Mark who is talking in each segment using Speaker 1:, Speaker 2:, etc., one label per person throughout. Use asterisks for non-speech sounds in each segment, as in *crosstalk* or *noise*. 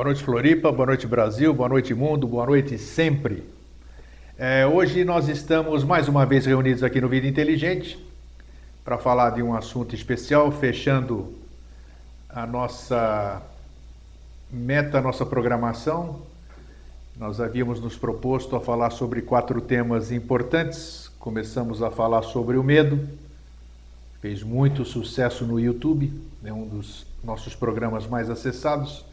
Speaker 1: Boa noite, Floripa. Boa noite, Brasil. Boa noite, mundo. Boa noite, sempre. É, hoje nós estamos mais uma vez reunidos aqui no Vida Inteligente para falar de um assunto especial, fechando a nossa meta, a nossa programação. Nós havíamos nos proposto a falar sobre quatro temas importantes. Começamos a falar sobre o medo, fez muito sucesso no YouTube, é um dos nossos programas mais acessados.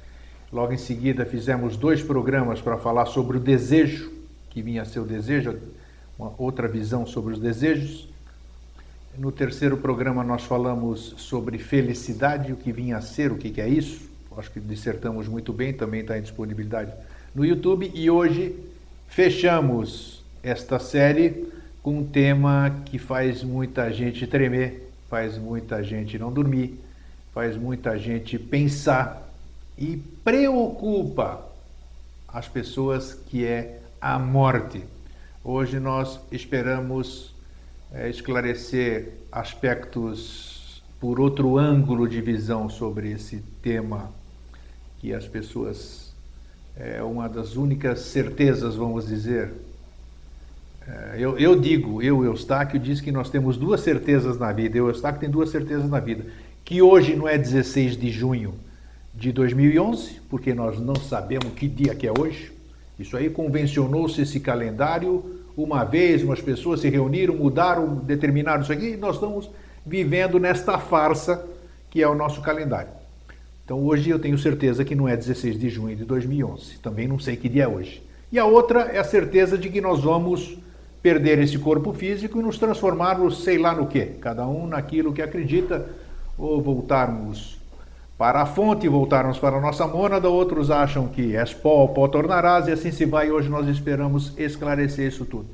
Speaker 1: Logo em seguida, fizemos dois programas para falar sobre o desejo, que vinha a ser o desejo, uma outra visão sobre os desejos. No terceiro programa, nós falamos sobre felicidade, o que vinha a ser, o que é isso. Acho que dissertamos muito bem, também está em disponibilidade no YouTube. E hoje fechamos esta série com um tema que faz muita gente tremer, faz muita gente não dormir, faz muita gente pensar e preocupa as pessoas, que é a morte. Hoje nós esperamos é, esclarecer aspectos por outro ângulo de visão sobre esse tema que as pessoas é uma das únicas certezas, vamos dizer. É, eu, eu digo, eu, Eustáquio, diz que nós temos duas certezas na vida. Eu, Eustáquio, tem duas certezas na vida. Que hoje não é 16 de junho, de 2011, porque nós não sabemos que dia que é hoje. Isso aí convencionou-se esse calendário uma vez, umas pessoas se reuniram, mudaram, determinaram isso aqui, e nós estamos vivendo nesta farsa que é o nosso calendário. Então hoje eu tenho certeza que não é 16 de junho de 2011, também não sei que dia é hoje. E a outra é a certeza de que nós vamos perder esse corpo físico e nos transformarmos, sei lá no que, cada um naquilo que acredita, ou voltarmos para a fonte, voltarmos para a nossa mônada, outros acham que és pó, pó tornarás, e assim se vai. Hoje nós esperamos esclarecer isso tudo.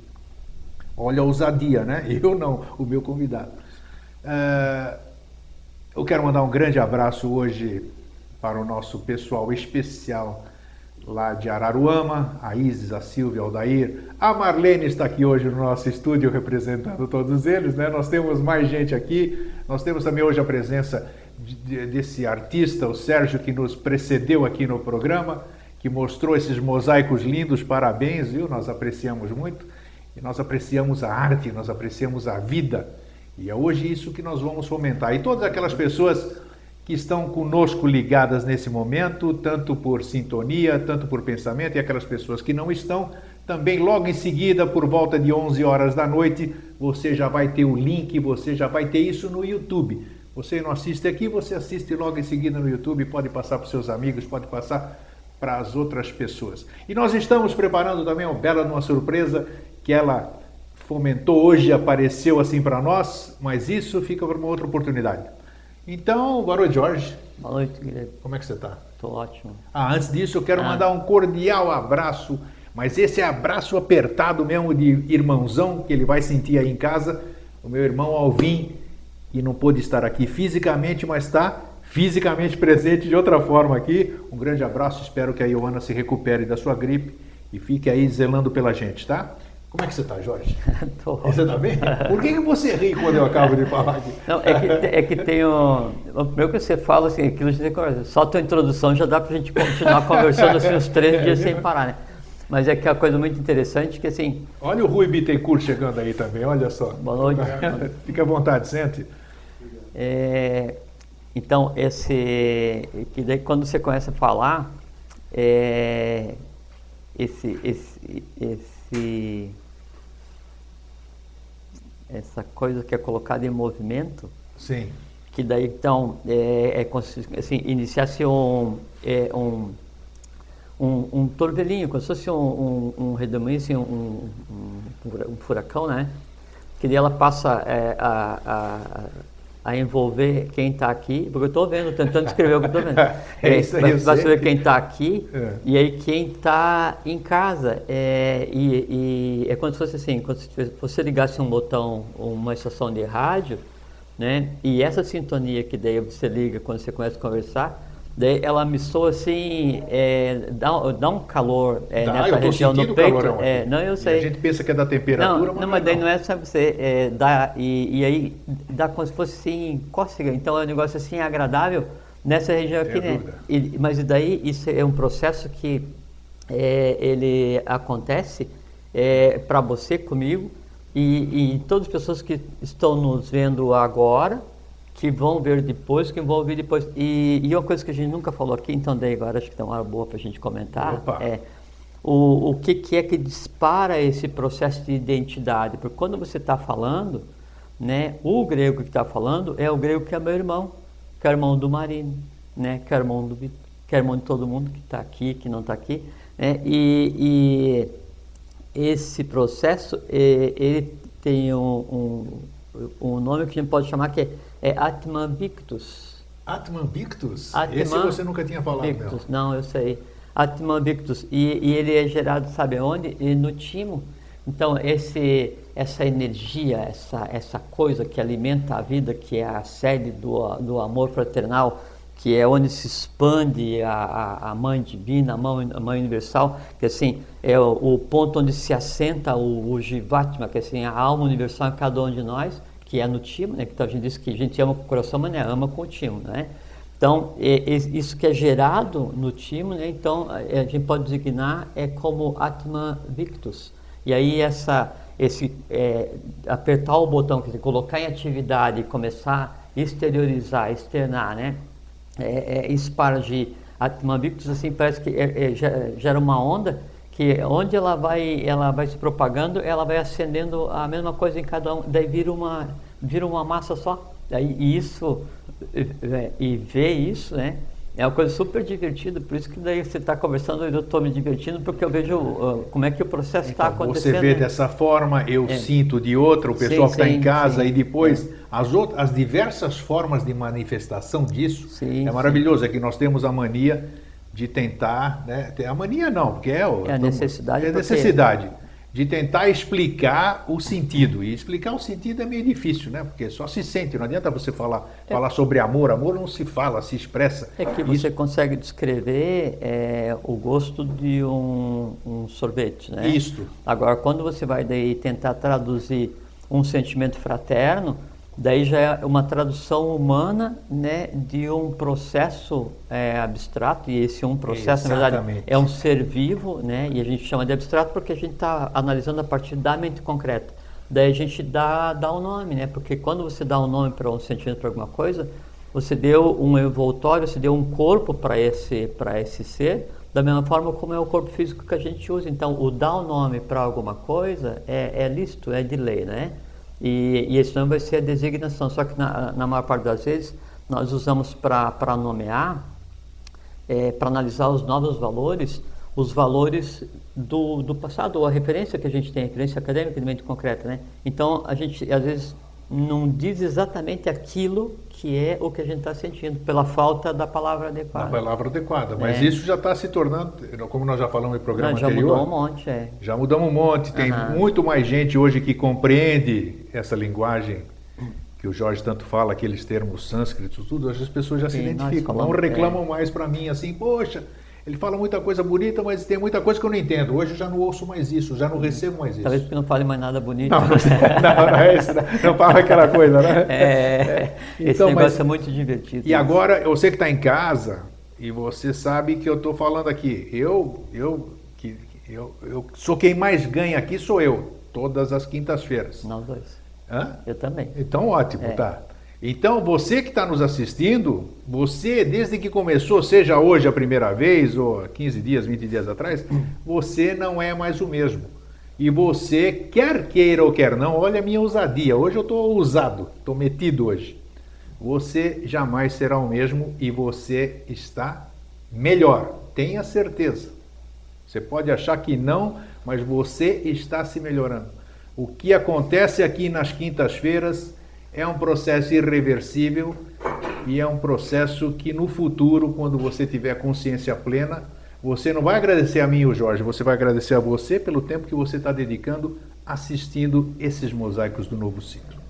Speaker 1: Olha a ousadia, né? *laughs* Eu não, o meu convidado. Uh, eu quero mandar um grande abraço hoje para o nosso pessoal especial lá de Araruama, a Isis, a Silvia, Aldair. A Marlene está aqui hoje no nosso estúdio representando todos eles, né? Nós temos mais gente aqui. Nós temos também hoje a presença desse artista, o Sérgio, que nos precedeu aqui no programa, que mostrou esses mosaicos lindos, parabéns, viu? Nós apreciamos muito. E nós apreciamos a arte, nós apreciamos a vida. E é hoje isso que nós vamos fomentar. E todas aquelas pessoas que estão conosco ligadas nesse momento, tanto por sintonia, tanto por pensamento, e aquelas pessoas que não estão, também logo em seguida, por volta de 11 horas da noite, você já vai ter o link, você já vai ter isso no YouTube. Você não assiste aqui, você assiste logo em seguida no YouTube, pode passar para os seus amigos, pode passar para as outras pessoas. E nós estamos preparando também uma bela uma surpresa que ela fomentou hoje, apareceu assim para nós, mas isso fica para uma outra oportunidade. Então, boa noite, Jorge.
Speaker 2: Boa noite, Guilherme.
Speaker 1: Como é que você está?
Speaker 2: Estou ótimo.
Speaker 1: Ah, antes disso, eu quero ah. mandar um cordial abraço, mas esse é abraço apertado mesmo de irmãozão, que ele vai sentir aí em casa, o meu irmão Alvin, e não pôde estar aqui fisicamente, mas está fisicamente presente de outra forma aqui. Um grande abraço, espero que a Ioana se recupere da sua gripe e fique aí zelando pela gente, tá? Como é que você está, Jorge? *laughs*
Speaker 2: Tô...
Speaker 1: Você está bem? Por que, que você ri quando eu acabo de falar aqui?
Speaker 2: Não, é que, é que tem um... O primeiro que você fala, assim, aquilo de só a tua introdução já dá para a gente continuar *laughs* conversando assim uns três dias sem parar, né? Mas é que a coisa muito interessante que assim...
Speaker 1: Olha o Rui Bittencourt chegando aí também, olha só.
Speaker 2: Boa noite. *laughs*
Speaker 1: Fique à vontade, sente.
Speaker 2: É, então, esse, que daí quando você começa a falar, é, esse, esse, esse, essa coisa que é colocada em movimento,
Speaker 1: Sim.
Speaker 2: que daí então é, é assim, iniciasse um, é, um, um, um torvelinho, como se fosse um, um, um redemoinho, assim, um, um, um, furacão, né? Que daí ela passa é, a, a a envolver quem está aqui, porque eu estou vendo, tentando escrever o que estou vendo. *laughs*
Speaker 1: é isso aí,
Speaker 2: vai saber quem está aqui é. e aí quem está em casa. É, e, e, é se fosse assim, quando você ligasse um botão, uma estação de rádio, né? E essa sintonia que daí você liga quando você começa a conversar, Daí ela me soa assim, é, dá, dá um calor é, dá, nessa região no peito. É, não, eu sei.
Speaker 1: A gente pensa que é da temperatura,
Speaker 2: não, mas não, mas daí não é só você é, dá e, e aí dá como se fosse assim, cócega. Então é um negócio assim agradável. Nessa região aqui, né? E, mas daí isso é um processo que é, ele acontece é, para você, comigo, e, e todas as pessoas que estão nos vendo agora, que vão ver depois, que vão ouvir depois. E, e uma coisa que a gente nunca falou aqui, então daí agora acho que tem uma hora boa para a gente comentar, Opa. é o, o que, que é que dispara esse processo de identidade. Porque quando você está falando, né, o grego que está falando é o grego que é meu irmão, que é o irmão do Marino, né, que é o irmão, do, que é irmão de todo mundo que está aqui, que não está aqui. Né, e, e esse processo, ele tem um, um, um, nome que a gente pode chamar que é, é Atman Victus.
Speaker 1: Atman Victus? Atman Esse você nunca tinha falado, Victus.
Speaker 2: Não, não eu sei. Atman Victus. E, e, ele é gerado, sabe onde? E no timo. Então, esse, essa energia, essa, essa coisa que alimenta a vida, que é a sede do, do amor fraternal, que é onde se expande a, a, mãe divina, a mãe, a mãe universal, que assim é o, o ponto onde se assenta o, o Jivatma, que assim a alma universal em cada um de nós, que é no timo, né? Que então a gente diz que a gente ama com o coração, mas não é, ama com o timo, né? Então, é, é, isso que é gerado no timo, né? então é, a gente pode designar é como Atma Victus. E aí essa, esse é, apertar o botão, quer dizer, colocar em atividade e começar a exteriorizar, externar, né? É, é, espargir Atma Victus, assim, parece que é gera uma onda que onde ela vai, ela vai se propagando, ela vai acendendo a mesma coisa em cada um, daí vira uma, vira uma massa só. Daí, isso e ver isso, né? É uma coisa super divertida, por isso que daí você está conversando e eu estou me divertindo, porque eu vejo uh, como é que o processo está então, acontecendo.
Speaker 1: Você vê dessa forma, eu é. sinto de outra, o pessoal sim, que está em casa, sim. e depois é. as, outras, as diversas formas de manifestação disso. Sim, é maravilhoso, é que nós temos a mania de tentar, né? A mania não, porque é,
Speaker 2: o, é a necessidade.
Speaker 1: É a necessidade. De tentar explicar o sentido. E explicar o sentido é meio difícil, né? Porque só se sente, não adianta você falar, é. falar sobre amor. Amor não se fala, se expressa.
Speaker 2: É que você consegue descrever é, o gosto de um, um, sorvete, né?
Speaker 1: Isto.
Speaker 2: Agora, quando você vai daí tentar traduzir um sentimento fraterno, Daí já é uma tradução humana né, de um processo é, abstrato, e esse um processo, Exatamente. na verdade, é um ser vivo, né, e a gente chama de abstrato porque a gente está analisando a partir da mente concreta. Daí a gente dá, dá um nome, né, porque quando você dá um nome para um sentimento, para alguma coisa, você deu um envoltório, você deu um corpo para esse, esse ser, da mesma forma como é o corpo físico que a gente usa. Então, o dar o um nome para alguma coisa é, é lícito, é de lei, né? E, e esse nome vai ser a designação, só que na, na maior parte das vezes nós usamos para nomear, é, para analisar os novos valores, os valores do, do passado, ou a referência que a gente tem, a referência acadêmica de mente concreta. Né? Então, a gente às vezes não diz exatamente aquilo que é o que a gente está sentindo, pela falta da palavra adequada.
Speaker 1: Da palavra adequada, mas é. isso já está se tornando, como nós já falamos no programa não, já anterior.
Speaker 2: Já mudou um monte, é.
Speaker 1: Já mudamos um monte, tem uhum. muito mais gente hoje que compreende essa linguagem que o Jorge tanto fala, aqueles termos sânscritos, tudo, as pessoas já Sim, se identificam, não reclamam é. mais para mim assim, poxa, ele fala muita coisa bonita, mas tem muita coisa que eu não entendo. Hoje eu já não ouço mais isso, já não recebo mais isso.
Speaker 2: Talvez porque não fale mais nada bonito.
Speaker 1: Não, não, não, é isso, não fala aquela coisa, né? *laughs*
Speaker 2: É, então, esse negócio mas, é muito divertido.
Speaker 1: E agora, você que está em casa, e você sabe que eu estou falando aqui, eu, eu, que, eu, eu sou quem mais ganha aqui, sou eu, todas as quintas-feiras.
Speaker 2: Nós dois.
Speaker 1: Hã?
Speaker 2: Eu também.
Speaker 1: Então, ótimo, é. tá. Então, você que está nos assistindo, você, desde que começou, seja hoje a primeira vez, ou 15 dias, 20 dias atrás, *clears throat* você não é mais o mesmo. E você, quer queira ou quer não, olha a minha ousadia. Hoje eu estou ousado, estou metido hoje. Você jamais será o mesmo e você está melhor. Tenha certeza. Você pode achar que não, mas você está se melhorando. O que acontece aqui nas quintas-feiras é um processo irreversível e é um processo que no futuro, quando você tiver consciência plena, você não vai agradecer a mim o Jorge, você vai agradecer a você pelo tempo que você está dedicando assistindo esses mosaicos do novo ciclo.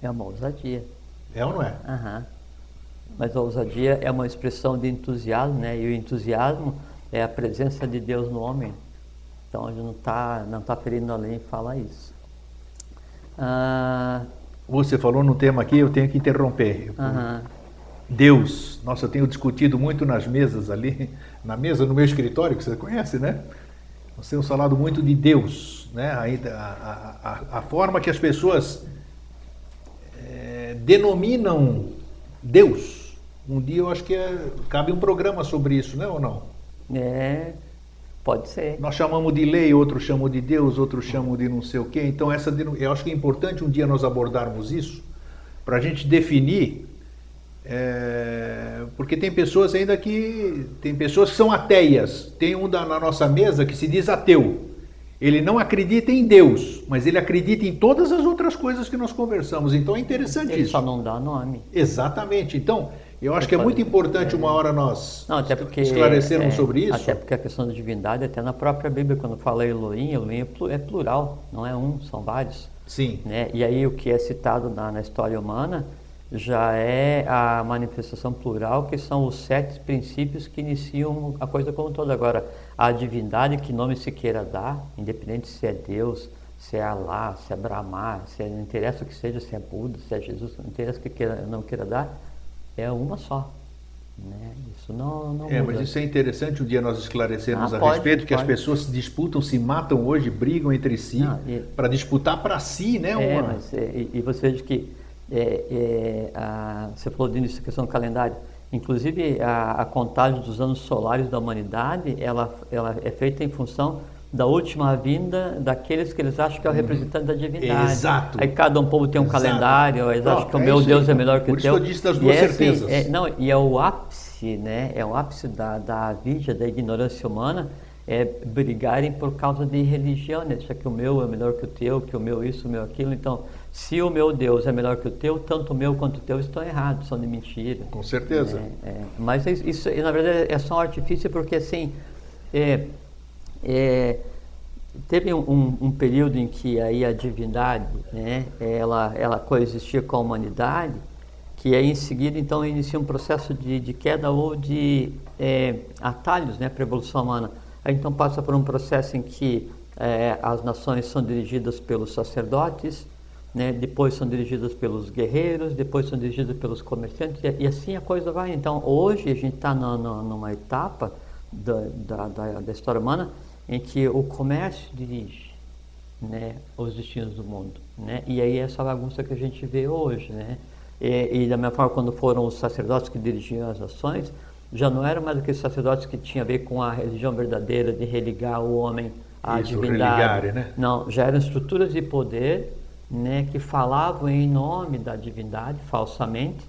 Speaker 2: É uma ousadia.
Speaker 1: É ou não é?
Speaker 2: Uhum. Mas a ousadia é uma expressão de entusiasmo, né? E o entusiasmo é a presença de Deus no homem. Então a gente não está não tá ferindo a lei em falar isso. Ah,
Speaker 1: você falou num tema aqui, eu tenho que interromper. Deus. Nossa, eu tenho discutido muito nas mesas ali, na mesa no meu escritório, que você conhece, né? Nós temos falado muito de Deus, né? A, a, a, a forma que as pessoas é, denominam Deus. Um dia eu acho que é, cabe um programa sobre isso, né ou não?
Speaker 2: É, pode ser.
Speaker 1: Nós chamamos de lei, outros chamam de Deus, outros chamam de não sei o quê. Então essa eu acho que é importante um dia nós abordarmos isso para a gente definir é, porque tem pessoas ainda que. Tem pessoas que são ateias. Tem um da, na nossa mesa que se diz ateu. Ele não acredita em Deus, mas ele acredita em todas as outras coisas que nós conversamos. Então é interessante
Speaker 2: ele
Speaker 1: isso.
Speaker 2: só não dá nome.
Speaker 1: Exatamente. Então, eu acho que é muito importante uma hora nós
Speaker 2: não, porque,
Speaker 1: esclarecermos
Speaker 2: é,
Speaker 1: sobre isso.
Speaker 2: Até porque a questão da divindade, até na própria Bíblia, quando fala Elohim, Elohim é, é plural, não é um, são vários.
Speaker 1: Sim.
Speaker 2: Né? E aí o que é citado na, na história humana já é a manifestação plural, que são os sete princípios que iniciam a coisa como toda. Agora, a divindade, que nome se queira dar, independente se é Deus, se é Alá, se é Brahma, se é, não interessa o que seja, se é Buda, se é Jesus, não interessa o que queira, não queira dar, é uma só. Né? Isso não, não
Speaker 1: É,
Speaker 2: muda.
Speaker 1: mas isso é interessante um dia nós esclarecermos
Speaker 2: Ah,
Speaker 1: a
Speaker 2: pode,
Speaker 1: respeito, que as
Speaker 2: pode.
Speaker 1: pessoas se disputam, se matam hoje, brigam entre si,
Speaker 2: e-
Speaker 1: para disputar para si, né?
Speaker 2: É,
Speaker 1: uma-
Speaker 2: mas, é, e, e você veja que é, é, a- você falou do início da questão do calendário. Inclusive, a, a contagem dos anos solares da humanidade, ela, ela é feita em função da última vinda daqueles que eles acham que é o representante da divindade.
Speaker 1: Uhum. Exato.
Speaker 2: Aí cada um povo tem um
Speaker 1: Exato.
Speaker 2: calendário, eles acham que o
Speaker 1: é
Speaker 2: meu Deus
Speaker 1: aí.
Speaker 2: é melhor que
Speaker 1: Por
Speaker 2: o
Speaker 1: isso
Speaker 2: teu.
Speaker 1: que eu disse das
Speaker 2: E
Speaker 1: duas
Speaker 2: é assim,
Speaker 1: certezas.
Speaker 2: é- não, e é o ápice, né? É o ápice da, da vigia, da ignorância humana, é brigarem por causa de religião, né? Achar que o meu é melhor que o teu, que o meu isso, o meu aquilo. Então, se o meu Deus é melhor que o teu, tanto o meu quanto o teu estão errados, são de mentira.
Speaker 1: Com certeza.
Speaker 2: É, é. Mas isso, isso, na verdade, é só um artifício porque, assim, é, é, teve um, um- um período em que aí a divindade, né, ela, ela coexistia com a humanidade, que aí em seguida, então, inicia um processo de, de queda ou de é, atalhos né, para a evolução humana. Aí, então, passa por um processo em que é, as nações são dirigidas pelos sacerdotes, né? depois são dirigidas pelos guerreiros, depois são dirigidas pelos comerciantes, e, e assim a coisa vai. Então, hoje a gente está numa etapa da, da, da, da história humana em que o comércio dirige né, os destinos do mundo. Né? E aí essa bagunça que a gente vê hoje. Né? E, e da mesma forma, quando foram os sacerdotes que dirigiam as ações, já não eram mais aqueles sacerdotes que tinham a ver com a religião verdadeira, de religar o homem à
Speaker 1: Isso,
Speaker 2: divindade.
Speaker 1: né?
Speaker 2: Não, já eram estruturas de poder né, que falavam em nome da divindade, falsamente,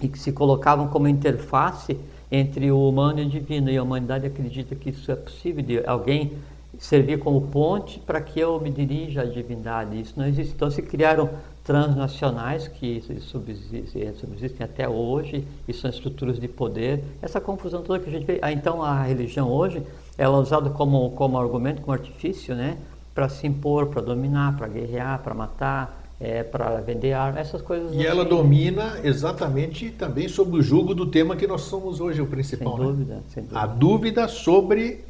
Speaker 2: e que se colocavam como interface entre o humano e o divino. E a humanidade acredita que isso é possível, de alguém servir como ponte para que eu me dirija à divindade. Isso não existe. Então se criaram transnacionais que subsistem, subsistem até hoje e são estruturas de poder. Essa confusão toda que a gente vê. Ah, então a religião hoje ela é usada como, como argumento, como artifício, né? para se impor, para dominar, para guerrear, para matar, é, para vender armas, essas coisas.
Speaker 1: E ela domina exatamente também sobre o jugo do tema que nós somos hoje, o principal.
Speaker 2: Sem
Speaker 1: né?
Speaker 2: dúvida, sem dúvida.
Speaker 1: A dúvida sobre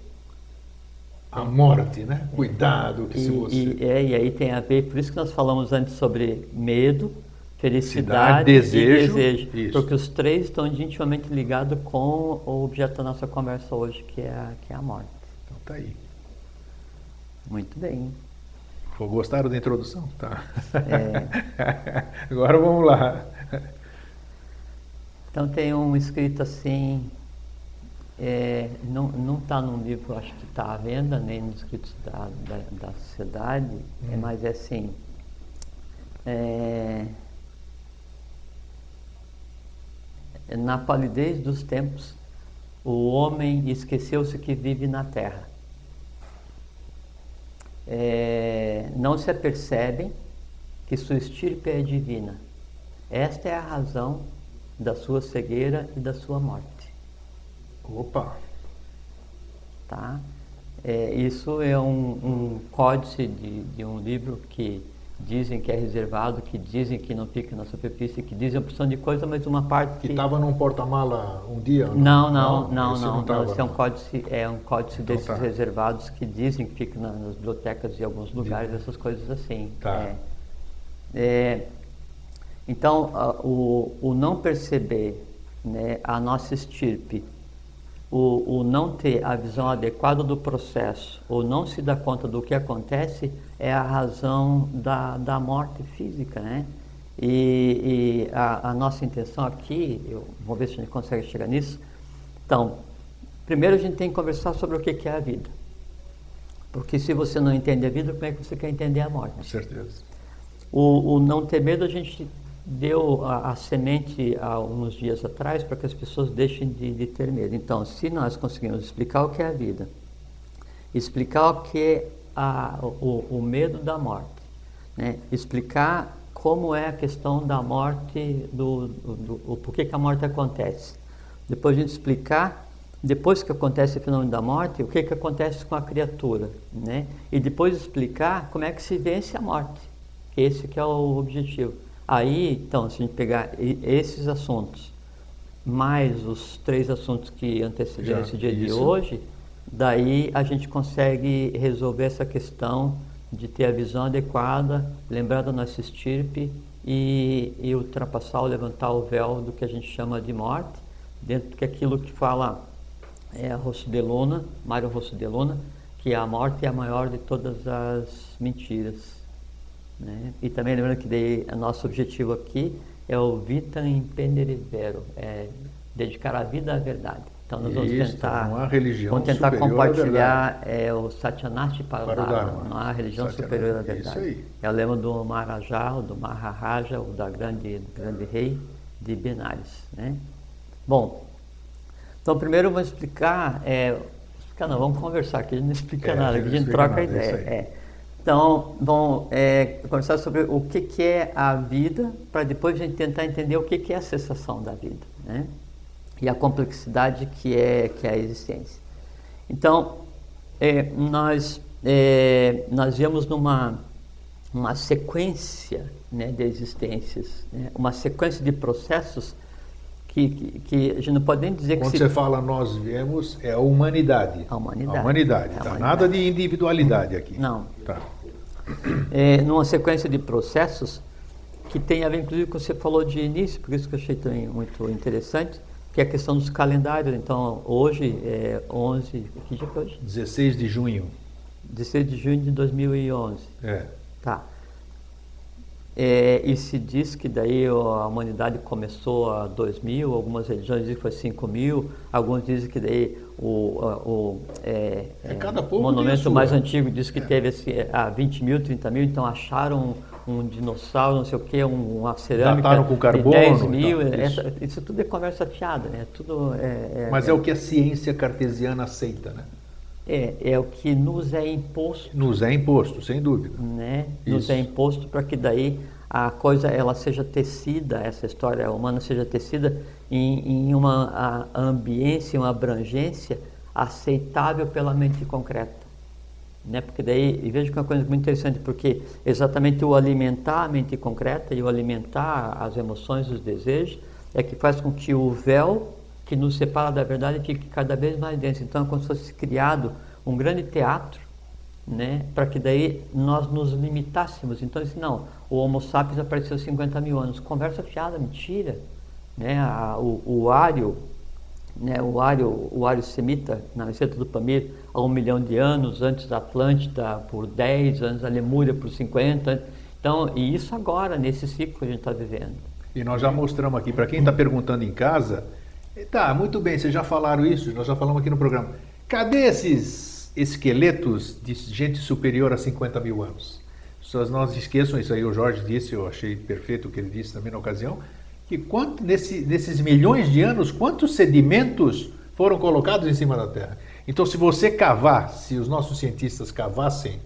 Speaker 1: a morte, né? Cuidado que se
Speaker 2: E,
Speaker 1: você...
Speaker 2: e, é, e aí tem a ver, por isso que nós falamos antes sobre medo,
Speaker 1: Felicidade,
Speaker 2: felicidade
Speaker 1: desejo,
Speaker 2: e desejo.
Speaker 1: isso.
Speaker 2: Porque os três estão intimamente ligados com o objeto da nossa conversa hoje, que é a, que é a morte.
Speaker 1: Então tá aí.
Speaker 2: Muito bem.
Speaker 1: Gostaram da introdução? Tá.
Speaker 2: É. *laughs*
Speaker 1: Agora vamos lá.
Speaker 2: Então tem um escrito assim, é, não não está num livro, acho que está à venda, nem nos escritos da, da, da sociedade, é, mas é assim, é, na palidez dos tempos, o homem esqueceu-se que vive na terra. É, não se apercebem que sua estirpe é divina. Esta é a razão da sua cegueira e da sua morte.
Speaker 1: Opa!
Speaker 2: Tá? É, isso é um, um códice de, de um livro que dizem que é reservado, que dizem que não fica na superfície, que dizem uma porção de coisa, mas uma parte
Speaker 1: Que estava num porta-mala um dia?
Speaker 2: Não, não, não, não. não, Esse é um códice, é um códice
Speaker 1: Então
Speaker 2: desses
Speaker 1: tá.
Speaker 2: reservados que dizem que fica na- nas bibliotecas de alguns lugares, essas coisas assim.
Speaker 1: Tá.
Speaker 2: É. É, então, o, o não perceber né, a nossa estirpe, o, o não ter a visão adequada do processo ou não se dar conta do que acontece é a razão da, da morte física, né? E, e a, a, nossa intenção aqui, eu vou ver se a gente consegue chegar nisso. Então, primeiro a gente tem que conversar sobre o que é a vida. Porque se você não entende a vida, como é que você quer entender a morte? Com
Speaker 1: certeza.
Speaker 2: O, o não ter medo, a gente deu a, a, semente há uns dias atrás para que as pessoas deixem de, de, ter medo. Então, se nós conseguimos explicar o que é a vida, explicar o que é a, o, o medo da morte, né? explicar como é a questão da morte, do, do, do, o porquê que a morte acontece. Depois a gente explicar, depois que acontece o fenômeno da morte, o que, que acontece com a criatura. Né? E depois explicar como é que se vence a morte. Esse que é o objetivo. Aí, então, se a gente pegar esses assuntos, mais os três assuntos que antecederam esse dia isso. de hoje, daí a gente consegue resolver essa questão de ter a visão adequada, lembrar da nossa estirpe e, e ultrapassar ou levantar o véu do que a gente chama de morte, dentro que aquilo que fala é Rosso de Luna, Mário Rosso de Luna, que a morte é a maior de todas as mentiras. Né? E também lembrando que daí, nosso objetivo aqui é o vitam impendere vero, é dedicar a vida à verdade. Então nós vamos Isso, tentar,
Speaker 1: não há religião
Speaker 2: vamos tentar compartilhar é, o Satyanasti para, para o Dharma, Dharma. Não há religião superior à verdade. Isso aí. É o lema do Maharaja, ou do Maharaja, ou da grande, grande rei de Benares. Né? Bom, então primeiro eu vou explicar, é, explicar não, vamos conversar aqui, a gente não explica é, nada, a gente, a gente troca a ideia. É. Então, vamos é, conversar sobre o que, que é a vida, para depois a gente tentar entender o que, que é a cessação da vida. Né? E a complexidade que é, que é a existência. Então, é, nós, é, nós viemos numa uma sequência né, de existências, né, uma sequência de processos que, que, que, a gente não pode nem dizer
Speaker 1: Quando
Speaker 2: que...
Speaker 1: Quando você fala nós viemos, é a humanidade.
Speaker 2: A humanidade.
Speaker 1: A humanidade, tá? humanidade. Nada de individualidade aqui.
Speaker 2: Não.
Speaker 1: Tá.
Speaker 2: É, numa sequência de processos que tem a ver, inclusive, com o que você falou de início, por isso que eu achei também muito interessante, que é a questão dos calendários. Então, hoje é 11, que dia que é hoje?
Speaker 1: 16 de junho.
Speaker 2: 16 de junho de 2011.
Speaker 1: É.
Speaker 2: Tá. É, e se diz que daí a humanidade começou a 2000, algumas religiões dizem que foi 5 mil, alguns dizem que daí o, o
Speaker 1: é, é, cada
Speaker 2: monumento mais antigo diz que é. teve assim, a 20 mil, 30 mil, então acharam um dinossauro, não sei o que, uma cerâmica
Speaker 1: com carbono, de
Speaker 2: 10 mil. Então, isso. Essa, isso. tudo é conversa fiada, né? Tudo é,
Speaker 1: é Mas é, é, o que a ciência cartesiana aceita, né?
Speaker 2: É, é o que nos é imposto.
Speaker 1: Nos é imposto, sem dúvida.
Speaker 2: Né? Nos é imposto para que daí a coisa ela seja tecida, essa história humana seja tecida em, em uma ambiência, uma abrangência aceitável pela mente concreta. Né? Porque daí, e veja que é uma coisa muito interessante, porque exatamente o alimentar a mente concreta e o alimentar as emoções, os desejos, é que faz com que o véu que nos separa da verdade fique cada vez mais denso. Então é como se fosse criado um grande teatro, né? para que daí nós nos limitássemos. Então, assim, não, o Homo sapiens apareceu 50 mil anos. Conversa fiada, mentira. Né? A, o, o Ário, né? o Ário, o Ário Semita, na receita do Pamir, há um milhão de anos, antes da Atlântida por 10, antes a Lemúria por 50. Então, e isso agora, nesse ciclo que a gente está vivendo.
Speaker 1: E nós já mostramos aqui, para quem está perguntando em casa, tá, muito bem, vocês já falaram isso, nós já falamos aqui no programa. Cadê esses esqueletos de gente superior a 50 mil anos? Pessoas não se esqueçam, isso aí o Jorge disse, eu achei perfeito o que ele disse também na ocasião, que quanto, nesse, nesses milhões de anos, quantos sedimentos foram colocados em cima da Terra? Então, se você cavar, se os nossos cientistas cavassem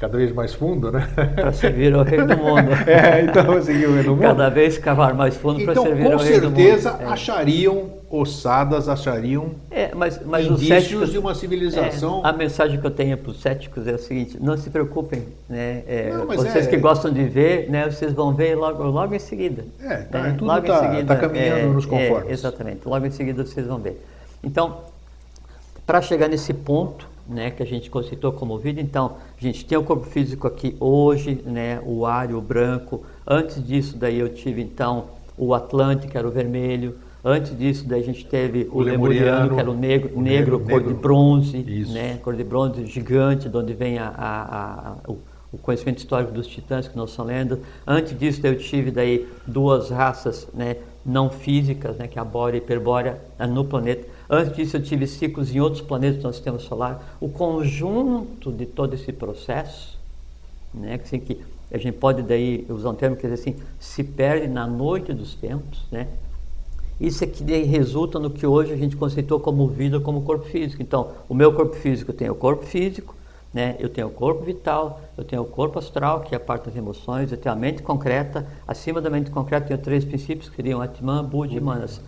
Speaker 1: cada vez mais fundo, né?
Speaker 2: Para servir ao rei do *laughs* mundo.
Speaker 1: é, então seguir o rei do mundo.
Speaker 2: Cada vez cavar mais fundo então, para servir ao rei do mundo.
Speaker 1: com certeza é. achariam ossadas, achariam
Speaker 2: é, mas, mas
Speaker 1: indícios céticos, de uma civilização.
Speaker 2: É, a mensagem que eu tenho para os céticos é a seguinte: não se preocupem, né? É, não, vocês que gostam de ver, né? Vocês vão ver logo, logo em seguida.
Speaker 1: É, tá, né? tudo está tá caminhando é, nos conformes.
Speaker 2: exatamente. Logo em seguida vocês vão ver. Então para chegar nesse ponto, né, que a gente conceitou como vida, então, a gente tem o corpo físico aqui hoje, né, o ário branco. Antes disso, daí eu tive então o Atlântico, era o vermelho. Antes disso, daí a gente teve o, o lemuriano, que era o negro, o negro, negro cor de bronze, né? cor de bronze gigante, de onde vem a, a, a, o, o, conhecimento histórico dos titãs que nós estamos lendo. Antes disso, eu tive daí duas raças né, não físicas, né, que é a bórea e a hiperbórea, no planeta. Antes disso, eu tive ciclos em outros planetas do nosso sistema solar. O conjunto de todo esse processo, né, assim, que a gente pode daí usar um termo que diz assim, se perde na noite dos tempos, né? Isso é que resulta no que hoje a gente conceitou como vida, como corpo físico. Então, o meu corpo físico tem o corpo físico, né? eu tenho o corpo vital, eu tenho o corpo astral, que é a parte das emoções, eu tenho a mente concreta. Acima da mente concreta, eu tenho três princípios que seriam Atman, Buddha e Manas.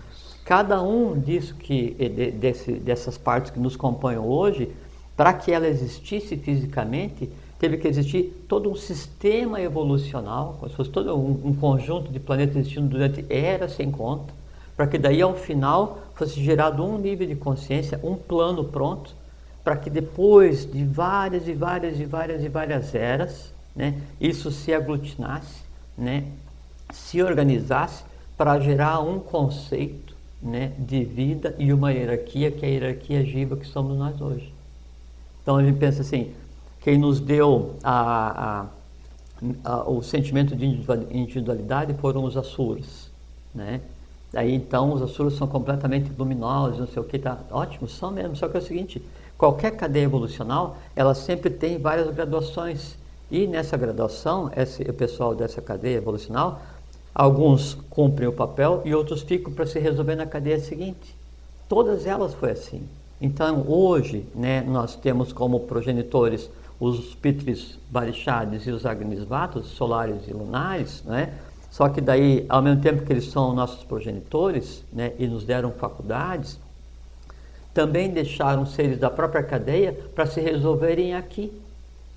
Speaker 2: Cada um disso que, desse, dessas partes que nos compõem hoje, para que ela existisse fisicamente, teve que existir todo um sistema evolucional, como se fosse todo um, um conjunto de planetas existindo durante eras sem conta para que daí ao final fosse gerado um nível de consciência, um plano pronto, para que depois de várias e várias e várias e várias eras, né, isso se aglutinasse, né, se organizasse para gerar um conceito né, de vida e uma hierarquia, que é a hierarquia giva que somos nós hoje. Então a gente pensa assim, quem nos deu a, a, a, o sentimento de individualidade foram os Asuras, né? Aí então os Asuras são completamente luminosos, não sei o que, tá ótimo, são mesmo. Só que é o seguinte, qualquer cadeia evolucional, ela sempre tem várias graduações. E nessa graduação, esse, o pessoal dessa cadeia evolucional, alguns cumprem o papel e outros ficam para se resolver na cadeia seguinte. Todas elas foi assim. Então hoje, né, nós temos como progenitores os Pitris Barixades e os Agnisvatos, solares e lunares, né? Só que daí, ao mesmo tempo que eles são nossos progenitores né, e nos deram faculdades, também deixaram seres da própria cadeia para se resolverem aqui.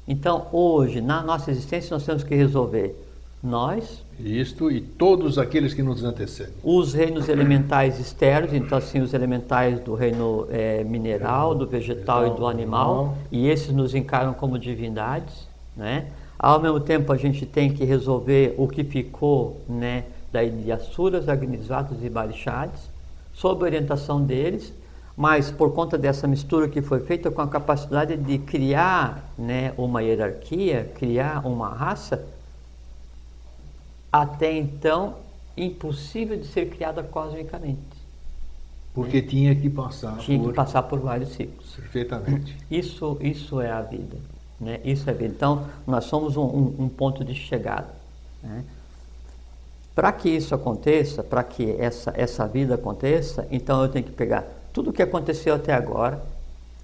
Speaker 2: Então, hoje, na nossa existência, nós temos que resolver nós.
Speaker 1: Isto e todos aqueles que nos antecedem.
Speaker 2: Os reinos elementais externos, então, assim, os elementais do reino é, mineral, do vegetal, e do animal, animal, e esses nos encaram como divindades, né? Ao mesmo tempo, a gente tem que resolver o que ficou né, daí de Asuras, Agnisvatas e Barixades, sob orientação deles, mas por conta dessa mistura que foi feita com a capacidade de criar né, uma hierarquia, criar uma raça, até então impossível de ser criada cosmicamente.
Speaker 1: Porque tinha que passar
Speaker 2: tinha por... que passar por vários ciclos.
Speaker 1: Perfeitamente.
Speaker 2: Isso, isso é a vida. Né? Isso é vida. Então, nós somos um, um, um ponto de chegada. Né? Para que isso aconteça, para que essa, essa vida aconteça, então eu tenho que pegar tudo o que aconteceu até agora,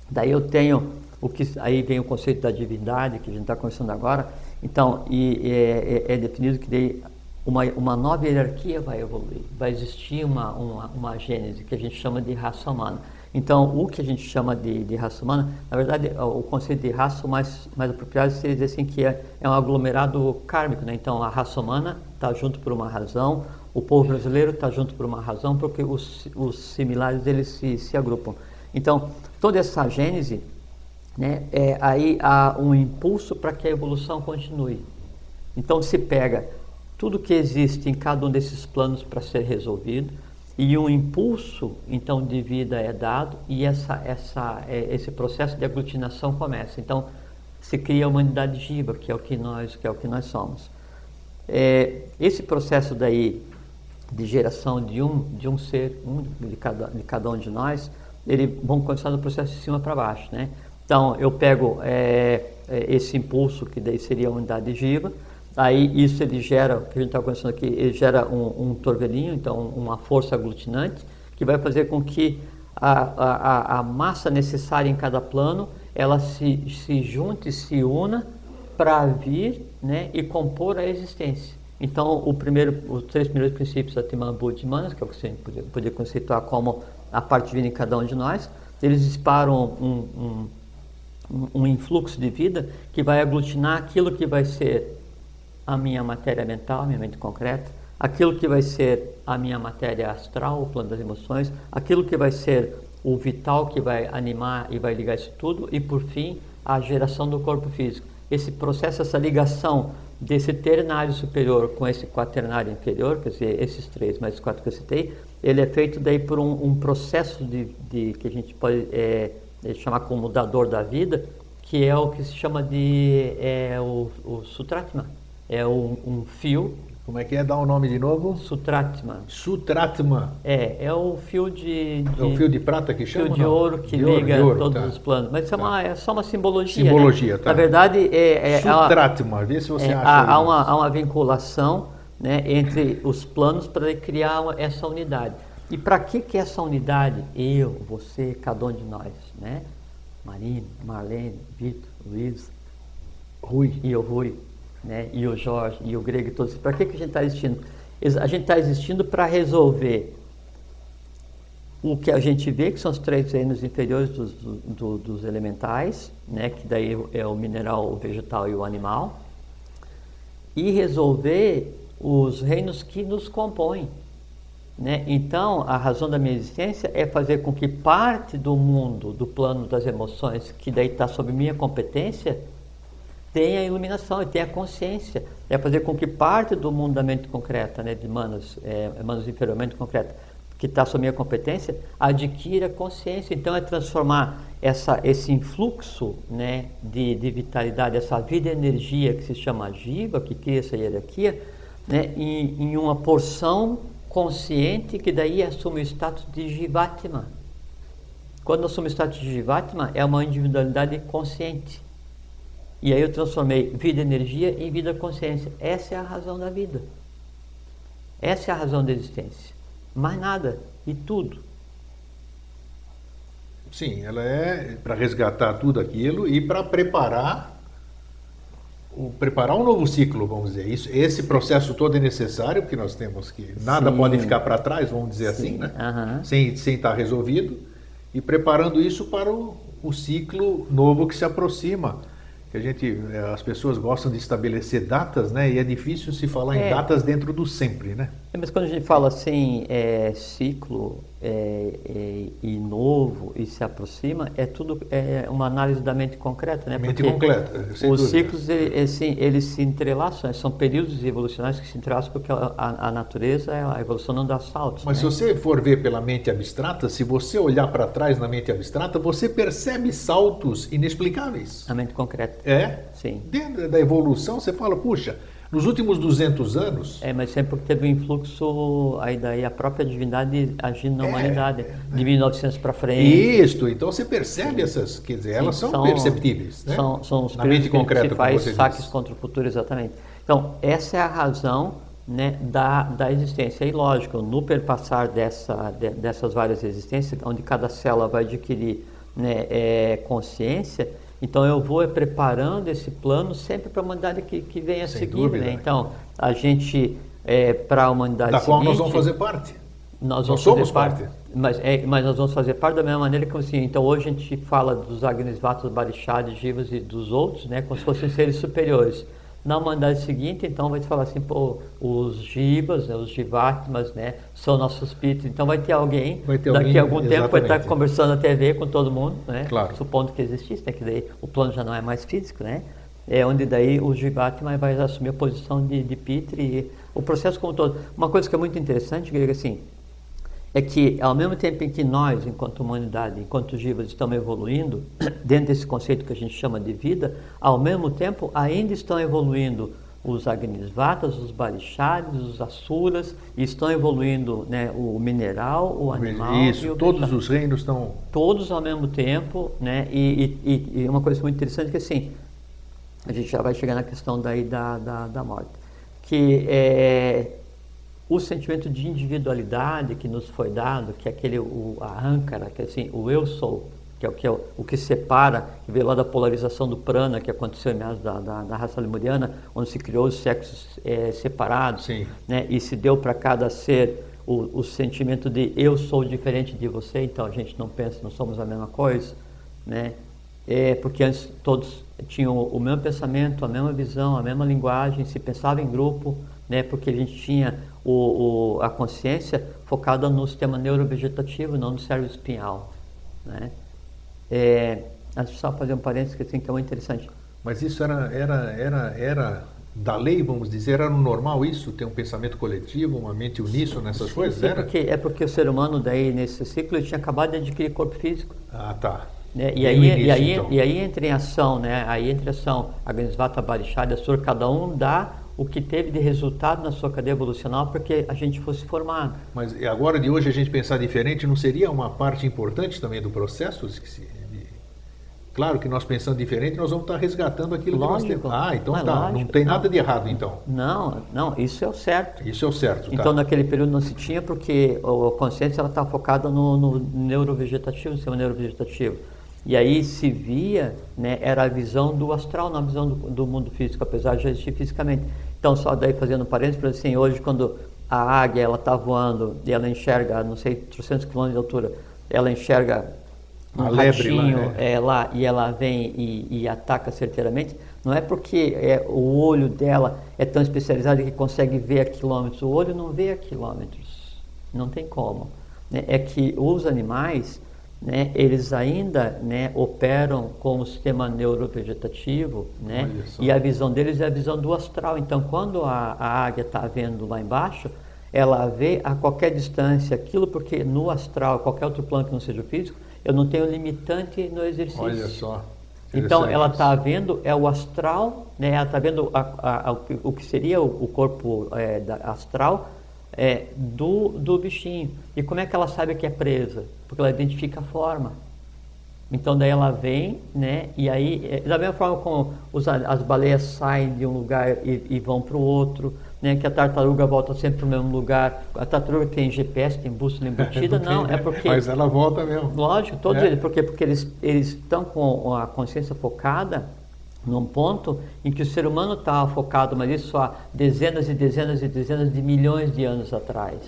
Speaker 2: daí eu tenho o que aí vem o conceito da divindade que a gente está conversando agora, então e, é, é, é, definido que daí uma, uma nova hierarquia vai evoluir, vai existir uma, uma, uma gênese que a gente chama de raça humana. Então, o que a gente chama de, de raça humana, na verdade, o conceito de raça mais, mais apropriado seria dizer assim que é, é um aglomerado kármico. Né? Então, a raça humana está junto por uma razão, o povo brasileiro está junto por uma razão, porque os, os similares eles se, se agrupam. Então, toda essa gênese, né, é, aí há um impulso para que a evolução continue. Então, se pega tudo que existe em cada um desses planos para ser resolvido, e um impulso então de vida é dado e essa, essa, é, esse processo de aglutinação começa. Então se cria a humanidade jiva, que é o que nós, que é o que nós somos. É, esse processo daí de geração de um, de um ser, um de cada, de cada um de nós, ele vão começar no processo de cima para baixo, né? Então eu pego é, é esse impulso que daí seria a unidade jiva, Aí isso ele gera, o que a gente está conversando aqui, ele gera um, um torvelinho, então uma força aglutinante, que vai fazer com que a, a, a massa necessária em cada plano, ela se, se junte, se una para vir né, e compor a existência. Então, o primeiro, os três primeiros princípios da Timam Buddha Manas, que é o que você poderia, poderia conceituar como a parte divina em cada um de nós, eles disparam um, um, um influxo de vida que vai aglutinar aquilo que vai ser a minha matéria mental, a minha mente concreta, aquilo que vai ser a minha matéria astral, o plano das emoções, aquilo que vai ser o vital que vai animar e vai ligar isso tudo, e por fim, a geração do corpo físico. Esse processo, essa ligação desse ternário superior com esse quaternário inferior, quer dizer, esses três mais quatro que eu citei, ele é feito daí por um, um processo de, de, que a gente pode é, chamar como mudador da vida, que é o que se chama de é, o, o Sutratma. É um, um fio
Speaker 1: como é que é? Dá o um nome de novo?
Speaker 2: Sutratma.
Speaker 1: Sutratma.
Speaker 2: É, é o fio de, de
Speaker 1: É o fio de prata que chama?
Speaker 2: Fio de ouro que de liga ouro, ouro, todos tá. os planos. Mas isso tá. é, uma, é, só uma simbologia.
Speaker 1: Simbologia,
Speaker 2: né?
Speaker 1: tá.
Speaker 2: Na verdade, é. é
Speaker 1: Sutratma, vê se você é, acha.
Speaker 2: Há, há, uma, há uma vinculação né, entre os planos para criar essa unidade. E para que, que essa unidade? Eu, você, cada um de nós, né? Marina, Marlene, Vitor, Luiz, Rui e o Rui né? e o Jorge, e o Grego todos. Para que, que a gente está existindo? A gente está existindo para resolver o que a gente vê, que são os três reinos inferiores dos, do, dos elementais, né? que daí é o mineral, o vegetal e o animal, e resolver os reinos que nos compõem. Né? Então, a razão da minha existência é fazer com que parte do mundo, do plano das emoções, que daí está sob minha competência, tenha iluminação e tenha consciência. É fazer com que parte do mundo da mente concreta, né, de manos, é, manos inferiormente concreta, que está sob minha competência, adquira consciência. Então é transformar essa, esse influxo né, de, de vitalidade, essa vida e energia que se chama jiva, que cria essa hierarquia, né, em, em uma porção consciente que daí assume o status de jivatma. Quando assume o status de jivatma, é uma individualidade consciente. E aí eu transformei vida energia em vida consciência. Essa é a razão da vida. Essa é a razão da existência. Mais nada e tudo.
Speaker 1: Sim, ela é para resgatar tudo aquilo e para preparar o, preparar um novo ciclo, vamos dizer. Isso, esse processo todo é necessário, porque nós temos que. Nada Sim. pode ficar para trás, vamos dizer Sim. assim, né? Uhum. Sem, sem estar resolvido. E preparando isso para o, o ciclo novo que se aproxima que a gente, eh, as pessoas gostam de estabelecer datas, né? E é difícil se falar é. em datas dentro do sempre, né?
Speaker 2: É, mas quando a gente fala assim, é, ciclo é, é, e novo e se aproxima, é tudo é uma análise da mente concreta, né?
Speaker 1: Mente porque concreta.
Speaker 2: Os dúvida. ciclos eles, eles, se entrelaçam, né? são períodos evolucionários que se entrelaçam porque a, a natureza, a evolução não dá saltos.
Speaker 1: Mas
Speaker 2: né?
Speaker 1: se você for ver pela mente abstrata, se você olhar para trás na mente abstrata, você percebe saltos inexplicáveis.
Speaker 2: A mente concreta.
Speaker 1: É?
Speaker 2: Sim.
Speaker 1: Dentro da evolução, você fala, puxa, nos últimos 200 anos.
Speaker 2: É, mas sempre porque teve um influxo, aí daí a própria divindade agindo na é, humanidade, de 1900 para frente.
Speaker 1: Isso, então você percebe essas, quer dizer, elas Sim, são, perceptíveis. Né?
Speaker 2: São, são os
Speaker 1: na mente concreta,
Speaker 2: que se faz saques diz. contra o futuro, exatamente. Então, essa é a razão né, da, da existência. E lógico, no perpassar dessa, de, dessas várias existências, onde cada célula vai adquirir né, é, consciência, então eu vou preparando esse plano sempre para a humanidade que, que vem a Sem seguir. Né? Então a gente, é, para a humanidade
Speaker 1: da
Speaker 2: seguinte,
Speaker 1: qual nós vamos fazer parte.
Speaker 2: Nós, nós somos parte. parte. Mas, é, mas nós vamos fazer parte da mesma maneira que assim, então hoje a gente fala dos Agnisvatas, Barixades, Jivas e dos outros, né, como se fossem seres superiores. Na humanidade seguinte, então, vai te falar assim, pô, os jivas, né, os jivatmas, né, são nossos espíritos. Então vai ter alguém, ter daqui a algum exatamente. tempo vai estar conversando na TV com todo mundo, né?
Speaker 1: Claro.
Speaker 2: Supondo que existisse, né? Que daí o plano já não é mais físico, né? É onde daí o jivatma vai assumir a posição de, de Pitri e o processo como todo. Uma coisa que é muito interessante, Grega, assim, é que ao mesmo tempo em que nós, enquanto humanidade, enquanto jivas, estamos evoluindo *clears throat* dentro desse conceito que a gente chama de vida, ao mesmo tempo ainda estão evoluindo os Agnisvatas, os Barixades, os Asuras, e estão evoluindo né, o mineral, o animal.
Speaker 1: Isso, o todos os reinos estão.
Speaker 2: Todos ao mesmo tempo, né? E, e, e, uma coisa muito interessante é que assim, a gente já vai chegar na questão daí da, da, da morte. Que é, o sentimento de individualidade que nos foi dado, que é aquele o, a âncora, que é assim, o eu sou, que é o que, é o que separa, que veio lá da polarização do prana, que aconteceu em meados da, da, da, raça lemuriana, onde se criou os sexos é, separados, né, e se deu para cada ser o, o, sentimento de eu sou diferente de você, então a gente não pensa, não somos a mesma coisa, né, é, porque antes todos tinham o mesmo pensamento, a mesma visão, a mesma linguagem, se pensava em grupo, né, porque a gente tinha o, o, a consciência focada no sistema neurovegetativo, não no cérebro espinhal. Né? É, só fazer um parênteses que, assim, que é muito interessante.
Speaker 1: Mas isso era, era, era, era da lei, vamos dizer, era normal isso, ter um pensamento coletivo, uma mente uníssona nessas sim, coisas? Sim, era?
Speaker 2: Porque, é porque o ser humano daí nesse ciclo ele tinha acabado de adquirir corpo físico.
Speaker 1: Ah, tá.
Speaker 2: Né? E, aí, início, e, aí, então. e aí entra em ação, né? Aí entra em ação a Gnisvata Barishada, Sur, cada um dá o que teve de resultado na sua cadeia evolucional para que a gente fosse formado.
Speaker 1: Mas agora de hoje a gente pensar diferente não seria uma parte importante também do processo? Claro que nós pensando diferente, nós vamos estar resgatando aquilo Lógico, que nós temos. Ah, então tá. Lógico, não tem nada de errado então.
Speaker 2: Não, não, isso é o certo.
Speaker 1: Isso é o certo. Tá.
Speaker 2: Então naquele período não se tinha porque a consciência ela está focada no, no neurovegetativo, no sistema neurovegetativo. E aí se via, né, era a visão do astral, não a visão do, do mundo físico, apesar de existir fisicamente. Então só daí fazendo parênteses, assim, hoje quando a águia ela está voando e ela enxerga, não sei, 300 quilômetros de altura, ela enxerga um ratinho lá, é. É, lá, e ela vem e, e, ataca certeiramente, não é porque é, o olho dela é tão especializado que consegue ver a quilômetros. O olho não vê a quilômetros, não tem como. Né? É que os animais, né, eles ainda né, operam com o sistema neurovegetativo, né, e a visão deles é a visão do astral. Então, quando a, a águia está vendo lá embaixo, ela vê a qualquer distância aquilo, porque no astral, qualquer outro plano que não seja o físico, eu não tenho limitante no exercício.
Speaker 1: Olha só.
Speaker 2: Então ela está vendo é o astral, né? Ela está vendo a, a, o que seria o, o corpo é, da, astral é, do, do bichinho. E como é que ela sabe que é presa? Porque ela identifica a forma. Então daí ela vem, né? E aí, é, da mesma forma como os, as baleias saem de um lugar e, e vão para o outro, né, que a tartaruga volta sempre para o mesmo lugar. A tartaruga tem GPS, tem bússola *laughs* embutida? não, é porque...
Speaker 1: Mas ela volta mesmo.
Speaker 2: Lógico, todos é. eles. Por quê? Porque eles estão com a consciência focada num ponto em que o ser humano estava focado, mas isso há dezenas e dezenas e dezenas de milhões de anos atrás.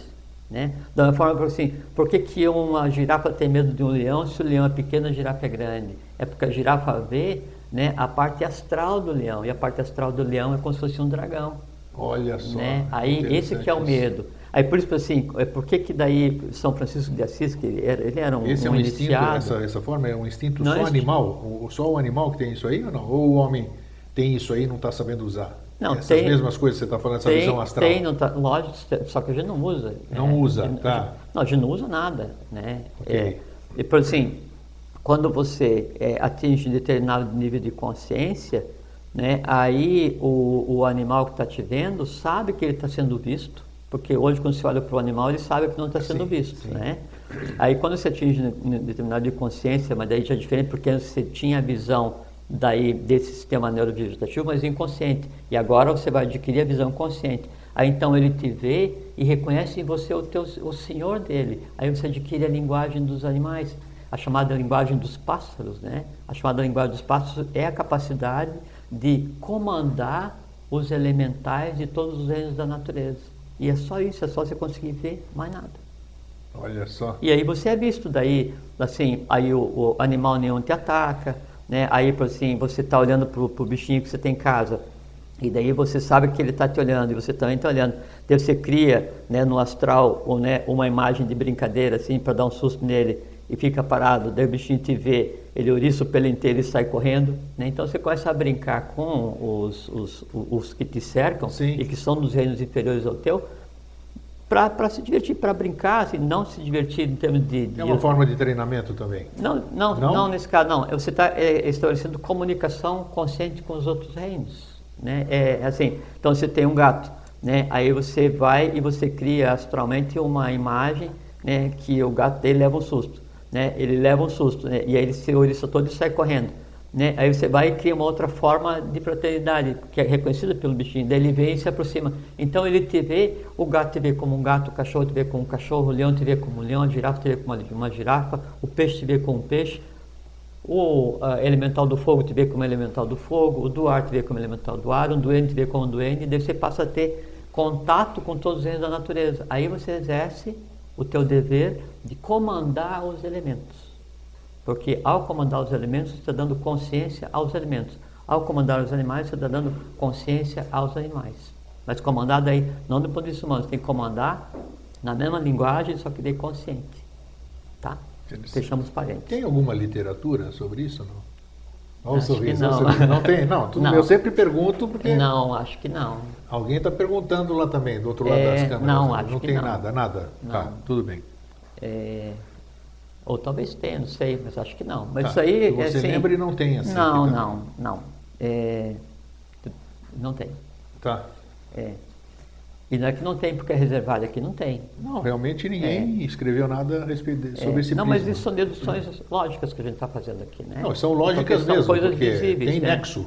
Speaker 2: Né? Da forma, assim, por que, que uma girafa tem medo de um leão se o leão é pequeno e a girafa é grande? É porque a girafa vê né, a parte astral do leão, e a parte astral do leão é como se fosse um dragão.
Speaker 1: Olha só.
Speaker 2: Né? Aí esse que é o medo. Aí por isso assim, é por que que daí São Francisco de Assis, que ele era, ele era um,
Speaker 1: esse
Speaker 2: um é um
Speaker 1: iniciado, instinto, essa, essa forma é um instinto não, só animal? O, só o animal que tem isso aí ou não? Ou o homem tem isso aí e não está sabendo usar?
Speaker 2: Não,
Speaker 1: Essas
Speaker 2: tem,
Speaker 1: mesmas coisas que você está falando, essa
Speaker 2: tem,
Speaker 1: visão astral?
Speaker 2: Tem, não tá, lógico, só que a gente não usa.
Speaker 1: Não é, usa, tá.
Speaker 2: Não, a gente não usa nada, né? Okay. É, e por assim, quando você é, atinge determinado nível de consciência, né? Aí o, o animal que está te vendo sabe que ele está sendo visto, porque hoje quando você olha para o animal ele sabe que não está sendo sim, visto, sim. né? Aí quando você atinge um determinado de consciência, mas daí já é diferente porque você tinha a visão daí desse sistema neurovegetativo, mas inconsciente. E agora você vai adquirir a visão consciente. Aí então ele te vê e reconhece em você o, teu, o senhor dele. Aí você adquire a linguagem dos animais, a chamada linguagem dos pássaros, né? A chamada linguagem dos pássaros é a capacidade de comandar os elementais de todos os reinos da natureza. E é só isso, é só você conseguir ver mais nada.
Speaker 1: Olha só.
Speaker 2: E aí você é visto daí, assim, aí o, o animal nenhum te ataca, né? Aí assim, você está olhando para o bichinho que você tem em casa, e daí você sabe que ele está te olhando e você também está olhando. Daí você cria né, no astral ou, né, uma imagem de brincadeira assim para dar um susto nele e fica parado, daí o bichinho te vê, ele ouriça o pelo inteiro e sai correndo. Né? Então você começa a brincar com os, os, os que te cercam Sim. e que são dos reinos inferiores ao teu, para se divertir, para brincar, assim, não se divertir em termos de, de,
Speaker 1: É uma forma de treinamento também?
Speaker 2: Não, não, não? não nesse caso não. Você está é, estabelecendo comunicação consciente com os outros reinos. Né? É assim, então você tem um gato, né? aí você vai e você cria astralmente uma imagem né, que o gato dele leva um susto né? Ele leva um susto, né? E aí ele se todo e sai correndo. Né? Aí você vai e cria uma outra forma de fraternidade, que é reconhecida pelo bichinho. Daí ele vem e se aproxima. Então ele te vê, o gato te vê como um gato, o cachorro te vê como um cachorro, o leão te vê como um leão, a girafa te vê como uma girafa, o peixe te vê como um peixe, o uh, elemental do fogo te vê como elemental do fogo, o do ar te vê como elemental do ar, um duende te vê como um duende, daí você passa a ter contato com todos os reinos da natureza. Aí você exerce o teu dever de comandar os elementos. Porque ao comandar os elementos, você está dando consciência aos elementos. Ao comandar os animais, você está dando consciência aos animais. Mas comandar daí, não do ponto de vista humano, você tem que comandar na mesma linguagem, só que daí consciente. Tá? Fechamos parênteses.
Speaker 1: Tem alguma literatura sobre isso não? Olha o sorriso. Não. não tem, não, *laughs* tudo não. Eu sempre pergunto porque.
Speaker 2: Não, acho que não.
Speaker 1: Alguém está perguntando lá também, do outro lado
Speaker 2: é,
Speaker 1: das câmeras.
Speaker 2: Não, acho
Speaker 1: não
Speaker 2: que
Speaker 1: tem
Speaker 2: não.
Speaker 1: nada, nada. Tá,
Speaker 2: Não.
Speaker 1: Tá, tudo bem.
Speaker 2: É, ou talvez tenha, não sei, mas acho que não. Mas
Speaker 1: Tá,
Speaker 2: isso aí.
Speaker 1: que você
Speaker 2: assim,
Speaker 1: lembra e não tem assim.
Speaker 2: Não, não, não. É, não tem.
Speaker 1: Tá.
Speaker 2: É. E não é que não tem porque é reservado, aqui não tem.
Speaker 1: Não, realmente ninguém escreveu nada a respeito sobre
Speaker 2: É,
Speaker 1: esse
Speaker 2: não, mas
Speaker 1: prisma.
Speaker 2: isso são deduções lógicas que a gente está fazendo aqui, né?
Speaker 1: Não, são lógicas
Speaker 2: são
Speaker 1: mesmo,
Speaker 2: coisas
Speaker 1: porque
Speaker 2: visíveis,
Speaker 1: tem
Speaker 2: né?
Speaker 1: nexo.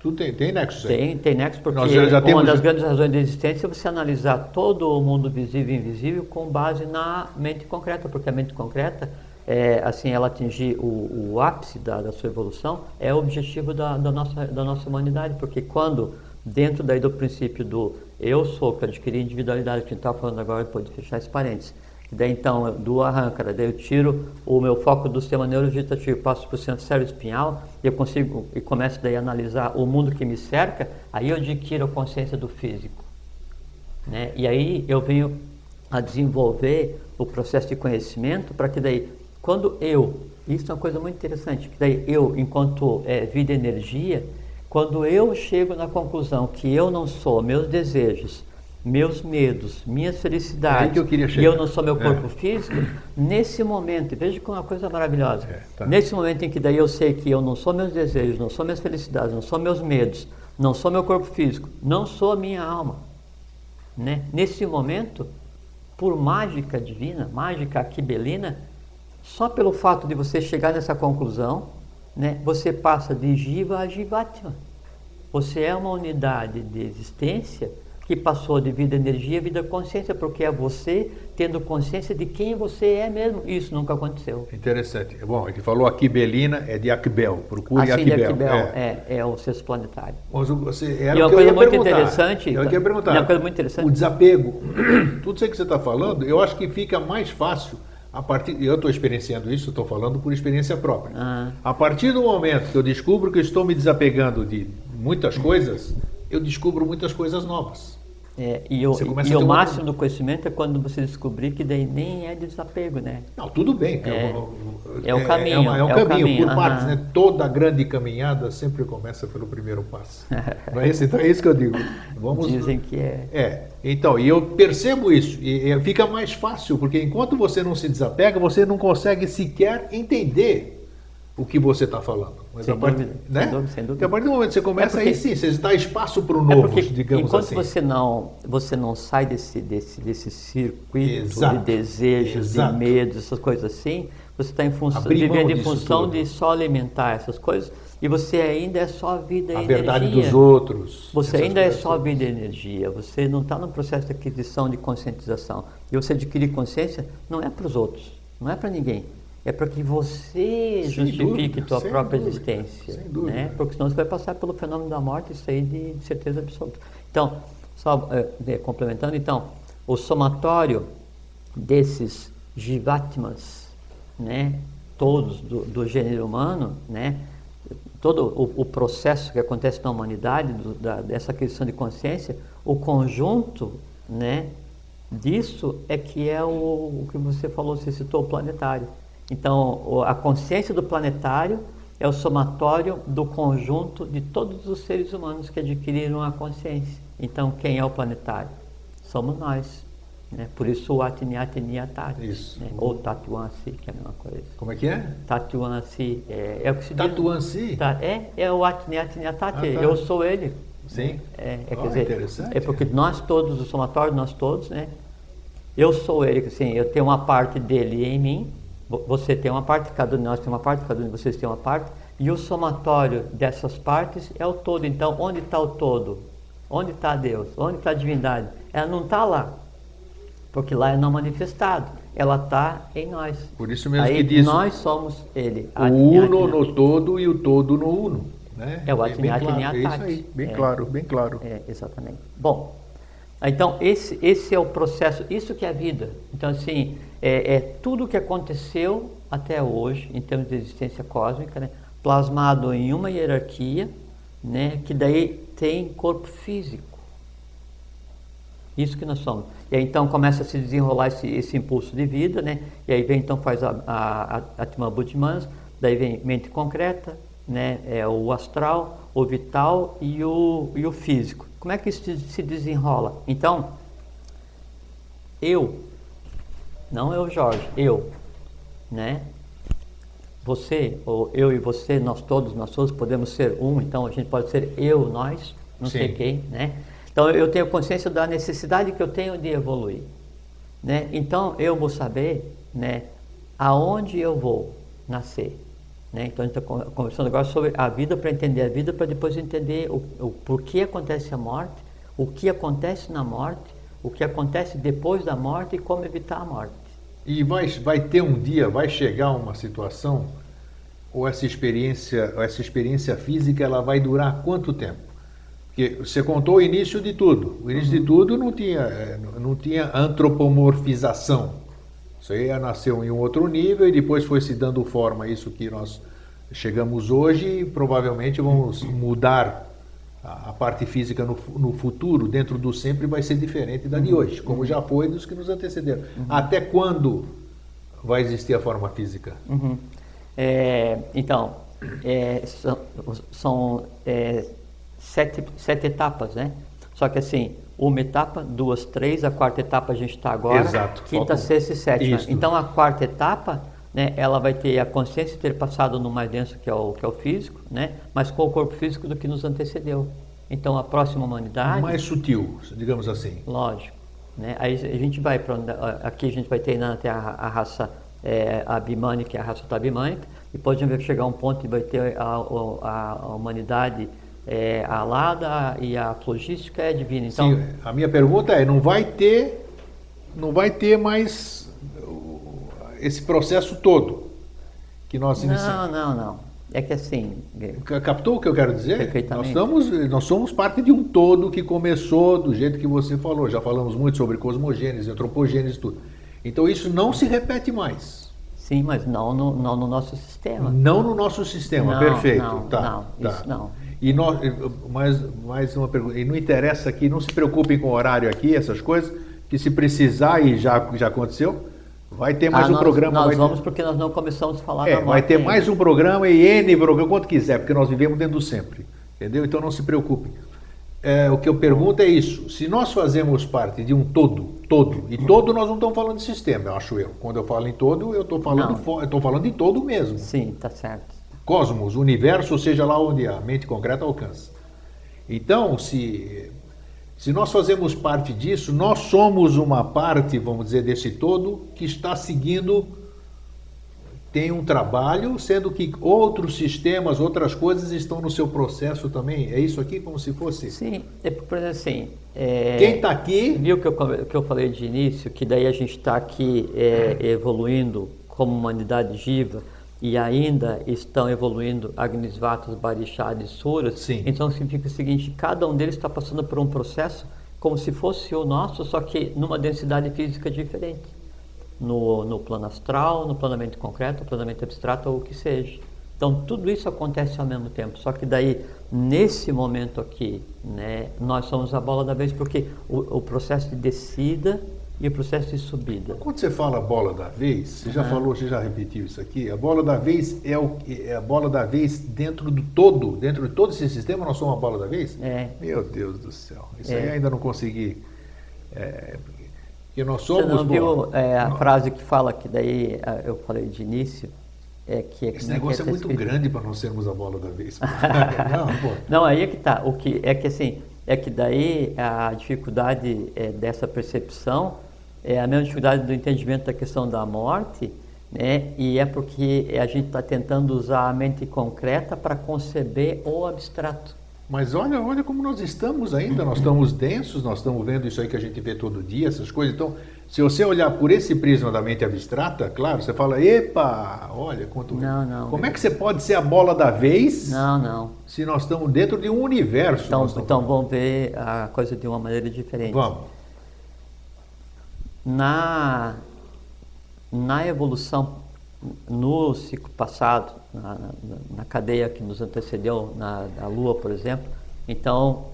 Speaker 1: Tudo tem, tem nexo. aí.
Speaker 2: Tem, tem nexo porque
Speaker 1: Nós já- já
Speaker 2: uma
Speaker 1: temos-
Speaker 2: das grandes razões da existência é você analisar todo o mundo visível e invisível com base na mente concreta, porque a mente concreta, é, assim, ela atingir o, o ápice da, da sua evolução é o objetivo da, da, nossa, da nossa humanidade, porque quando, dentro daí do princípio do eu sou, que adquirir individualidade, que a gente estava falando agora, pode fechar esse parênteses, daí então, do arranca, daí eu tiro o meu foco do sistema neurovegetativo, passo para o centro cérebro espinhal, e eu consigo, e começo daí a analisar o mundo que me cerca, aí eu adquiro a consciência do físico. Né? E aí eu venho a desenvolver o processo de conhecimento para que daí, quando eu, isso é uma coisa muito interessante, que daí eu, enquanto é, vida e energia, quando eu chego na conclusão que eu não sou meus desejos, meus medos, minhas
Speaker 1: É
Speaker 2: felicidades,
Speaker 1: que eu
Speaker 2: e eu não sou meu
Speaker 1: É.
Speaker 2: corpo físico, nesse momento, veja como é uma coisa maravilhosa,
Speaker 1: É, tá.
Speaker 2: nesse momento em que daí eu sei que eu não sou meus desejos, não sou minhas felicidades, não sou meus medos, não sou meu corpo físico, não sou a minha alma, né? Nesse momento, por mágica divina, mágica aquibelina, só pelo fato de você chegar nessa conclusão, né, você passa de Jiva a Jivatma. Você é uma unidade de existência que passou de vida energia a vida consciência, porque é você tendo consciência de quem você é mesmo. Isso nunca aconteceu.
Speaker 1: Interessante. Bom, ele falou aqui Belina, é de Akbel. Procure
Speaker 2: Assim de
Speaker 1: Akbel.
Speaker 2: Akibel
Speaker 1: É.
Speaker 2: é, é o sexto planetário.
Speaker 1: Mas você,
Speaker 2: E
Speaker 1: era
Speaker 2: uma
Speaker 1: que eu
Speaker 2: coisa muito
Speaker 1: perguntar.
Speaker 2: interessante,
Speaker 1: Eu ia perguntar.
Speaker 2: e uma coisa muito interessante-
Speaker 1: O desapego, *clears throat* tudo isso que você está falando, eu acho que fica mais fácil a partir. Eu estou experienciando isso, estou falando por experiência própria.
Speaker 2: Ah.
Speaker 1: A partir do momento que eu descubro que eu estou me desapegando de muitas coisas, eu descubro muitas coisas novas.
Speaker 2: É, e o, e o
Speaker 1: uma-
Speaker 2: máximo do conhecimento é quando você descobrir que daí nem é desapego, né?
Speaker 1: Não, tudo bem.
Speaker 2: É.
Speaker 1: eu-
Speaker 2: É o caminho,
Speaker 1: É, uma- é um
Speaker 2: é o
Speaker 1: caminho,
Speaker 2: caminho,
Speaker 1: por partes,
Speaker 2: aham.
Speaker 1: né? Toda grande caminhada sempre começa pelo primeiro passo. Não é isso? Então é isso que eu digo. Vamos,
Speaker 2: Dizem que é.
Speaker 1: É, então, e eu percebo isso, e, e fica mais fácil, porque enquanto você não se desapega, você não consegue sequer entender o que você está falando. Mas
Speaker 2: Sem
Speaker 1: a partir,
Speaker 2: dúvida,
Speaker 1: né?
Speaker 2: sem dúvida, sem dúvida.
Speaker 1: Porque a partir do momento que você começa,
Speaker 2: É porque-
Speaker 1: aí sim, você dá espaço para o
Speaker 2: É
Speaker 1: novo,
Speaker 2: porque
Speaker 1: digamos
Speaker 2: enquanto
Speaker 1: assim.
Speaker 2: você não você não sai desse desse desse circuito
Speaker 1: Exato,
Speaker 2: de desejos,
Speaker 1: exato.
Speaker 2: de medos, essas coisas assim, você está vivendo em função
Speaker 1: tudo.
Speaker 2: de só alimentar essas coisas e você ainda é só vida e
Speaker 1: A
Speaker 2: energia.
Speaker 1: verdade dos outros.
Speaker 2: Você ainda é só vida e energia, você não está no processo de aquisição de conscientização. E você adquirir consciência não é para os outros, não é para ninguém. É para que você
Speaker 1: Sem
Speaker 2: justifique
Speaker 1: dúvida,
Speaker 2: tua
Speaker 1: sem
Speaker 2: própria
Speaker 1: dúvida,
Speaker 2: existência. Né? Porque senão você vai passar pelo fenômeno da morte, isso aí de, de certeza absoluta. Então, só eh, eh, complementando, então, o somatório desses jivatmas, né, todos do, do gênero humano, né, todo o, o processo que acontece na humanidade, do, da, dessa aquisição de consciência, o conjunto né, disso é que é o, o que você falou, você citou, o planetário. Então, a consciência do planetário é o somatório do conjunto de todos os seres humanos que adquiriram a consciência. Então, quem é o Somos nós. Né? Por isso o Atini Atini Atati.
Speaker 1: Isso.
Speaker 2: Né? Ou Tatuansi, que é a mesma coisa.
Speaker 1: Como é que é?
Speaker 2: Tatuansi é, é o que se diz.
Speaker 1: Tatuansi?
Speaker 2: Tá, é, é o Atini Atini Atati.
Speaker 1: Ah, tá.
Speaker 2: Eu sou ele.
Speaker 1: Sim.
Speaker 2: É, é,
Speaker 1: Ah,
Speaker 2: quer dizer,
Speaker 1: interessante.
Speaker 2: é porque nós todos, o somatório, nós todos, né? Eu sou ele, assim, eu tenho uma parte dele em mim, você tem uma parte, cada um de nós tem uma parte, cada um de vocês tem uma parte, e o somatório dessas partes é o todo. Então, onde está o todo? Onde está Deus? Onde está a divindade? Ela não está lá, porque lá é não manifestado. Ela está em nós.
Speaker 1: Por isso mesmo
Speaker 2: Aí
Speaker 1: que diz
Speaker 2: nós somos ele.
Speaker 1: o uno no todo e o todo no uno. Né?
Speaker 2: É o Atini
Speaker 1: claro, é isso aí, bem
Speaker 2: É.
Speaker 1: claro, bem claro.
Speaker 2: É, exatamente. Bom, então esse, esse é o processo, isso que é a vida. Então, assim, é, é tudo o que aconteceu até hoje, em termos de existência cósmica, né, plasmado em uma hierarquia, né, que daí tem corpo físico. Isso que nós somos. E aí então começa a se desenrolar esse, esse impulso de vida, né? E aí vem então faz a, a, a Buddhimans, daí vem mente concreta, né? É o astral, o vital e o, e o físico. Como é que isso se desenrola? Então, eu, não eu, Jorge, eu, né? Você, ou eu e você, nós todos, nós todos podemos ser um, então a gente pode ser eu, nós, não Sim. sei quem, né? Então eu tenho consciência da necessidade que eu tenho de evoluir, né? Então eu vou saber, né, aonde eu vou nascer, né? Então a gente está conversando agora sobre a vida para entender a vida, para depois entender o, o porquê acontece a morte, o que acontece na morte, o que acontece depois da morte e como evitar a morte.
Speaker 1: E vai, vai ter um dia, vai chegar uma situação, ou essa experiência, ou essa experiência física, ela vai durar quanto tempo? Porque você contou o início de tudo. O início uhum. de tudo não tinha, eh, não tinha antropomorfização. Isso aí nasceu em um outro nível e depois foi se dando forma a isso que nós chegamos hoje e provavelmente vamos mudar a, a parte física no, no, futuro, dentro do sempre, vai ser diferente da de uhum. hoje, como já foi dos que nos antecederam. Uhum. Até quando vai existir a forma física?
Speaker 2: Uhum. É, então, é, são, são é, sete, sete etapas, né? Só que assim, uma etapa, duas, três, a quarta etapa a gente está agora,
Speaker 1: Exato.
Speaker 2: quinta, Falta... sexta e sétima. Isso. Então a quarta etapa, né, ela vai ter a consciência de ter passado no mais denso que é o, que é o físico, né, mas com o corpo físico do que nos antecedeu. Então a próxima humanidade...
Speaker 1: Mais sutil, digamos assim.
Speaker 2: Lógico. Né? Aí a gente vai para aqui a gente vai ter na Terra a raça é, abimânica, a raça tabimânica, e pode chegar um ponto que vai ter a, a, a humanidade é, a Lada e a logística é divina. Então,
Speaker 1: Sim, a minha pergunta é, não vai ter, não vai ter mais esse processo todo que nós
Speaker 2: iniciamos? Não, não, não. É que assim.
Speaker 1: Captou o que eu quero dizer? Nós, estamos, nós somos parte de um todo que começou do jeito que você falou. Já falamos muito sobre cosmogênese, antropogênese, tudo. Então isso não se repete mais.
Speaker 2: Sim, mas não no, não no nosso sistema.
Speaker 1: Não no nosso sistema,
Speaker 2: não,
Speaker 1: perfeito.
Speaker 2: Não,
Speaker 1: tá,
Speaker 2: não,
Speaker 1: tá.
Speaker 2: isso não.
Speaker 1: E nós, mais, mais uma pergunta, e não interessa aqui, não se preocupem com o horário aqui, essas coisas, que se precisar, e já, já aconteceu, vai ter mais
Speaker 2: ah,
Speaker 1: um
Speaker 2: nós,
Speaker 1: programa.
Speaker 2: Nós vamos ter... porque nós não começamos a falar
Speaker 1: é, Vai ter ainda. mais um programa e N programa, quanto quiser, porque nós vivemos dentro do sempre. Entendeu? Então não se preocupem. É, o que eu pergunto é isso: se nós fazemos parte de um todo, todo, e todo nós não estamos falando de sistema, eu acho eu. Quando eu falo em todo, eu estou falando, eu falando de todo mesmo.
Speaker 2: Sim, tá certo
Speaker 1: cosmos, universo, seja lá onde a mente concreta alcança. Então, se, se nós fazemos parte disso, nós somos uma parte, vamos dizer, desse todo que está seguindo, tem um trabalho, sendo que outros sistemas, outras coisas estão no seu processo também. É isso aqui como se fosse?
Speaker 2: Sim, é por exemplo assim. É,
Speaker 1: Quem está aqui.
Speaker 2: Viu que eu, que eu falei de início, que daí a gente está aqui é, evoluindo como humanidade viva e ainda estão evoluindo Agnisvatas, e Suras,
Speaker 1: Sim.
Speaker 2: então significa o seguinte, cada um deles está passando por um processo como se fosse o nosso, só que numa densidade física diferente. No, no plano astral, no planamento concreto, no planamento abstrato ou o que seja. Então tudo isso acontece ao mesmo tempo, só que daí nesse momento aqui, né, nós somos a bola da vez porque o, o processo de descida e o processo de subida.
Speaker 1: Quando você fala bola da vez, você já falou, você já repetiu isso aqui, a bola da vez é, o, é a bola da vez dentro do todo, dentro de todo esse sistema nós somos uma bola da vez?
Speaker 2: É.
Speaker 1: Meu Deus do céu, isso é. aí ainda não consegui. É, que nós somos.
Speaker 2: Você não viu é, a frase que fala que daí eu falei de início? É que, é
Speaker 1: Esse negócio é, é muito grande para nós sermos a bola da vez. *laughs*
Speaker 2: não, não, aí é que tá. O que é que assim é que daí a dificuldade é, dessa percepção é a mesma dificuldade do entendimento da questão da morte, né? E é porque a gente está tentando usar a mente concreta para conceber o abstrato.
Speaker 1: Mas olha, olha como nós estamos ainda, nós estamos densos, nós estamos vendo isso aí que a gente vê todo dia, essas coisas. Então, se você olhar por esse prisma da mente abstrata, claro, você fala, epa, olha quanto.
Speaker 2: Não, não.
Speaker 1: Como é que você pode ser a bola da vez?
Speaker 2: Não, não.
Speaker 1: Se nós estamos dentro de um universo.
Speaker 2: Então, então vamos ver a coisa de uma maneira diferente.
Speaker 1: Vamos
Speaker 2: na, na evolução, no ciclo passado, na, na, na cadeia que nos antecedeu, na, na Lua, por exemplo, então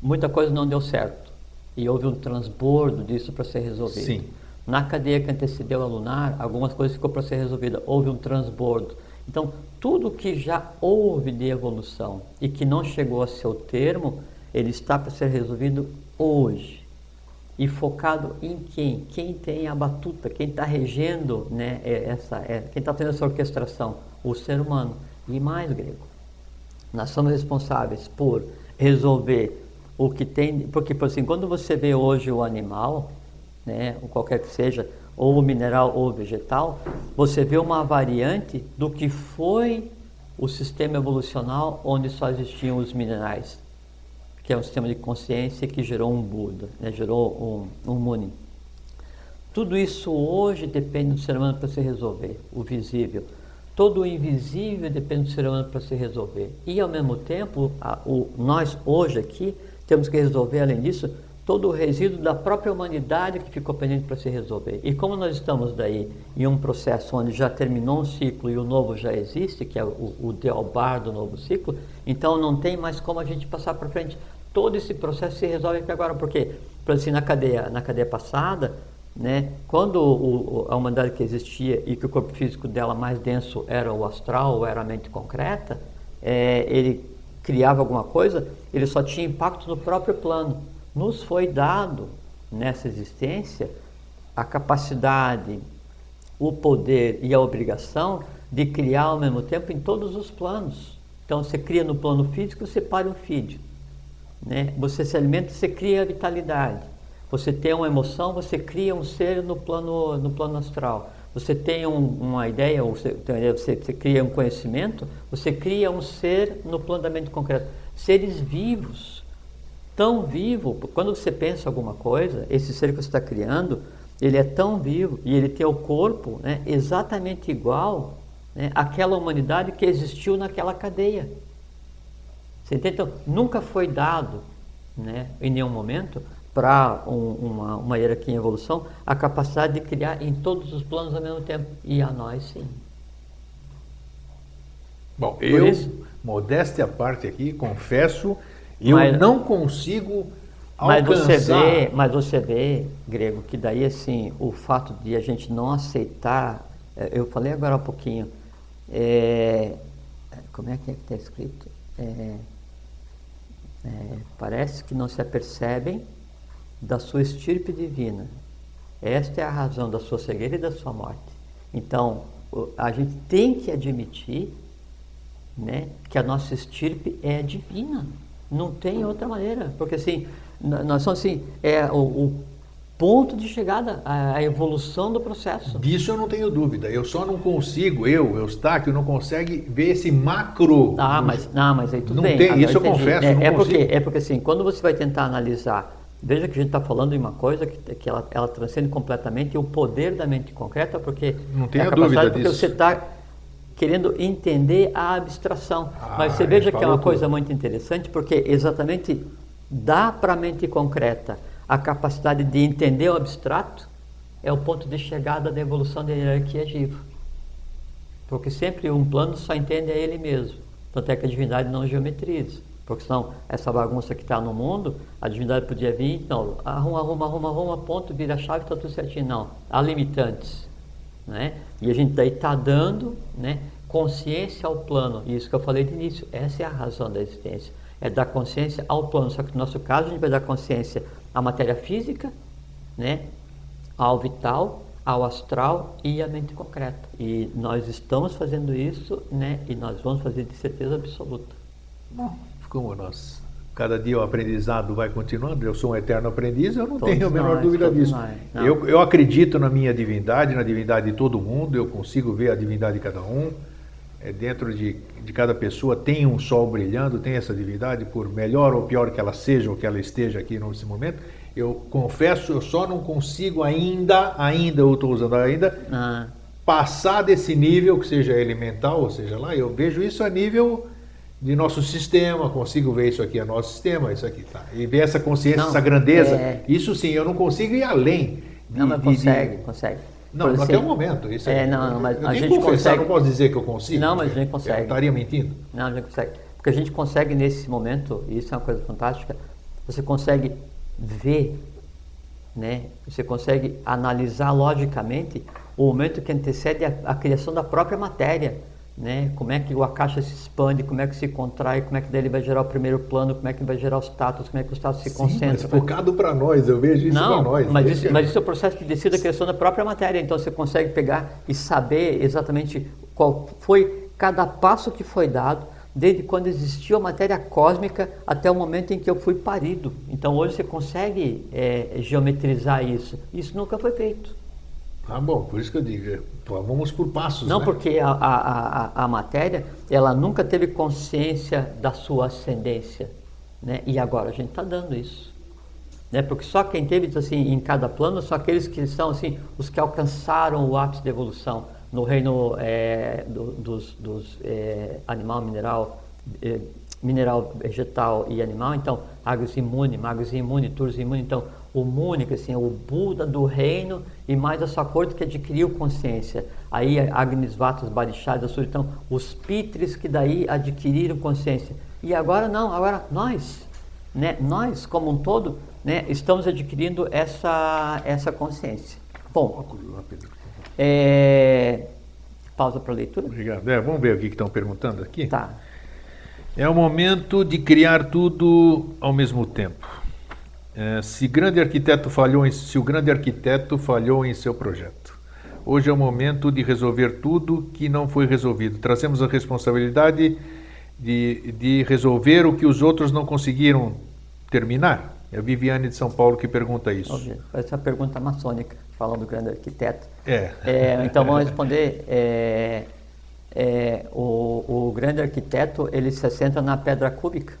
Speaker 2: muita coisa não deu certo e houve um transbordo disso para ser resolvido.
Speaker 1: Sim.
Speaker 2: Na cadeia que antecedeu a lunar, algumas coisas ficou para ser resolvida, houve um transbordo. Então, tudo que já houve de evolução e que não chegou a seu termo, ele está para ser resolvido hoje. E focado em quem? Quem tem a batuta, quem está regendo né, é, essa, é, quem está tendo essa orquestração? O ser humano. E mais, grego. Nós somos responsáveis por resolver o que tem. Porque, por assim, quando você vê hoje o animal, né, ou qualquer que seja, ou mineral ou vegetal, você vê uma variante do que foi o sistema evolucional onde só existiam os minerais, que é um sistema de consciência que gerou um Buda, né, gerou um, um Muni. Tudo isso hoje depende do ser humano para se resolver, o visível. Todo o invisível depende do ser humano para se resolver. E ao mesmo tempo, a, o, nós hoje aqui temos que resolver, além disso, todo o resíduo da própria humanidade que ficou pendente para se resolver. E como nós estamos daí em um processo onde já terminou um ciclo e o novo já existe, que é o, o Deobar do novo ciclo, então não tem mais como a gente passar para frente. Todo esse processo se resolve aqui agora, porque, por assim, na cadeia, na cadeia passada, né, quando o, a humanidade que existia e que o corpo físico dela mais denso era o astral, ou era a mente concreta, é, ele criava alguma coisa, ele só tinha impacto no próprio plano nos foi dado nessa existência a capacidade, o poder e a obrigação de criar ao mesmo tempo em todos os planos. Então você cria no plano físico, você para um filho. Né? Você se alimenta, você cria vitalidade. Você tem uma emoção, você cria um ser no plano, no plano astral. Você tem um, uma ideia, ou você, você, você cria um conhecimento, você cria um ser no plano da mente concreta. Seres vivos tão vivo, quando você pensa alguma coisa, esse ser que você está criando, ele é tão vivo e ele tem o corpo né, exatamente igual né, àquela humanidade que existiu naquela cadeia. Você entende? Então, nunca foi dado, né, em nenhum momento, para um, uma, uma hierarquia em evolução, a capacidade de criar em todos os planos ao mesmo tempo. E a nós, sim.
Speaker 1: Bom, Por eu, isso, modéstia à parte aqui, confesso eu mas, não consigo
Speaker 2: mas Você vê, mas você vê, Grego, que daí assim, o fato de a gente não aceitar, é, eu falei agora há pouquinho, é, como é que é que está escrito? É, é, parece que não se apercebem da sua estirpe divina. Esta é a razão da sua cegueira e da sua morte. Então, a gente tem que admitir né, que a nossa estirpe é divina. Não tem outra maneira, porque assim, nós somos assim, é o, o ponto de chegada, a, a, evolução do processo.
Speaker 1: Disso eu não tenho dúvida. Eu só não consigo, eu, Eustáquio, não consegue ver esse macro.
Speaker 2: Ah, mas, não, mas aí tudo
Speaker 1: não
Speaker 2: bem.
Speaker 1: Tem, isso eu confesso.
Speaker 2: É, é porque, é porque assim, quando você vai tentar analisar, veja que a gente está falando de uma coisa que, que ela, ela transcende completamente o poder da mente concreta, porque
Speaker 1: não tenho é dúvida
Speaker 2: porque
Speaker 1: disso.
Speaker 2: você está querendo entender a abstração. Ah, Mas você veja que é uma coisa tudo. muito interessante, porque exatamente dá para a mente concreta a capacidade de entender o abstrato, é o ponto de chegada da evolução da hierarquia viva. Porque sempre um plano só entende a ele mesmo. Tanto é que a divindade não geometriza. Porque senão, essa bagunça que está no mundo, a divindade podia vir, não, arruma, arruma, arruma, arruma, ponto, vira a chave, está tudo certinho. Não, há limitantes. Né? E a gente daí está dando né, consciência ao plano. Isso que eu falei de início, essa é a razão da existência. É dar consciência ao plano. Só que no nosso caso a gente vai dar consciência à matéria física, né, ao vital, ao astral e à mente concreta. E nós estamos fazendo isso, né, e nós vamos fazer de certeza absoluta.
Speaker 1: Bom, como nós cada dia o aprendizado vai continuando, eu sou um eterno aprendiz, eu não todos tenho a menor nós, dúvida disso. Eu, eu acredito na minha divindade, na divindade de todo mundo, eu consigo ver a divindade de cada um. É, dentro de, de cada pessoa tem um sol brilhando, tem essa divindade, por melhor ou pior que ela seja ou que ela esteja aqui nesse momento. Eu confesso, eu só não consigo ainda, ainda, eu estou usando ainda, ah. passar desse nível, que seja elemental, ou seja lá, eu vejo isso a nível de nosso sistema, consigo ver isso aqui é nosso sistema, isso aqui tá. E ver essa consciência, não, essa grandeza, é... isso sim, eu não consigo ir além.
Speaker 2: De, não, mas consegue, de... consegue.
Speaker 1: Não, até o momento. Isso
Speaker 2: é, não, não, mas
Speaker 1: eu
Speaker 2: a gente consegue.
Speaker 1: não posso dizer que eu consigo.
Speaker 2: Não, mas a gente consegue. Eu
Speaker 1: estaria mentindo.
Speaker 2: Não, a gente consegue. Porque a gente consegue nesse momento, e isso é uma coisa fantástica, você consegue ver, né? Você consegue analisar logicamente o momento que antecede a, a criação da própria matéria né? Como é que a caixa se expande, como é que se contrai, como é que daí ele vai gerar o primeiro plano, como é que vai gerar os status, como é que o status se Sim, concentra. Mas
Speaker 1: focado para nós, eu vejo isso para nós.
Speaker 2: Mas isso, mas isso é o processo de descida criação da própria matéria, então você consegue pegar e saber exatamente qual foi cada passo que foi dado, desde quando existiu a matéria cósmica até o momento em que eu fui parido. Então hoje você consegue é, geometrizar isso. Isso nunca foi feito.
Speaker 1: Ah, bom, por isso que eu digo, é, vamos por passos.
Speaker 2: Não,
Speaker 1: né?
Speaker 2: porque a, a, a, a, matéria, ela nunca teve consciência da sua ascendência. Né? E agora a gente está dando isso. Né? Porque só quem teve assim, em cada plano são aqueles que são assim, os que alcançaram o ápice da evolução. No reino é, do, dos, dos é, animal, mineral, é, mineral, vegetal e animal, então, agros imune, magos imune, turus imune, então, o Múnica, assim, o Buda do reino e mais a sua corte que adquiriu consciência. Aí Agnes Vatos Barixadas, então os Pitres que daí adquiriram consciência. E agora não, agora nós, né, nós como um todo, né, estamos adquirindo essa, essa consciência. Bom, é, pausa para leitura.
Speaker 1: Obrigado. É, vamos ver o que estão perguntando aqui.
Speaker 2: Tá.
Speaker 1: É o momento de criar tudo ao mesmo tempo. É, se grande arquiteto falhou em, se o grande arquiteto falhou em seu projeto. Hoje é o momento de resolver tudo que não foi resolvido. Trazemos a responsabilidade de, de resolver o que os outros não conseguiram terminar. É a Viviane de São Paulo que pergunta isso.
Speaker 2: Essa é pergunta maçônica, falando do grande arquiteto.
Speaker 1: É.
Speaker 2: é então vamos responder. É, é, o, o grande arquiteto ele se assenta na pedra cúbica.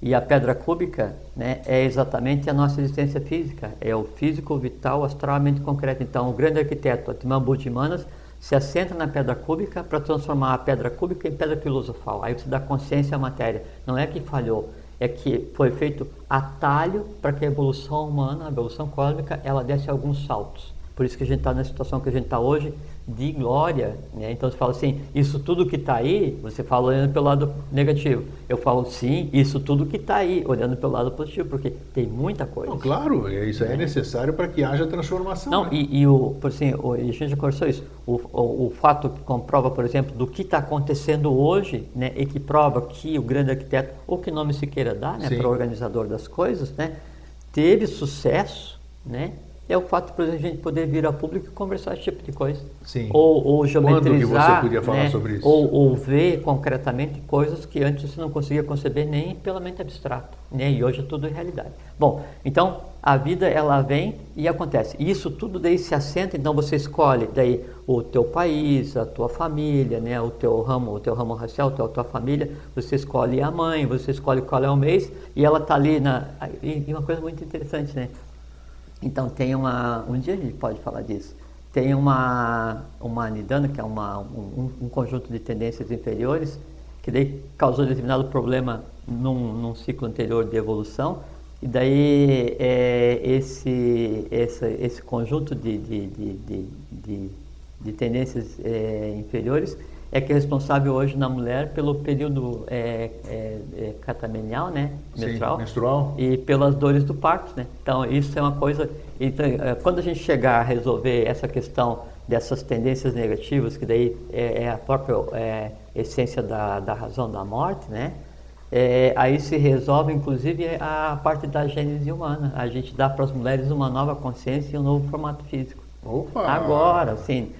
Speaker 2: E a pedra cúbica né, é exatamente a nossa existência física, é o físico, vital, astralmente concreto. Então, o grande arquiteto, Atimambu de Manas, se assenta na pedra cúbica para transformar a pedra cúbica em pedra filosofal. Aí você dá consciência à matéria. Não é que falhou, é que foi feito atalho para que a evolução humana, a evolução cósmica, ela desse alguns saltos. Por isso que a gente está na situação que a gente está hoje, de glória. Né? Então você fala assim, isso tudo que está aí, você fala olhando pelo lado negativo. Eu falo sim, isso tudo que está aí, olhando pelo lado positivo, porque tem muita coisa. Não,
Speaker 1: claro, é, isso é, é necessário para que haja transformação.
Speaker 2: Não, né? e, e, o, por assim, o, a gente já conversou isso, o, o, o, fato que comprova, por exemplo, do que está acontecendo hoje, né, e que prova que o grande arquiteto, ou que nome se queira dar, né, para o organizador das coisas, né, teve sucesso, né, é o fato, por exemplo, a gente poder vir a público e conversar esse tipo de coisa.
Speaker 1: Sim.
Speaker 2: Ou, ou geometrizar. Quando
Speaker 1: você podia falar né? sobre isso?
Speaker 2: Ou, ou, ver concretamente coisas que antes você não conseguia conceber nem pela mente abstrata. Né? E hoje é tudo realidade. Bom, então a vida ela vem e acontece. E isso tudo daí se assenta, então você escolhe daí o teu país, a tua família, né? o teu ramo, o teu ramo racial, a tua família, você escolhe a mãe, você escolhe qual é o mês, e ela está ali na. E uma coisa muito interessante, né? Então tem uma, um dia a gente pode falar disso. Tem uma, uma nidana, que é uma, um, um conjunto de tendências inferiores, que daí causou determinado problema num, num ciclo anterior de evolução, e daí é, esse, esse, esse conjunto de, de, de, de, de tendências é, inferiores é que é responsável hoje na mulher pelo período é, é, é catamenial, né,
Speaker 1: menstrual, Sim, menstrual,
Speaker 2: e pelas dores do parto, né. Então isso é uma coisa. Então, é, quando a gente chegar a resolver essa questão dessas tendências negativas, que daí é, é a própria é, essência da, da razão da morte, né, é, aí se resolve inclusive a parte da gênese humana. A gente dá para as mulheres uma nova consciência e um novo formato físico.
Speaker 1: Opa!
Speaker 2: Agora, assim,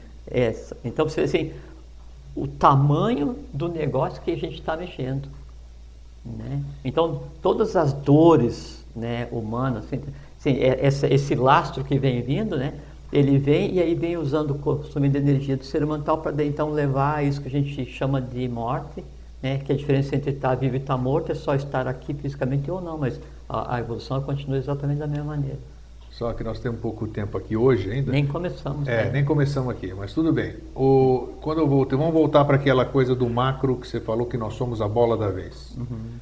Speaker 2: então você assim o tamanho do negócio que a gente está mexendo. Né? Então, todas as dores né, humanas, assim, assim, é, esse, esse lastro que vem vindo, né, ele vem e aí vem usando o consumo de energia do ser humano para então levar a isso que a gente chama de morte, né, que a diferença entre estar vivo e estar morto é só estar aqui fisicamente ou não, mas a, a evolução continua exatamente da mesma maneira.
Speaker 1: Só que nós temos pouco tempo aqui hoje ainda.
Speaker 2: Nem começamos.
Speaker 1: É, né? nem começamos aqui, mas tudo bem. O, quando eu voltei, vamos voltar para aquela coisa do macro que você falou que nós somos a bola da vez. Uhum.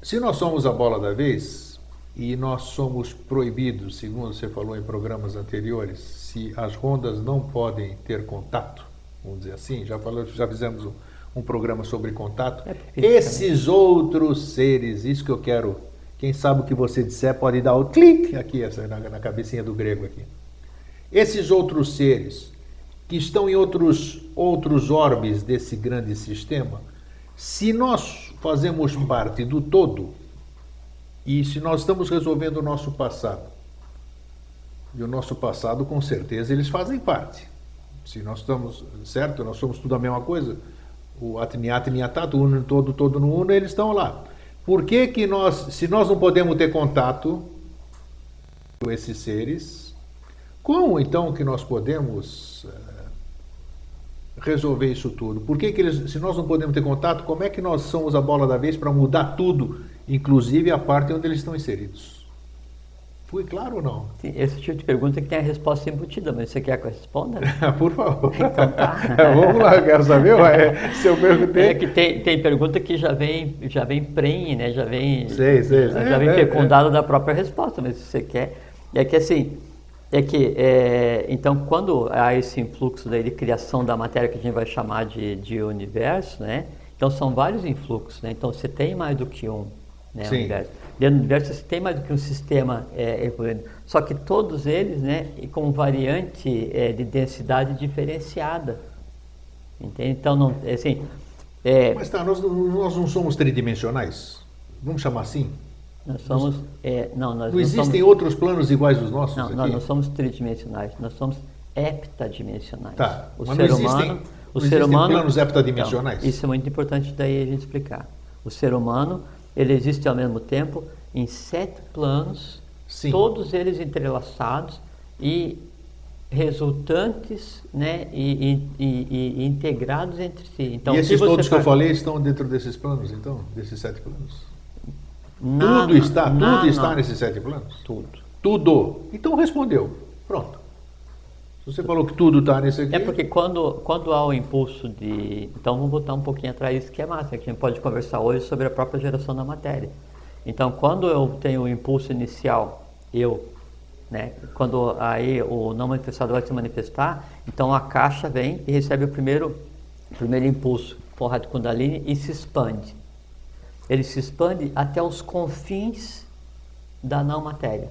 Speaker 1: Se nós somos a bola da vez e nós somos proibidos, segundo você falou em programas anteriores, se as rondas não podem ter contato, vamos dizer assim, já, falou, já fizemos um, um programa sobre contato, é esses outros seres, isso que eu quero quem sabe o que você disser pode dar o clique aqui, essa, na, na cabecinha do grego aqui. Esses outros seres, que estão em outros, outros orbes desse grande sistema, se nós fazemos parte do todo, e se nós estamos resolvendo o nosso passado, e o nosso passado, com certeza, eles fazem parte. Se nós estamos, certo? Nós somos tudo a mesma coisa. O Miatat, o uno todo, todo no uno, eles estão lá. Por que que nós, se nós não podemos ter contato com esses seres, como então que nós podemos uh, resolver isso tudo? Por que que eles, se nós não podemos ter contato, como é que nós somos a bola da vez para mudar tudo, inclusive a parte onde eles estão inseridos? Fui claro ou não?
Speaker 2: Sim, esse tipo de pergunta que tem a resposta embutida, mas você quer que eu responda? *laughs*
Speaker 1: Por favor. Então tá. *laughs* Vamos lá, quero saber ué, *laughs* se eu perguntei.
Speaker 2: É que tem, tem pergunta que já vem, já vem prenhe, né? Já vem,
Speaker 1: sei, sei,
Speaker 2: já, já vem é, fecundada é. da própria resposta, mas se você quer. É que assim, é que, é, então, quando há esse influxo daí de criação da matéria que a gente vai chamar de, de universo, né? Então, são vários influxos, né? Então, você tem mais do que um né, universo. Dentro do universo você tem mais do que um sistema é, evoluindo. Só que todos eles, né, com variante é, de densidade diferenciada. Entende? Então, não, é assim...
Speaker 1: É, Mas tá, nós, nós não somos tridimensionais? Vamos chamar assim?
Speaker 2: Nós somos... É, não, nós
Speaker 1: não, não existem somos, outros planos iguais aos nossos
Speaker 2: Não,
Speaker 1: aqui?
Speaker 2: nós não somos tridimensionais, nós somos heptadimensionais.
Speaker 1: Tá, o mas ser não existem, humano, o não ser humano, planos heptadimensionais?
Speaker 2: Então, isso é muito importante daí a gente explicar. O ser humano ele existe ao mesmo tempo em sete planos, Sim. todos eles entrelaçados e resultantes né, e, e, e, e integrados entre si.
Speaker 1: Então, e esses todos faz... que eu falei estão dentro desses planos, então? Desses sete planos? Tudo está, tudo está nesses sete planos?
Speaker 2: Tudo.
Speaker 1: Tudo. Então respondeu. Pronto. Você falou que tudo está nesse aqui.
Speaker 2: É porque quando, quando há o impulso de. Então vamos voltar um pouquinho atrás, isso que é massa, que a gente pode conversar hoje sobre a própria geração da matéria. Então quando eu tenho o impulso inicial, eu, né, quando aí o não manifestado vai se manifestar, então a caixa vem e recebe o primeiro, o primeiro impulso, porra de Kundalini, e se expande. Ele se expande até os confins da não matéria.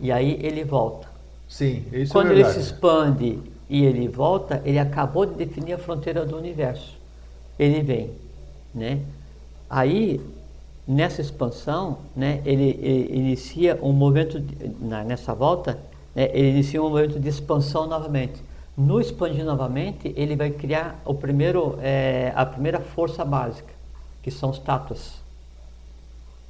Speaker 2: E aí ele volta.
Speaker 1: Sim, isso
Speaker 2: Quando
Speaker 1: é
Speaker 2: ele se expande e ele volta, ele acabou de definir a fronteira do universo. Ele vem, né? Aí, nessa expansão, né, ele, ele inicia um movimento, na, nessa volta, né, ele inicia um movimento de expansão novamente. No expandir novamente, ele vai criar o primeiro, é, a primeira força básica, que são os tátuas.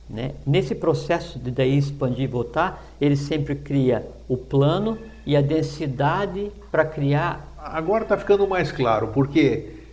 Speaker 2: Né? Nesse processo de daí expandir e voltar, ele sempre cria o plano e a densidade para criar.
Speaker 1: Agora está ficando mais claro, porque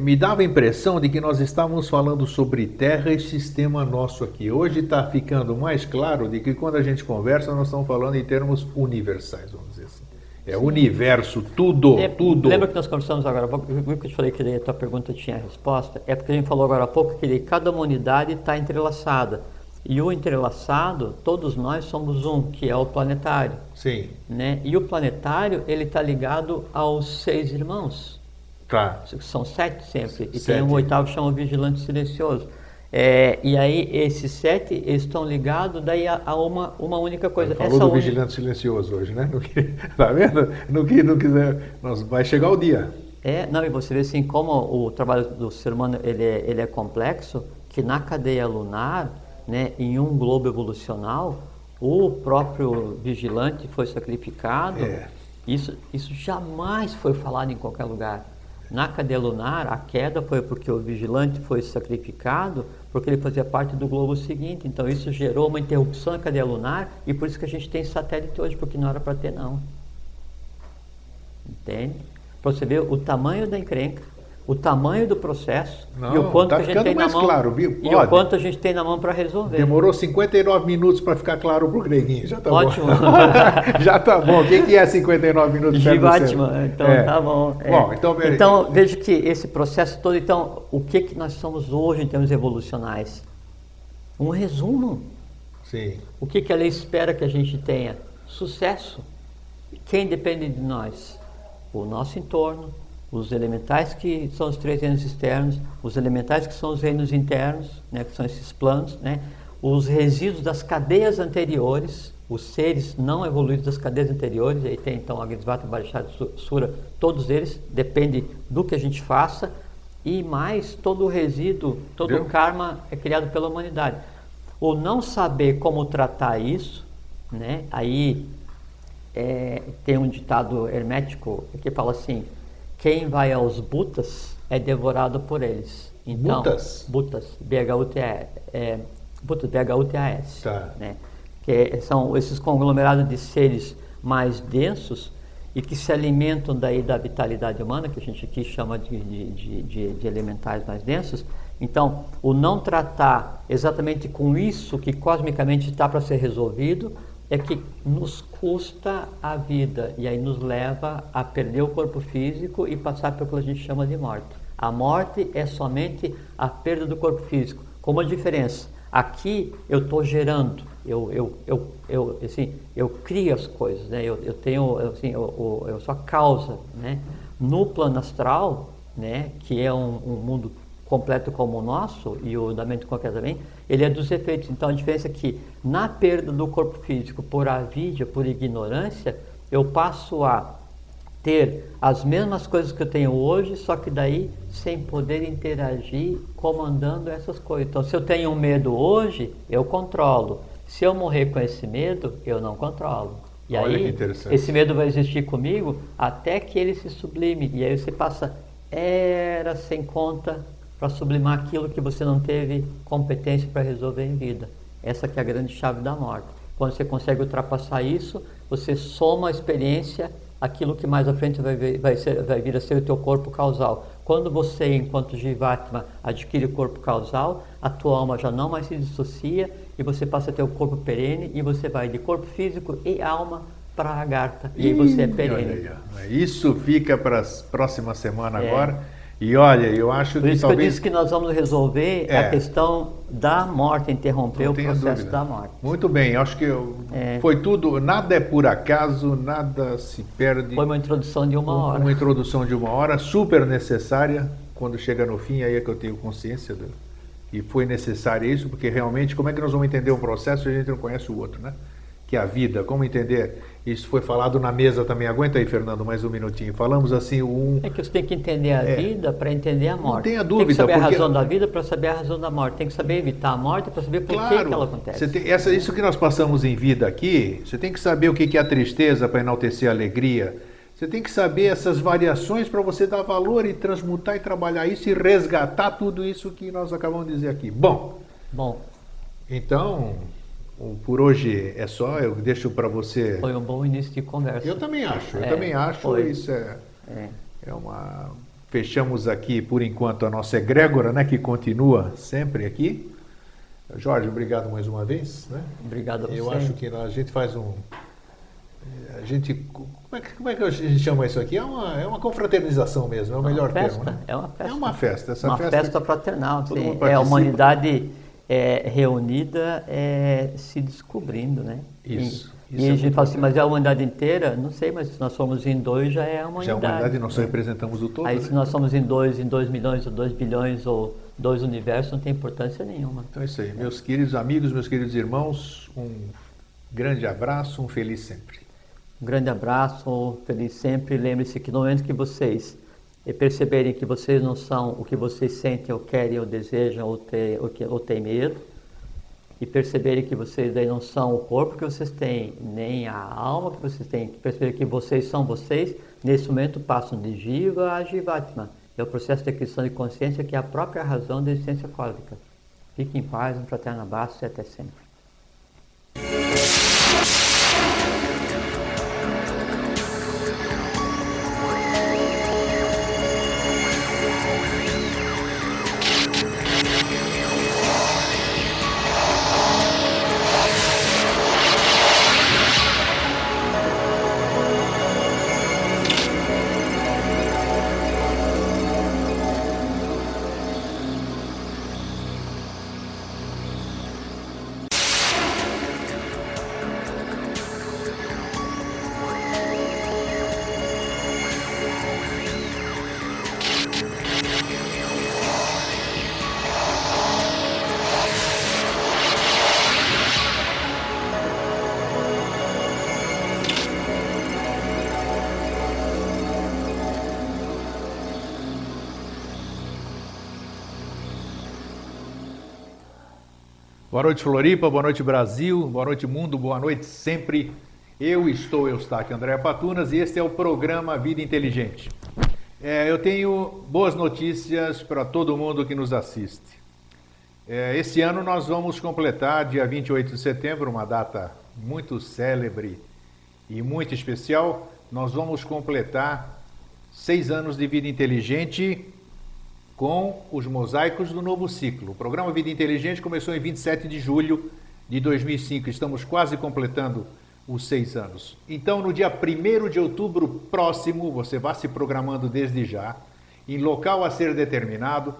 Speaker 1: me dava a impressão de que nós estávamos falando sobre Terra e sistema nosso aqui. Hoje está ficando mais claro de que quando a gente conversa, nós estamos falando em termos universais, vamos dizer assim. É Sim. universo, tudo, é, tudo.
Speaker 2: Lembra que nós conversamos agora pouco, que eu te falei que a tua pergunta tinha resposta? É porque a gente falou agora há pouco que cada humanidade está entrelaçada. E o entrelaçado, todos nós somos um, que é o planetário.
Speaker 1: Sim.
Speaker 2: Né? E o planetário, ele está ligado aos seis irmãos.
Speaker 1: Tá.
Speaker 2: São sete sempre. E sete. tem um oitavo que chama Vigilante Silencioso. É, e aí esses sete estão ligados daí a, a, uma, uma única coisa.
Speaker 1: Falou Essa do un... vigilante silencioso hoje, né? No que, *laughs* tá vendo? No que não quiser, nós, vai chegar o dia.
Speaker 2: É, não, e você vê assim como o trabalho do ser humano ele é, ele é complexo, que na cadeia lunar né, em um globo evolucional, o próprio vigilante foi sacrificado. É. Isso, isso jamais foi falado em qualquer lugar. Na cadeia lunar, a queda foi porque o vigilante foi sacrificado, porque ele fazia parte do globo seguinte. Então, isso gerou uma interrupção na cadeia lunar e por isso que a gente tem satélite hoje, porque não era para ter, não. Entende? Para você ver o tamanho da encrenca o tamanho do processo
Speaker 1: Não,
Speaker 2: e o quanto
Speaker 1: tá
Speaker 2: a gente tem
Speaker 1: na
Speaker 2: mão
Speaker 1: claro,
Speaker 2: e o quanto a gente tem na mão para resolver.
Speaker 1: Demorou 59 minutos para ficar claro para o Greguinho, já tá
Speaker 2: Ótimo.
Speaker 1: bom. *laughs* já tá bom. O que, é 59 minutos?
Speaker 2: Givatma, então é. tá bom. É. bom então, então veja que esse processo todo, então, o que que nós somos hoje em termos evolucionais? Um resumo.
Speaker 1: Sim.
Speaker 2: O que que a lei espera que a gente tenha? Sucesso. Quem depende de nós? O nosso entorno, os elementais que são os três reinos externos, os elementais que são os reinos internos, né, que são esses planos, né, os resíduos das cadeias anteriores, os seres não evoluídos das cadeias anteriores, aí tem então a Grisvata, Varishada, Sura, todos eles, depende do que a gente faça, e mais todo o resíduo, todo Viu? o karma é criado pela humanidade. O não saber como tratar isso, né? aí é, tem um ditado hermético que fala assim, quem vai aos butas é devorado por eles. Então, butas? Butas, B-H-U-T-A-S. É, butas, B-H-U-T-A-S. Tá. Né? que são esses conglomerados de seres mais densos e que se alimentam daí da vitalidade humana, que a gente aqui chama de, de, de, de elementais mais densos. Então, o não tratar exatamente com isso que cosmicamente está para ser resolvido é que nos custa a vida e aí nos leva a perder o corpo físico e passar pelo que a gente chama de morte. A morte é somente a perda do corpo físico. Com uma diferença, aqui eu estou gerando, eu, eu, eu, eu, assim, eu crio as coisas, né? eu, eu tenho, assim, eu, eu, sou a causa. Né? No plano astral, né? que é um, um mundo completo como o nosso, e o da mente qualquer também, ele é dos efeitos. Então a diferença é que na perda do corpo físico por avidia, por ignorância, eu passo a ter as mesmas coisas que eu tenho hoje, só que daí sem poder interagir comandando essas coisas. Então se eu tenho um medo hoje, eu controlo. Se eu morrer com esse medo, eu não controlo. E Olha aí, esse medo vai existir comigo até que ele se sublime. E aí você passa era sem conta para sublimar aquilo que você não teve competência para resolver em vida. Essa que é a grande chave da morte. Quando você consegue ultrapassar isso, você soma a experiência aquilo que mais à frente vai, vai, ser, vai vir a ser o teu corpo causal. Quando você, enquanto Jivatma, adquire o corpo causal, a tua alma já não mais se dissocia e você passa a ter o corpo perene e você vai de corpo físico e alma para a garta. E, aí você é perene.
Speaker 1: Isso fica para a próxima semana é. agora. E olha, eu acho
Speaker 2: Por
Speaker 1: que
Speaker 2: isso
Speaker 1: talvez...
Speaker 2: que eu disse que nós vamos resolver é. a questão da morte, interromper o processo dúvida. da morte.
Speaker 1: Muito bem, acho que eu... é. foi tudo, nada é por acaso, nada se perde.
Speaker 2: Foi uma introdução de uma hora.
Speaker 1: Uma introdução de uma hora, super necessária, quando chega no fim, aí é que eu tenho consciência do... E foi necessário isso, porque realmente, como é que nós vamos entender um processo se a gente não conhece o outro, né? Que é a vida, como entender isso foi falado na mesa também. Aguenta aí, Fernando, mais um minutinho. Falamos assim um.
Speaker 2: É que você tem que entender a é, vida para entender a morte. Não
Speaker 1: tenha dúvida.
Speaker 2: Tem que saber
Speaker 1: porque...
Speaker 2: a razão da vida para saber a razão da morte. Tem que saber evitar a morte para saber por claro, que, que, ela acontece.
Speaker 1: Tem, essa, isso que nós passamos em vida aqui, você tem que saber o que é a tristeza para enaltecer a alegria. Você tem que saber essas variações para você dar valor e transmutar e trabalhar isso e resgatar tudo isso que nós acabamos de dizer aqui. Bom.
Speaker 2: Bom.
Speaker 1: Então, por hoje é só, eu deixo para você.
Speaker 2: Foi um bom início de conversa.
Speaker 1: Eu também acho, eu é, também acho. Foi. Isso é, é. é uma. Fechamos aqui por enquanto a nossa egrégora, né, que continua sempre aqui. Jorge, obrigado mais uma vez. Né?
Speaker 2: Obrigado a você.
Speaker 1: Eu acho que a gente faz um. A gente. Como é, que, como é que a gente chama isso aqui? É uma, é uma confraternização mesmo, é o melhor
Speaker 2: festa,
Speaker 1: termo. Né?
Speaker 2: É uma festa.
Speaker 1: É uma festa. Essa
Speaker 2: uma
Speaker 1: festa,
Speaker 2: festa fraternal. Sim. É a humanidade é, reunida é, se descobrindo, né?
Speaker 1: Isso.
Speaker 2: E, e a gente fala assim, mas é a humanidade inteira? Não sei, mas se nós somos em dois, já é a humanidade. Já é a humanidade,
Speaker 1: nós só representamos o todo.
Speaker 2: Aí
Speaker 1: né?
Speaker 2: se nós somos em dois, em dois milhões, ou dois bilhões, ou dois universos, não tem importância nenhuma.
Speaker 1: Então é isso aí. Meus queridos amigos, meus queridos irmãos, um grande abraço, um feliz sempre.
Speaker 2: Um grande abraço, um feliz sempre. Lembre-se que no momento que vocês e perceberem que vocês não são o que vocês sentem ou querem ou desejam ou, ter, ou, ou têm medo, e perceberem que vocês daí não são o corpo que vocês têm, nem a alma que vocês têm, perceberem que vocês são vocês, nesse momento passam de Jiva a Jivatma. É o processo de aquisição de consciência que é a própria razão da existência cósmica. Fique em paz, um fraterno abraço e até sempre.
Speaker 1: Boa noite, Floripa, boa noite, Brasil, boa noite, mundo, boa noite sempre. Eu estou Eustáquio André Patunas e este é o programa Vida Inteligente. É, eu tenho boas notícias para todo mundo que nos assiste. É, esse ano nós vamos completar, dia 28 de setembro, uma data muito célebre e muito especial, nós vamos completar seis anos de Vida Inteligente com os mosaicos do novo ciclo. O programa Vida Inteligente começou em 27 de julho de 2005. Estamos quase completando os seis anos. Então, no dia 1 de outubro próximo, você vá se programando desde já, em local a ser determinado,